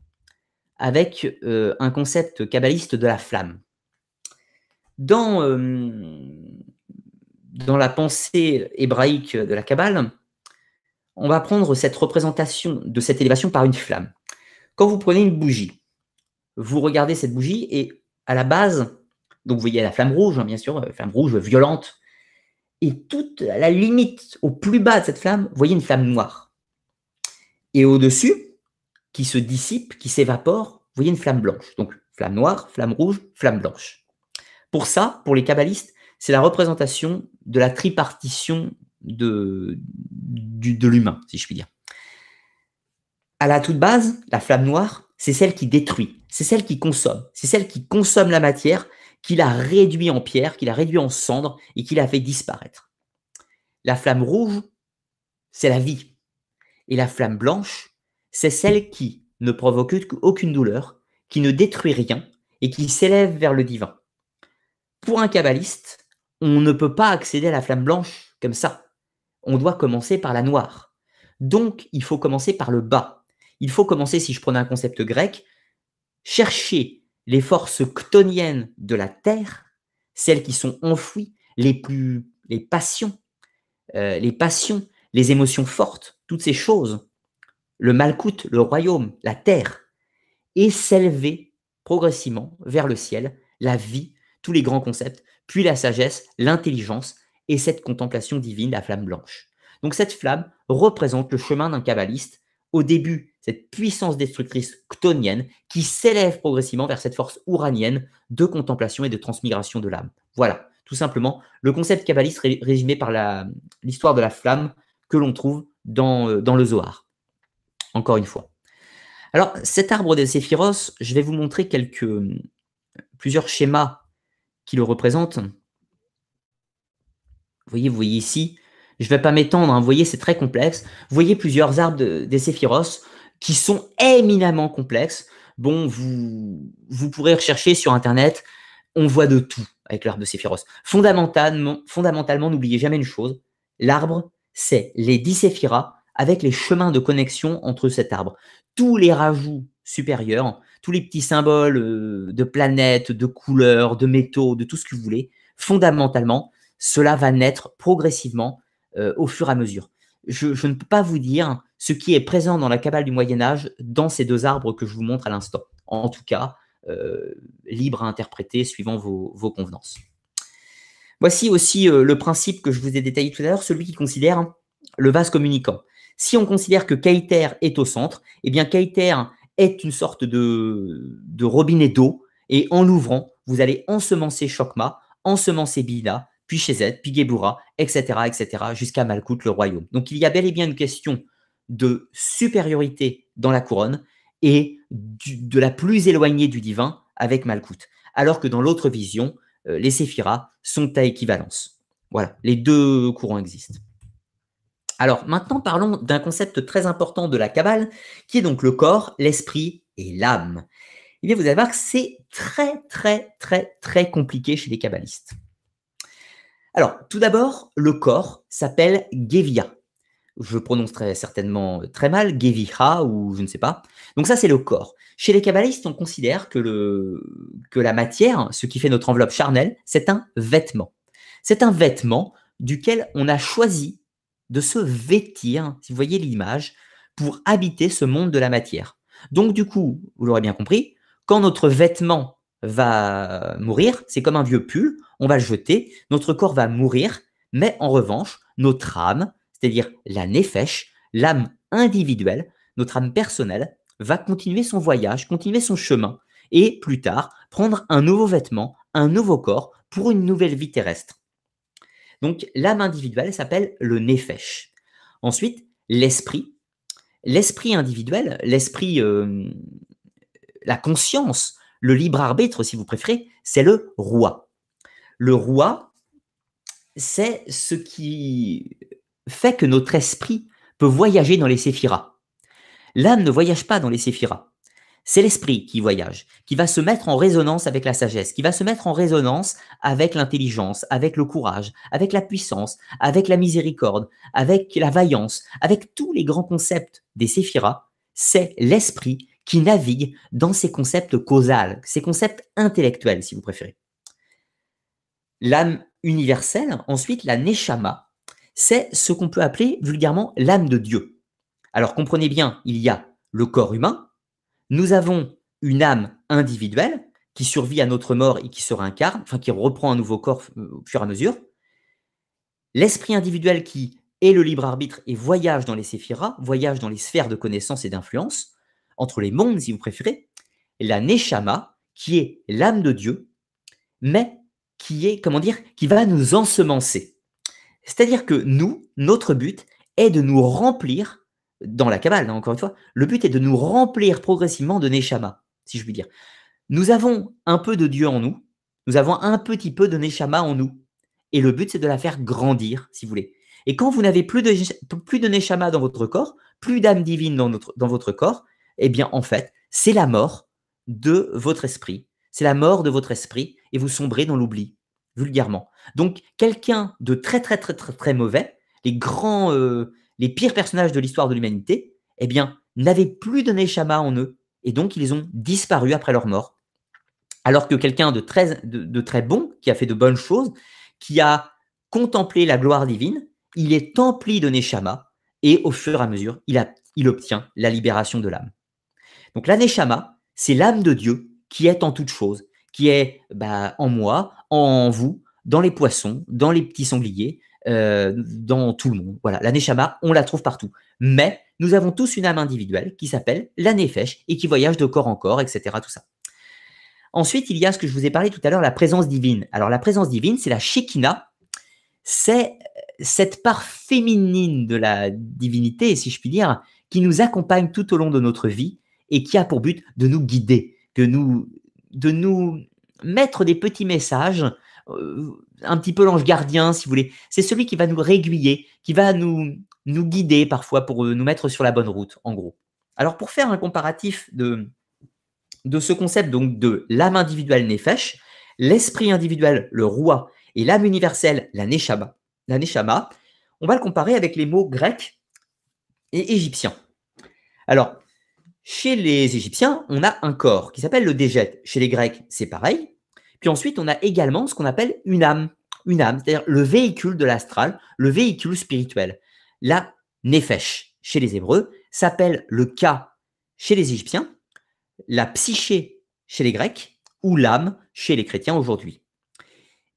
avec un concept kabbaliste de la flamme. Dans, dans la pensée hébraïque de la Kabbale, on va prendre cette représentation de cette élévation par une flamme. Quand vous prenez une bougie, vous regardez cette bougie et à la base, donc vous voyez la flamme rouge, hein, bien sûr, euh, flamme rouge violente, et toute à la limite, au plus bas de cette flamme, vous voyez une flamme noire. Et au-dessus, qui se dissipe, qui s'évapore, vous voyez une flamme blanche. Donc flamme noire, flamme rouge, flamme blanche. Pour ça, pour les kabbalistes, c'est la représentation de la tripartition de, l'humain, si je puis dire. À la toute base, la flamme noire, c'est celle qui détruit, c'est celle qui consomme, c'est celle qui consomme la matière, qui la réduit en pierre, qui la réduit en cendre et qui la fait disparaître. La flamme rouge, c'est la vie. Et la flamme blanche, c'est celle qui ne provoque aucune douleur, qui ne détruit rien et qui s'élève vers le divin. Pour un kabbaliste, on ne peut pas accéder à la flamme blanche comme ça. On doit commencer par la noire. Donc, il faut commencer par le bas. Il faut commencer, si je prenais un concept grec, chercher les forces ctoniennes de la terre, celles qui sont enfouies, les plus, les passions, euh, les passions, les émotions fortes, toutes ces choses, le malcoute, le royaume, la terre, et s'élever progressivement vers le ciel, la vie, tous les grands concepts, puis la sagesse, l'intelligence et cette contemplation divine, la flamme blanche. Donc cette flamme représente le chemin d'un kabbaliste. Au début, cette puissance destructrice ctonienne qui s'élève progressivement vers cette force ouranienne de contemplation et de transmigration de l'âme. Voilà, tout simplement, le concept kabbaliste résumé par l'histoire de la flamme que l'on trouve dans, euh, dans le Zohar. Encore une fois. Alors, cet arbre des séphiros, je vais vous montrer quelques, plusieurs schémas qui le représente. Vous voyez, vous voyez ici, je ne vais pas m'étendre, hein, vous voyez, c'est très complexe. Vous voyez plusieurs arbres des séphiros qui sont éminemment complexes. Bon, vous, vous pourrez rechercher sur Internet, on voit de tout avec l'arbre de séphiros. Fondamentalement, fondamentalement n'oubliez jamais une chose, l'arbre, c'est les dix séphiras avec les chemins de connexion entre cet arbre. Tous les rajouts supérieurs, tous les petits symboles euh, de planètes, de couleurs, de métaux, de tout ce que vous voulez, fondamentalement, cela va naître progressivement euh, au fur et à mesure. Je, ne peux pas vous dire ce qui est présent dans la cabale du Moyen Âge dans ces deux arbres que je vous montre à l'instant. En tout cas, euh, libre à interpréter suivant vos, convenances. Voici aussi le principe que je vous ai détaillé tout à l'heure, celui qui considère le vase communicant. Si on considère que Keiter est au centre, eh bien Keiter est une sorte de, robinet d'eau, et en l'ouvrant, vous allez ensemencer Chokma, ensemencer Bila, puis Shezet, puis Gebura, etc., etc., jusqu'à Malkout, le royaume. Donc il y a bel et bien une question de supériorité dans la couronne et de la plus éloignée du divin avec Malkout. Alors que dans l'autre vision, euh, les séphiras sont à équivalence. Voilà, les deux courants existent. Alors maintenant, parlons d'un concept très important de la Kabbale, qui est donc le corps, l'esprit et l'âme. Eh bien, vous allez voir que c'est très, très, très, très compliqué chez les kabbalistes. Alors, tout d'abord, le corps s'appelle Gevia. Je prononce certainement très mal, Geviha ou je ne sais pas. Donc ça, c'est le corps. Chez les kabbalistes, on considère que la matière, ce qui fait notre enveloppe charnelle, c'est un vêtement. C'est un vêtement duquel on a choisi de se vêtir, si vous voyez l'image, pour habiter ce monde de la matière. Donc du coup, vous l'aurez bien compris, quand notre vêtement va mourir, c'est comme un vieux pull, on va le jeter, notre corps va mourir, mais en revanche, notre âme, c'est-à-dire la nefesh, l'âme individuelle, notre âme personnelle, va continuer son voyage, continuer son chemin, et plus tard, prendre un nouveau vêtement, un nouveau corps pour une nouvelle vie terrestre. Donc l'âme individuelle s'appelle le nefesh. Ensuite, l'esprit. L'esprit individuel, l'esprit, euh, la conscience, le libre arbitre, si vous préférez, c'est le roi. Le roi, c'est ce qui fait que notre esprit peut voyager dans les séphiras. L'âme ne voyage pas dans les séphiras. C'est l'esprit qui voyage, qui va se mettre en résonance avec la sagesse, qui va se mettre en résonance avec l'intelligence, avec le courage, avec la puissance, avec la miséricorde, avec la vaillance, avec tous les grands concepts des séphiras. C'est l'esprit qui navigue dans ces concepts causals, ces concepts intellectuels, si vous préférez. L'âme universelle, ensuite, la Neshama, c'est ce qu'on peut appeler vulgairement l'âme de Dieu. Alors comprenez bien, il y a le corps humain, nous avons une âme individuelle qui survit à notre mort et qui se réincarne, enfin qui reprend un nouveau corps euh, au fur et à mesure. L'esprit individuel qui est le libre arbitre et voyage dans les séphiras, voyage dans les sphères de connaissance et d'influence, entre les mondes si vous préférez. La Neshama, qui est l'âme de Dieu, mais qui est, comment dire, qui va nous ensemencer. C'est-à-dire que nous, notre but est de nous remplir, dans la Kabbale, hein, encore une fois, le but est de nous remplir progressivement de Neshama, si je puis dire. Nous avons un peu de Dieu en nous, nous avons un petit peu de Neshama en nous. Et le but, c'est de la faire grandir, si vous voulez. Et quand vous n'avez plus de, plus de dans votre corps, plus d'âme divine dans votre corps, eh bien, en fait, c'est la mort de votre esprit. C'est la mort de votre esprit et vous sombrez dans l'oubli, vulgairement. Donc, quelqu'un de très, très, très, très, très mauvais, les grands, euh, les pires personnages de l'histoire de l'humanité, eh n'avaient plus de Neshama en eux et donc ils ont disparu après leur mort. Alors que quelqu'un de très, bon, qui a fait de bonnes choses, qui a contemplé la gloire divine, il est empli de Neshama et au fur et à mesure, il, obtient la libération de l'âme. Donc l'aneshama, c'est l'âme de Dieu qui est en toute chose, qui est bah, en moi, en vous, dans les poissons, dans les petits sangliers, euh, dans tout le monde. Voilà, l'aneshama, on la trouve partout. Mais nous avons tous une âme individuelle qui s'appelle la et qui voyage de corps en corps, etc. Tout ça. Ensuite, il y a ce que je vous ai parlé tout à l'heure, la présence divine. Alors la présence divine, c'est la Shekinah, c'est cette part féminine de la divinité, si je puis dire, qui nous accompagne tout au long de notre vie et qui a pour but de nous guider, de nous, mettre des petits messages, euh, un petit peu l'ange gardien, si vous voulez. C'est celui qui va nous réguiller, qui va nous, nous guider parfois pour euh, nous mettre sur la bonne route, en gros. Alors, pour faire un comparatif de, de ce concept donc de l'âme individuelle Nefesh, l'esprit individuel, le roi, et l'âme universelle, la Neshama, on va le comparer avec les mots grecs et égyptiens. Alors, chez les Égyptiens, on a un corps qui s'appelle le dégète. Chez les Grecs, c'est pareil. Puis ensuite, on a également ce qu'on appelle une âme. Une âme, c'est-à-dire le véhicule de l'astral, le véhicule spirituel. La nefesh, chez les Hébreux, s'appelle le ka chez les Égyptiens, la psyché chez les Grecs, ou l'âme chez les chrétiens aujourd'hui.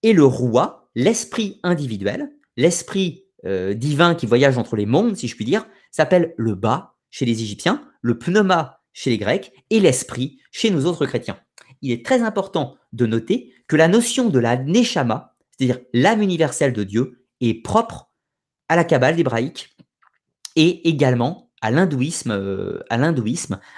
Et le roi, l'esprit individuel, l'esprit euh, divin qui voyage entre les mondes, si je puis dire, s'appelle le bas chez les Égyptiens, le pneuma chez les Grecs et l'esprit chez nous autres chrétiens. Il est très important de noter que la notion de la neshama, c'est-à-dire l'âme universelle de Dieu, est propre à la Kabbale hébraïque et également à l'hindouisme, euh, à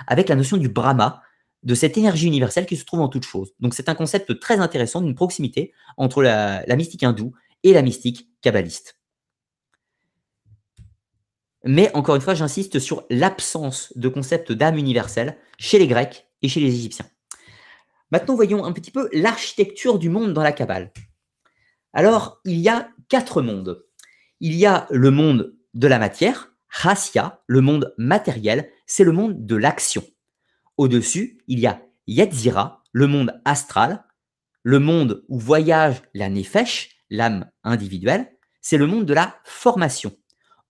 avec la notion du Brahma, de cette énergie universelle qui se trouve en toute chose. Donc c'est un concept très intéressant d'une proximité entre la, la mystique hindoue et la mystique kabbaliste. Mais encore une fois, j'insiste sur l'absence de concept d'âme universelle chez les Grecs et chez les Égyptiens. Maintenant, voyons un petit peu l'architecture du monde dans la Kabbale. Alors, il y a quatre mondes. Il y a le monde de la matière, Hassia, le monde matériel, c'est le monde de l'action. Au-dessus, il y a Yetzira, le monde astral, le monde où voyage la Nefesh, l'âme individuelle, c'est le monde de la formation.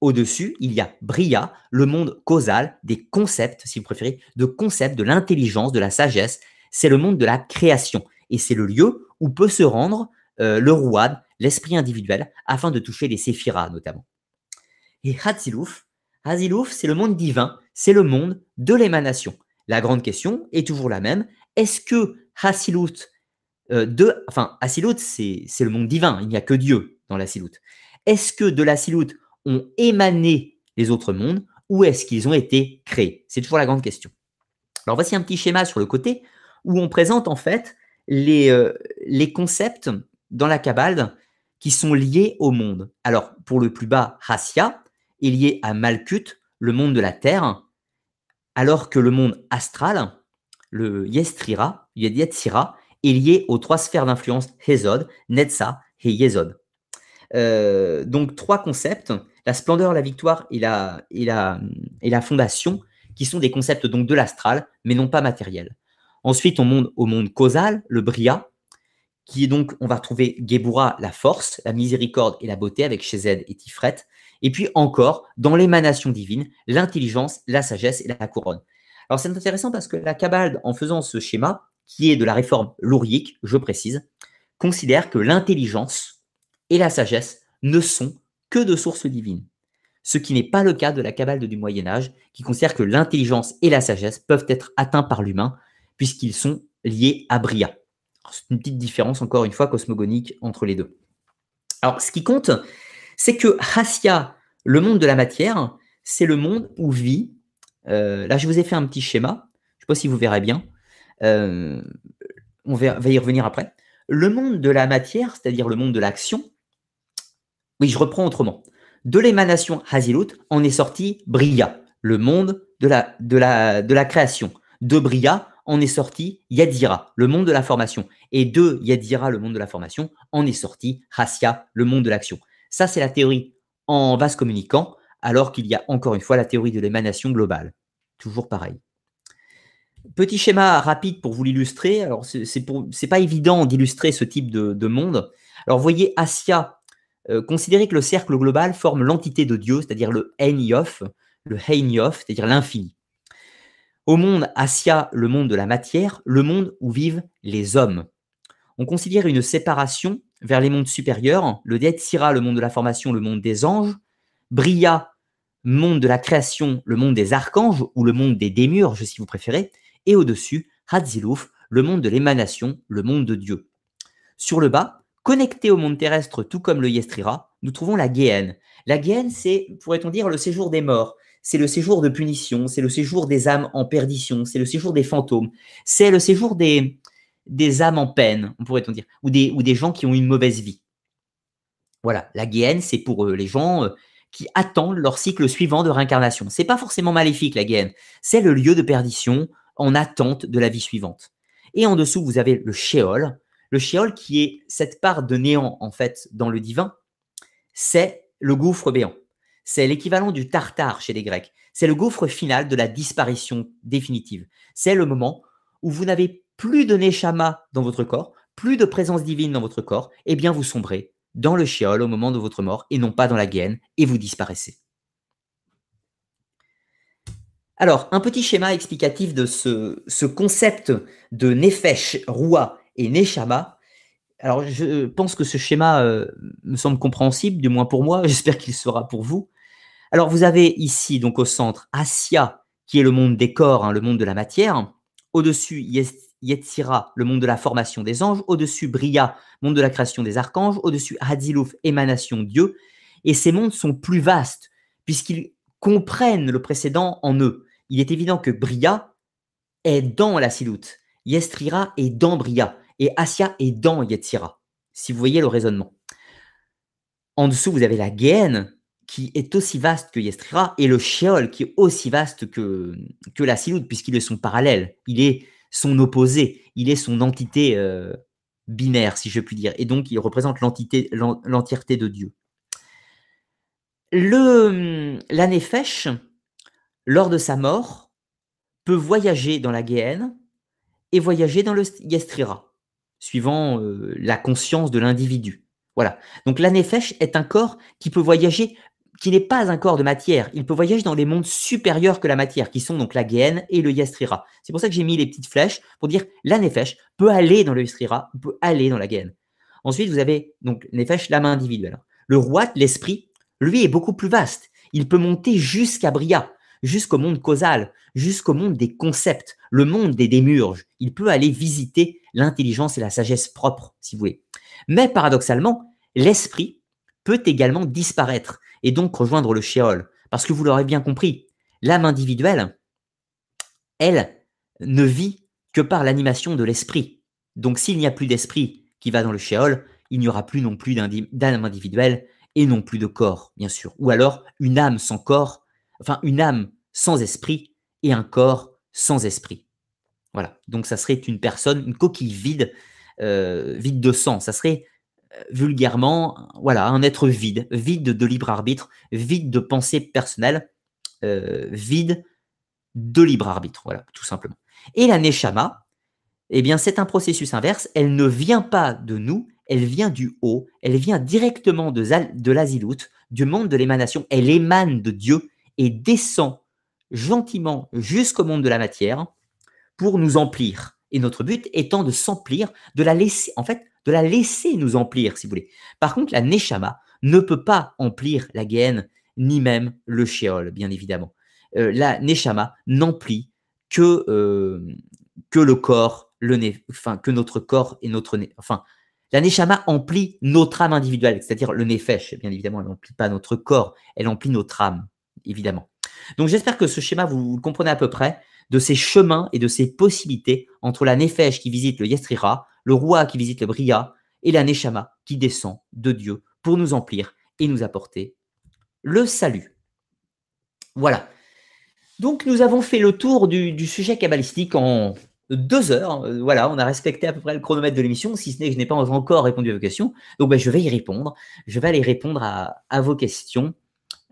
Au-dessus, il y a Bria, le monde causal des concepts, si vous préférez, de concepts de l'intelligence, de la sagesse. C'est le monde de la création. Et c'est le lieu où peut se rendre euh, le rouad, l'esprit individuel, afin de toucher les séphiras notamment. Et Hatzilouf, Hatzilouf, c'est le monde divin, c'est le monde de l'émanation. La grande question est toujours la même. Est-ce que Hasilut, euh, de, enfin, c'est le monde divin, il n'y a que Dieu dans la Est-ce que de la ont émané les autres mondes ou est-ce qu'ils ont été créés? C'est toujours la grande question. Alors voici un petit schéma sur le côté où on présente en fait les, euh, concepts dans la Kabbale qui sont liés au monde. Alors pour le plus bas, Hassia est lié à Malkut, le monde de la terre, alors que le monde astral, le Yestrira, Yetzira, est lié aux trois sphères d'influence Hezod, Netza et Yezod. Euh, donc trois concepts, la splendeur, la victoire et la, et la, et la fondation, qui sont des concepts donc de l'astral, mais non pas matériels. Ensuite, on monte au monde causal, le Bria, qui est donc, on va retrouver Gebura, la force, la miséricorde et la beauté avec Shezed et Tifret. Et puis encore, dans l'émanation divine, l'intelligence, la sagesse et la couronne. Alors c'est intéressant parce que la Kabbale, en faisant ce schéma, qui est de la réforme lourique, je précise, considère que l'intelligence et la sagesse ne sont que de sources divines. Ce qui n'est pas le cas de la Kabbale du Moyen Âge, qui considère que l'intelligence et la sagesse peuvent être atteints par l'humain, puisqu'ils sont liés à Bria. C'est une petite différence, encore une fois, cosmogonique entre les deux. Alors, ce qui compte, c'est que Hassia, le monde de la matière, c'est le monde où vit. Euh, là, je vous ai fait un petit schéma. Je ne sais pas si vous verrez bien. Euh, on va, y revenir après. Le monde de la matière, c'est-à-dire le monde de l'action. Oui, je reprends autrement. De l'émanation Hazilut en est sorti Bria, le monde de la, de la, de la création. De Bria en est sorti Yadira, le monde de la formation. Et de Yadira, le monde de la formation, en est sorti Hassia, le monde de l'action. Ça, c'est la théorie en vase communicant, alors qu'il y a encore une fois la théorie de l'émanation globale. Toujours pareil. Petit schéma rapide pour vous l'illustrer. Alors, c'est pas évident d'illustrer ce type de, monde. Alors, voyez Assia, euh, considérez que le cercle global forme l'entité de Dieu, c'est-à-dire le le Yof, c'est-à-dire l'infini. Au monde Assia, le monde de la matière, le monde où vivent les hommes. On considère une séparation vers les mondes supérieurs, le Sira, le monde de la formation, le monde des anges, Bria, monde de la création, le monde des archanges, ou le monde des démurges, si vous préférez, et au-dessus, Hadzilouf, le monde de l'émanation, le monde de Dieu. Sur le bas, connecté au monde terrestre tout comme le Yestrira, nous trouvons la Géhenne. La Géhenne, c'est, pourrait-on dire, le séjour des morts, c'est le séjour de punition, c'est le séjour des âmes en perdition, c'est le séjour des fantômes, c'est le séjour des, âmes en peine, on pourrait-on dire, ou des, gens qui ont une mauvaise vie. Voilà, la Géhenne, c'est pour les gens euh, qui attendent leur cycle suivant de réincarnation. C'est pas forcément maléfique, la Géhenne, c'est le lieu de perdition en attente de la vie suivante. Et en dessous, vous avez le Sheol. Le Sheol qui est cette part de néant, en fait, dans le divin, c'est le gouffre béant. C'est l'équivalent du tartare chez les Grecs. C'est le gouffre final de la disparition définitive. C'est le moment où vous n'avez plus de neshama dans votre corps, plus de présence divine dans votre corps, eh bien vous sombrez dans le Sheol au moment de votre mort et non pas dans la gaine et vous disparaissez. Alors, un petit schéma explicatif de ce, concept de Nefesh, Roi et Neshama. Alors, je pense que ce schéma euh, me semble compréhensible, du moins pour moi, j'espère qu'il sera pour vous. Alors, vous avez ici, donc au centre, Asia, qui est le monde des corps, hein, le monde de la matière. Au-dessus, Yetzira, le monde de la formation des anges. Au-dessus, Bria, monde de la création des archanges. Au-dessus, Hadilouf, émanation Dieu. Et ces mondes sont plus vastes, puisqu'ils comprennent le précédent en eux il est évident que Bria est dans la Silout, Yestrira est dans Bria, et Asia est dans Yetzira, si vous voyez le raisonnement. En dessous, vous avez la Géhenne, qui est aussi vaste que Yestrira, et le Sheol, qui est aussi vaste que, la Silout, puisqu'il est son parallèle, il est son opposé, il est son entité euh, binaire, si je puis dire, et donc il représente l'entité, l'entièreté de Dieu. Le, la Nefesh, lors de sa mort, peut voyager dans la Géhenne et voyager dans le Yestrira, suivant euh, la conscience de l'individu. Voilà. Donc l'Anefesh est un corps qui peut voyager, qui n'est pas un corps de matière. Il peut voyager dans les mondes supérieurs que la matière, qui sont donc la Géhenne et le Yestrira. C'est pour ça que j'ai mis les petites flèches pour dire l'Anefesh peut aller dans le Yestrira, peut aller dans la Géhenne. Ensuite, vous avez donc Nefesh, l'âme individuelle. Le roi, l'esprit, lui est beaucoup plus vaste. Il peut monter jusqu'à Bria jusqu'au monde causal, jusqu'au monde des concepts, le monde des démurges. Il peut aller visiter l'intelligence et la sagesse propre, si vous voulez. Mais paradoxalement, l'esprit peut également disparaître et donc rejoindre le shéol. Parce que vous l'aurez bien compris, l'âme individuelle, elle, ne vit que par l'animation de l'esprit. Donc s'il n'y a plus d'esprit qui va dans le shéol, il n'y aura plus non plus d'âme individuelle et non plus de corps, bien sûr. Ou alors une âme sans corps enfin une âme sans esprit et un corps sans esprit. Voilà, donc ça serait une personne, une coquille vide, euh, vide de sang. Ça serait vulgairement, voilà, un être vide, vide de libre arbitre, vide de pensée personnelle, euh, vide de libre arbitre, voilà, tout simplement. Et la Neshama, eh bien, c'est un processus inverse. Elle ne vient pas de nous, elle vient du haut, elle vient directement de, de l'Azilut, du monde de l'émanation. Elle émane de Dieu et descend gentiment jusqu'au monde de la matière pour nous emplir. Et notre but étant de s'emplir, de la laisser, en fait, de la laisser nous emplir, si vous voulez. Par contre, la Neshama ne peut pas emplir la gaine, ni même le Sheol, bien évidemment. Euh, la Neshama n'emplit que, euh, que le corps, le enfin, que notre corps et notre nez. Enfin, la Neshama emplit notre âme individuelle, c'est-à-dire le Nefesh, bien évidemment, elle n'emplit pas notre corps, elle emplit notre âme, évidemment. Donc j'espère que ce schéma, vous, comprenez à peu près, de ces chemins et de ces possibilités entre la Nefesh qui visite le Yestrira, le Roi qui visite le Bria, et la Neshama qui descend de Dieu pour nous emplir et nous apporter le salut. Voilà. Donc nous avons fait le tour du, sujet kabbalistique en deux heures. Euh, voilà, on a respecté à peu près le chronomètre de l'émission, si ce n'est que je n'ai pas encore répondu à vos questions. Donc ben, je vais y répondre. Je vais aller répondre à, vos questions,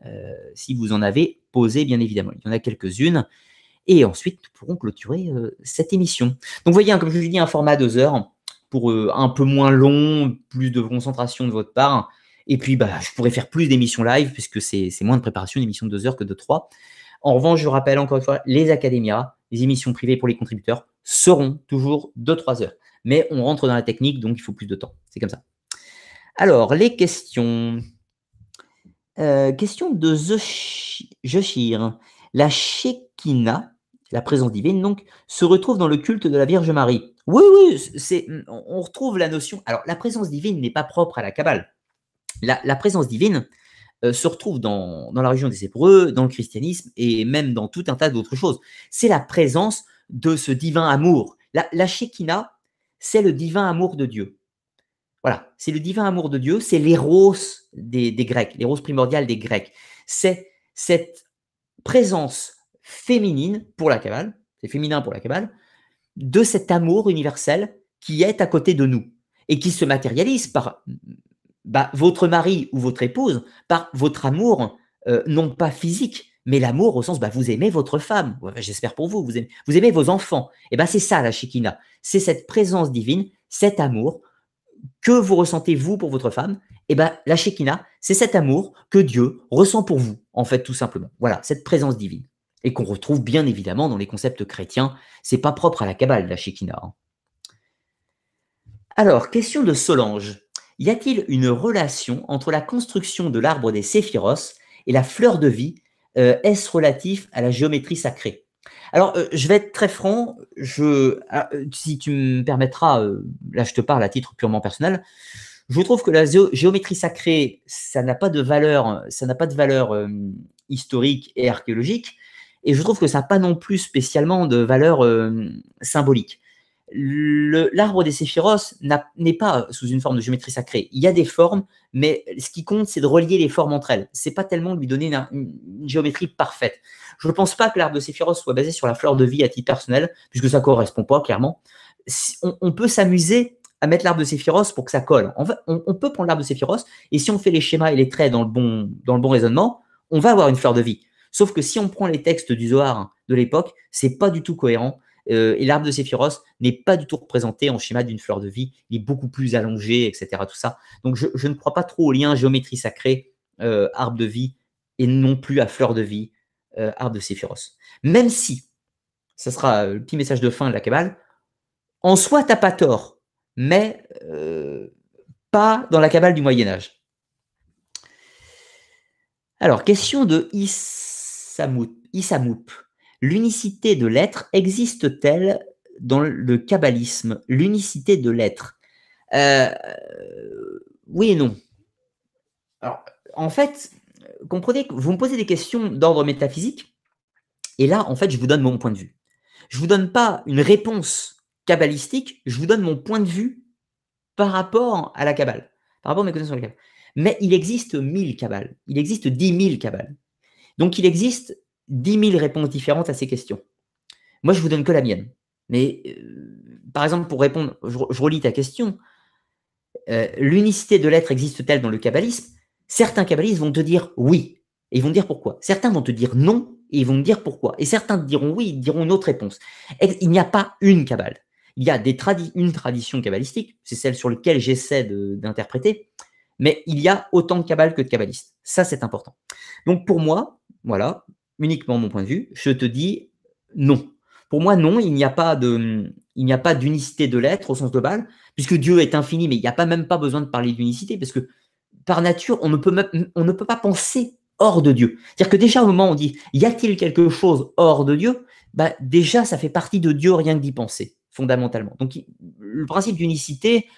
euh, si vous en avez posé, bien évidemment. Il y en a quelques-unes. Et ensuite, nous pourrons clôturer euh, cette émission. Donc voyez, hein, comme je vous dit, un format deux heures pour un peu moins long, plus de concentration de votre part. Et puis, bah, je pourrais faire plus d'émissions live, puisque c'est moins de préparation d'émissions de deux heures que de trois. En revanche, je rappelle encore une fois, les académias, les émissions privées pour les contributeurs seront toujours de trois heures. Mais on rentre dans la technique, donc il faut plus de temps. C'est comme ça. Alors, les questions. Euh, question de Joshir. La Shekinah, la présence divine, donc, se retrouve dans le culte de la Vierge Marie. Oui, oui, c'est, on retrouve la notion. Alors, la présence divine n'est pas propre à la Kabbale. La, présence divine euh, se retrouve dans, la région des Hébreux, dans le christianisme et même dans tout un tas d'autres choses. C'est la présence de ce divin amour. La, la c'est le divin amour de Dieu. Voilà, c'est le divin amour de Dieu, c'est l'éros des, des Grecs, l'éros primordial des Grecs. C'est cette présence féminine pour la Kabbale, c'est féminin pour la Kabbale, de cet amour universel qui est à côté de nous et qui se matérialise par bah, votre mari ou votre épouse, par votre amour, euh, non pas physique, mais l'amour au sens, bah, vous aimez votre femme, j'espère pour vous, vous aimez, vos enfants. Et ben c'est ça la Shekinah, c'est cette présence divine, cet amour que vous ressentez vous pour votre femme. Et la Shekinah, c'est cet amour que Dieu ressent pour vous, en fait, tout simplement. Voilà, cette présence divine. Et qu'on retrouve bien évidemment dans les concepts chrétiens. C'est pas propre à la Kabbale, la Shekinah. Hein. Alors, question de Solange. Y a-t-il une relation entre la construction de l'arbre des séphiros et la fleur de vie euh, Est-ce relatif à la géométrie sacrée? Alors, euh, je vais être très franc. Je, ah, euh, si tu me permettras, là, je te parle à titre purement personnel. Je trouve que la géométrie sacrée, ça n'a pas de valeur, ça n'a pas de valeur historique et archéologique, et je trouve que ça n'a pas non plus spécialement de valeur symbolique l'arbre des séphiros n'est pas sous une forme de géométrie sacrée. Il y a des formes, mais ce qui compte, c'est de relier les formes entre elles. C'est pas tellement de lui donner une, géométrie parfaite. Je ne pense pas que l'arbre de séphiros soit basé sur la fleur de vie à titre personnel, puisque ça correspond pas clairement. On, peut s'amuser à mettre l'arbre de séphiros pour que ça colle. On, peut prendre l'arbre de séphiros et si on fait les schémas et les traits dans le bon raisonnement, on va avoir une fleur de vie. Sauf que si on prend les textes du Zohar de l'époque, c'est pas du tout cohérent euh, et l'arbre de Séphiros n'est pas du tout représenté en schéma d'une fleur de vie. Il est beaucoup plus allongé, etc. Tout ça. Donc, je, ne crois pas trop au lien géométrie sacrée, euh, arbre de vie, et non plus à fleur de vie, euh, arbre de Séphiros. Même si, ce sera le petit message de fin de la Kabbale, en soi, tu n'as pas tort, mais pas dans la Kabbale du Moyen-Âge. Alors, question de Issamoup. L'unicité de l'être existe-t-elle dans le kabbalisme? L'unicité de l'être euh, Oui et non. Alors, en fait, comprenez que vous me posez des questions d'ordre métaphysique, et là, en fait, je vous donne mon point de vue. Je ne vous donne pas une réponse kabbalistique, je vous donne mon point de vue par rapport à la Kabbale, par rapport à mes connaissances sur la Kabbale. Mais il existe mille Kabbales, il existe dix mille Kabbales. Donc il existe 10 000 réponses différentes à ces questions. Moi, je vous donne que la mienne. Mais, euh, par exemple, pour répondre, je, relis ta question, euh, l'unicité de l'être existe-t-elle dans le kabbalisme? Certains kabbalistes vont te dire oui, et ils vont dire pourquoi. Certains vont te dire non, et ils vont te dire pourquoi. Et certains te diront oui, ils diront une autre réponse. Il n'y a pas une kabbale. il y a une tradition kabbalistique, c'est celle sur laquelle j'essaie d'interpréter, mais il y a autant de kabbales que de kabbalistes. Ça, c'est important. Donc pour moi, voilà, uniquement mon point de vue, je te dis non. Pour moi, non, il n'y a pas d'unicité de l'être au sens global, puisque Dieu est infini, mais il n'y a pas même pas besoin de parler d'unicité, parce que par nature, on ne peut, on ne peut pas penser hors de Dieu. C'est-à-dire que déjà au moment où on dit y a-t-il quelque chose hors de Dieu, bah déjà ça fait partie de Dieu rien que d'y penser fondamentalement. Donc le principe d'unicité,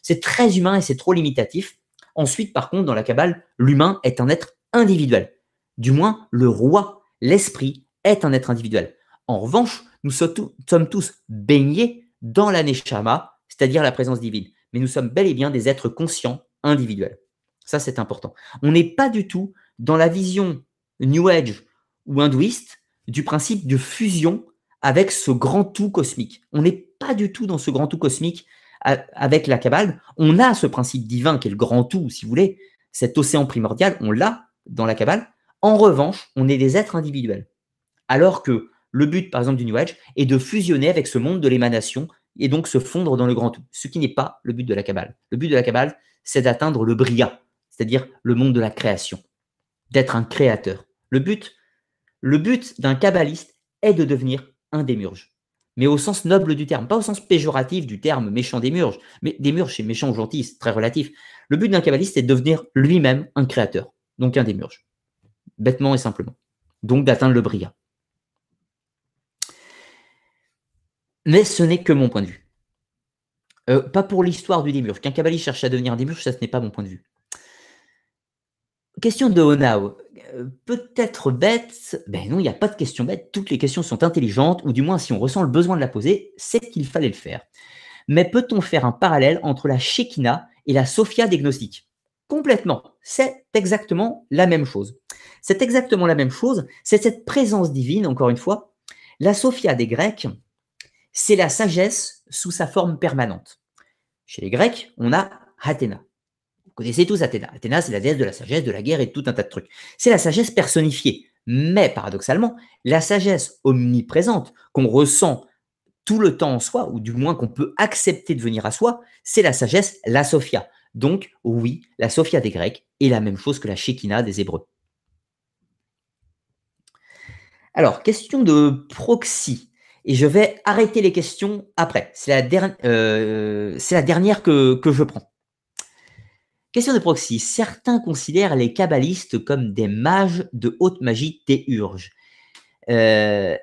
c'est très humain et c'est trop limitatif. Ensuite, par contre, dans la Kabbale, l'humain est un être individuel. Du moins, le roi, l'esprit, est un être individuel. En revanche, nous sommes tous baignés dans la Neshama, c'est-à-dire la présence divine. Mais nous sommes bel et bien des êtres conscients individuels. Ça, c'est important. On n'est pas du tout dans la vision New Age ou hindouiste du principe de fusion avec ce grand tout cosmique. On n'est pas du tout dans ce grand tout cosmique avec la Kabbale. On a ce principe divin qui est le grand tout, si vous voulez, cet océan primordial, on l'a dans la Kabbale. En revanche, on est des êtres individuels. Alors que le but, par exemple, du New Age est de fusionner avec ce monde de l'émanation et donc se fondre dans le grand tout, ce qui n'est pas le but de la Kabbale. Le but de la Kabbale, c'est d'atteindre le Bria, c'est-à-dire le monde de la création, d'être un créateur. Le but, le but d'un kabbaliste est de devenir un démurge, mais au sens noble du terme, pas au sens péjoratif du terme méchant démurge. Mais démurge, c'est méchant ou gentil, c'est très relatif. Le but d'un kabbaliste, c'est de devenir lui-même un créateur, donc un démurge, bêtement et simplement. Donc d'atteindre le bria. Mais ce n'est que mon point de vue. Euh, pas pour l'histoire du démurge. Qu'un kabbaliste cherche à devenir un ça ce n'est pas mon point de vue. Question de Honao. Euh, peut-être bête? Ben non, il n'y a pas de question bête. Toutes les questions sont intelligentes, ou du moins, si on ressent le besoin de la poser, c'est qu'il fallait le faire. Mais peut-on faire un parallèle entre la Shekinah et la Sophia des gnostiques Complètement. C'est exactement la même chose. C'est exactement la même chose. C'est cette présence divine, encore une fois. La Sophia des Grecs, c'est la sagesse sous sa forme permanente. Chez les Grecs, on a Athéna connaissez tous Athéna. Athéna, c'est la déesse de la sagesse, de la guerre et de tout un tas de trucs. C'est la sagesse personnifiée. Mais paradoxalement, la sagesse omniprésente qu'on ressent tout le temps en soi, ou du moins qu'on peut accepter de venir à soi, c'est la sagesse, la Sophia. Donc oui, la Sophia des Grecs est la même chose que la Shekinah des Hébreux. Alors, question de proxy. Et je vais arrêter les questions après. C'est la, euh, dernière que, je prends. Question de proxy. Certains considèrent les kabbalistes comme des mages de haute magie théurge. Euh,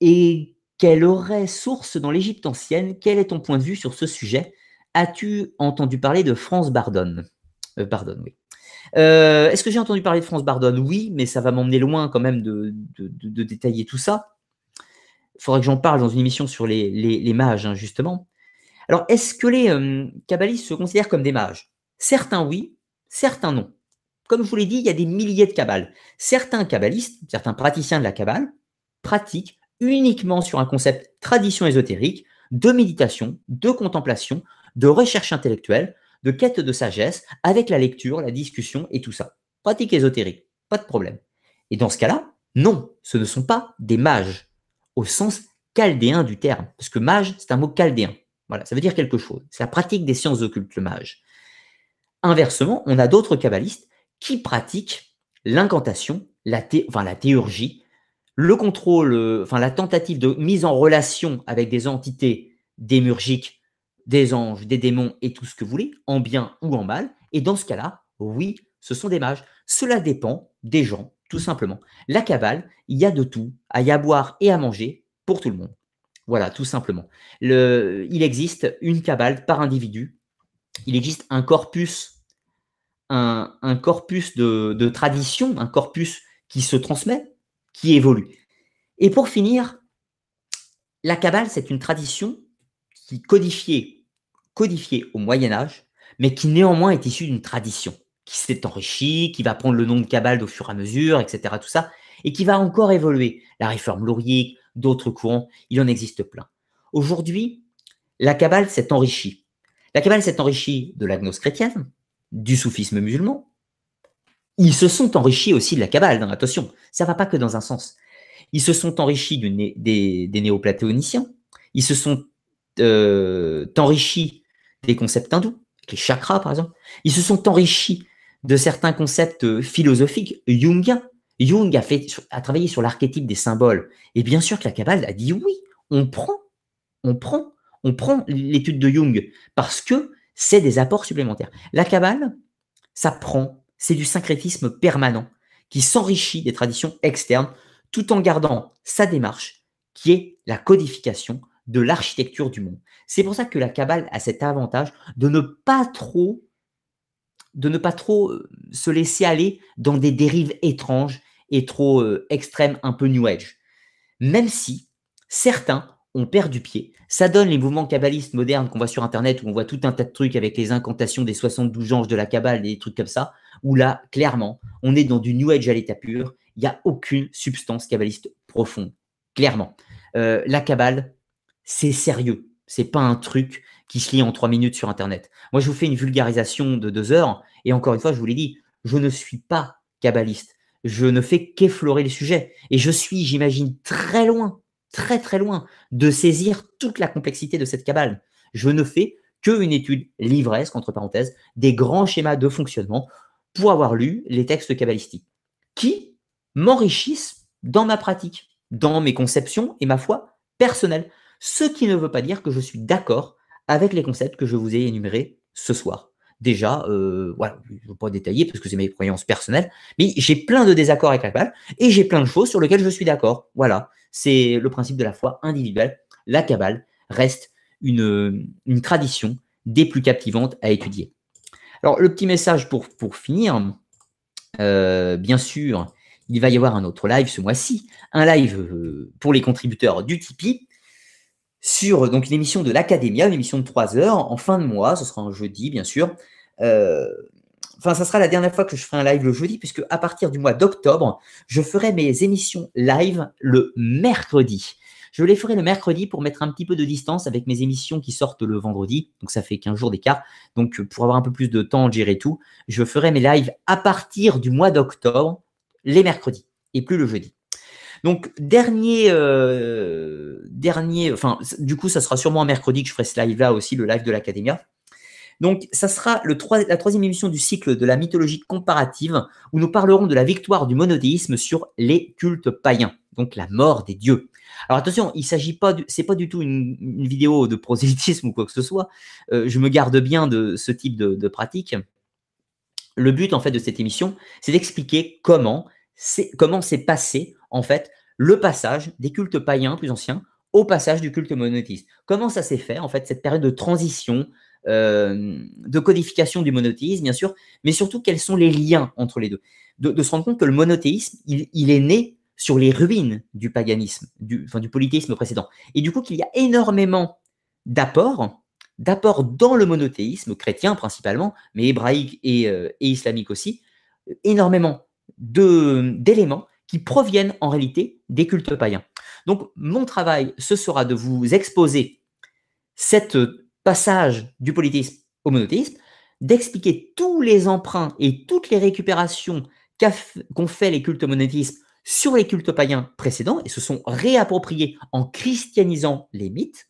et quelle aurait source dans l'Égypte ancienne? Quel est ton point de vue sur ce sujet? As-tu entendu parler de France Bardone euh, Bardone, oui. Euh, est-ce que j'ai entendu parler de France Bardone Oui, mais ça va m'emmener loin quand même de, détailler tout ça. Il faudrait que j'en parle dans une émission sur les, mages, hein, justement. Alors, est-ce que les kabbalistes se considèrent comme des mages? Certains oui, certains non. Comme je vous l'ai dit, il y a des milliers de kabbales. Certains kabbalistes, certains praticiens de la kabbale, pratiquent uniquement sur un concept tradition ésotérique, de méditation, de contemplation, de recherche intellectuelle, de quête de sagesse, avec la lecture, la discussion et tout ça. Pratique ésotérique, pas de problème. Et dans ce cas-là, non, ce ne sont pas des mages, au sens chaldéen du terme, parce que mage, c'est un mot chaldéen. Voilà, ça veut dire quelque chose. C'est la pratique des sciences occultes, le mage. Inversement, on a d'autres kabbalistes qui pratiquent l'incantation, la, théurgie, le contrôle, enfin la tentative de mise en relation avec des entités démurgiques, des anges, des démons et tout ce que vous voulez, en bien ou en mal. Et dans ce cas-là, oui, ce sont des mages. Cela dépend des gens, tout simplement. La cabale, il y a de tout, à y boire et à manger pour tout le monde. Voilà, tout simplement. Le, il existe une cabale par individu. Il existe un corpus un, corpus de, tradition, un corpus qui se transmet, qui évolue. Et pour finir, la Kabbale, c'est une tradition qui codifiée, codifiée au Moyen Âge, mais qui néanmoins est issue d'une tradition, qui s'est enrichie, qui va prendre le nom de Kabbale au fur et à mesure, etc. Tout ça, et qui va encore évoluer. La réforme lourique, d'autres courants, il en existe plein. Aujourd'hui, la Kabbale s'est enrichie. La Kabbale s'est enrichie de la gnose chrétienne, du soufisme musulman, ils se sont enrichis aussi de la Kabbale, dans attention, ça ne va pas que dans un sens. Ils se sont enrichis des, des néoplatéoniciens, ils se sont euh, enrichis des concepts hindous, les chakras par exemple. Ils se sont enrichis de certains concepts euh, philosophiques jungiens. Jung a, fait, a travaillé sur l'archétype des symboles. Et bien sûr que la Kabbale a dit oui, on prend, on prend, on prend l'étude de Jung parce que c'est des apports supplémentaires. La Kabbale, ça prend, c'est du syncrétisme permanent qui s'enrichit des traditions externes tout en gardant sa démarche qui est la codification de l'architecture du monde. C'est pour ça que la Kabbale a cet avantage de ne pas trop de ne pas trop euh, se laisser aller dans des dérives étranges et trop euh, extrêmes, un peu New Age. Même si certains ont perdu pied, ça donne les mouvements kabbalistes modernes qu'on voit sur Internet où on voit tout un tas de trucs avec les incantations des 72 anges de la Kabbale, des trucs comme ça, où là, clairement, on est dans du New Age à l'état pur, il n'y a aucune substance kabbaliste profonde, clairement. Euh, la Kabbale, c'est sérieux, c'est pas un truc qui se lit en trois minutes sur Internet. Moi, je vous fais une vulgarisation de deux heures, et encore une fois, je vous l'ai dit, je ne suis pas kabbaliste. Je ne fais qu'effleurer le sujet. Et je suis, j'imagine, très loin, très très loin de saisir toute la complexité de cette cabale. Je ne fais qu'une étude livresque, entre parenthèses, des grands schémas de fonctionnement pour avoir lu les textes kabbalistiques, qui m'enrichissent dans ma pratique, dans mes conceptions et ma foi personnelle. Ce qui ne veut pas dire que je suis d'accord avec les concepts que je vous ai énumérés ce soir. Déjà, euh, voilà, je ne veux pas détailler parce que c'est mes croyances personnelles, mais j'ai plein de désaccords avec la Kabbale et j'ai plein de choses sur lesquelles je suis d'accord. Voilà, c'est le principe de la foi individuelle. La Kabbale reste une, tradition des plus captivantes à étudier. Alors, le petit message pour, pour finir, euh, bien sûr, il va y avoir un autre live ce mois-ci, un live euh, pour les contributeurs du Tipeee sur donc une émission de l'Académia, une émission de 3 heures en fin de mois, ce sera un jeudi bien sûr. Euh, enfin, ça sera la dernière fois que je ferai un live le jeudi, puisque à partir du mois d'octobre, je ferai mes émissions live le mercredi. Je les ferai le mercredi pour mettre un petit peu de distance avec mes émissions qui sortent le vendredi. Donc ça fait 15 jours d'écart. Donc pour avoir un peu plus de temps gérer tout, je ferai mes lives à partir du mois d'octobre, les mercredis, et plus le jeudi. Donc, dernier, euh, dernier, enfin, du coup, ça sera sûrement un mercredi que je ferai ce live-là aussi, le live de l'Académia. Donc, ça sera la troisième émission du cycle de la mythologie comparative, où nous parlerons de la victoire du monothéisme sur les cultes païens, donc la mort des dieux. Alors attention, il s'agit pas, c'est pas du tout une, vidéo de prosélytisme ou quoi que ce soit. Euh, je me garde bien de ce type de, pratique. Le but en fait de cette émission, c'est d'expliquer comment c'est passé en fait le passage des cultes païens plus anciens au passage du culte monothéiste. Comment ça s'est fait en fait cette période de transition, euh, de codification du monothéisme bien sûr, mais surtout quels sont les liens entre les deux? De, se rendre compte que le monothéisme, il, est né sur les ruines du paganisme, du, polythéisme précédent. Et du coup qu'il y a énormément d'apports, d'apports dans le monothéisme chrétien principalement, mais hébraïque et, euh, et islamique aussi, énormément d'éléments proviennent en réalité des cultes païens. Donc mon travail, ce sera de vous exposer cette passage du polythéisme au monothéisme, d'expliquer tous les emprunts et toutes les récupérations qu'ont fait les cultes monothéistes sur les cultes païens précédents et se sont réappropriés en christianisant les mythes,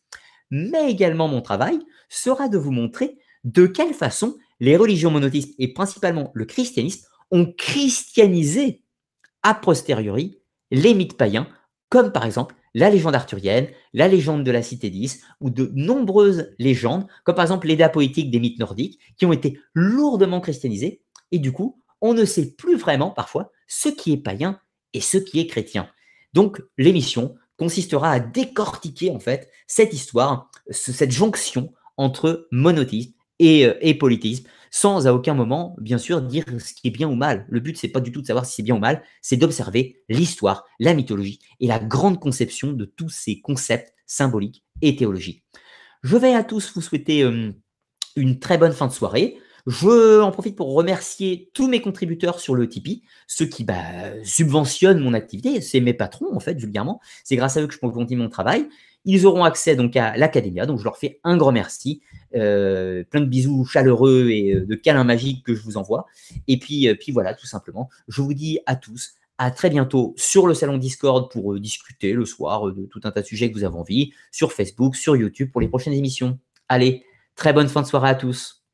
mais également mon travail sera de vous montrer de quelle façon les religions monothéistes et principalement le christianisme ont christianisé a posteriori les mythes païens, comme par exemple la légende arthurienne, la légende de la cité 10, ou de nombreuses légendes, comme par exemple l'Éda poétique des mythes nordiques, qui ont été lourdement christianisés, et du coup, on ne sait plus vraiment parfois ce qui est païen et ce qui est chrétien. Donc, l'émission consistera à décortiquer en fait cette histoire, cette jonction entre monothéisme et, euh, et polythéisme, sans à aucun moment, bien sûr, dire ce qui est bien ou mal. Le but, c'est pas du tout de savoir si c'est bien ou mal, c'est d'observer l'histoire, la mythologie et la grande conception de tous ces concepts symboliques et théologiques. Je vais à tous vous souhaiter euh, une très bonne fin de soirée. Je en profite pour remercier tous mes contributeurs sur le Tipeee, ceux qui bah, subventionnent mon activité, c'est mes patrons en fait, vulgairement. C'est grâce à eux que je peux continuer mon travail. Ils auront accès donc à l'Académia, donc je leur fais un grand merci. Euh, plein de bisous chaleureux et euh, de câlins magiques que je vous envoie. Et puis, euh, puis voilà, tout simplement, je vous dis à tous À très bientôt sur le salon Discord pour discuter le soir de tout un tas de sujets que vous avez envie, sur Facebook, sur YouTube pour les prochaines émissions. Allez, très bonne fin de soirée à tous.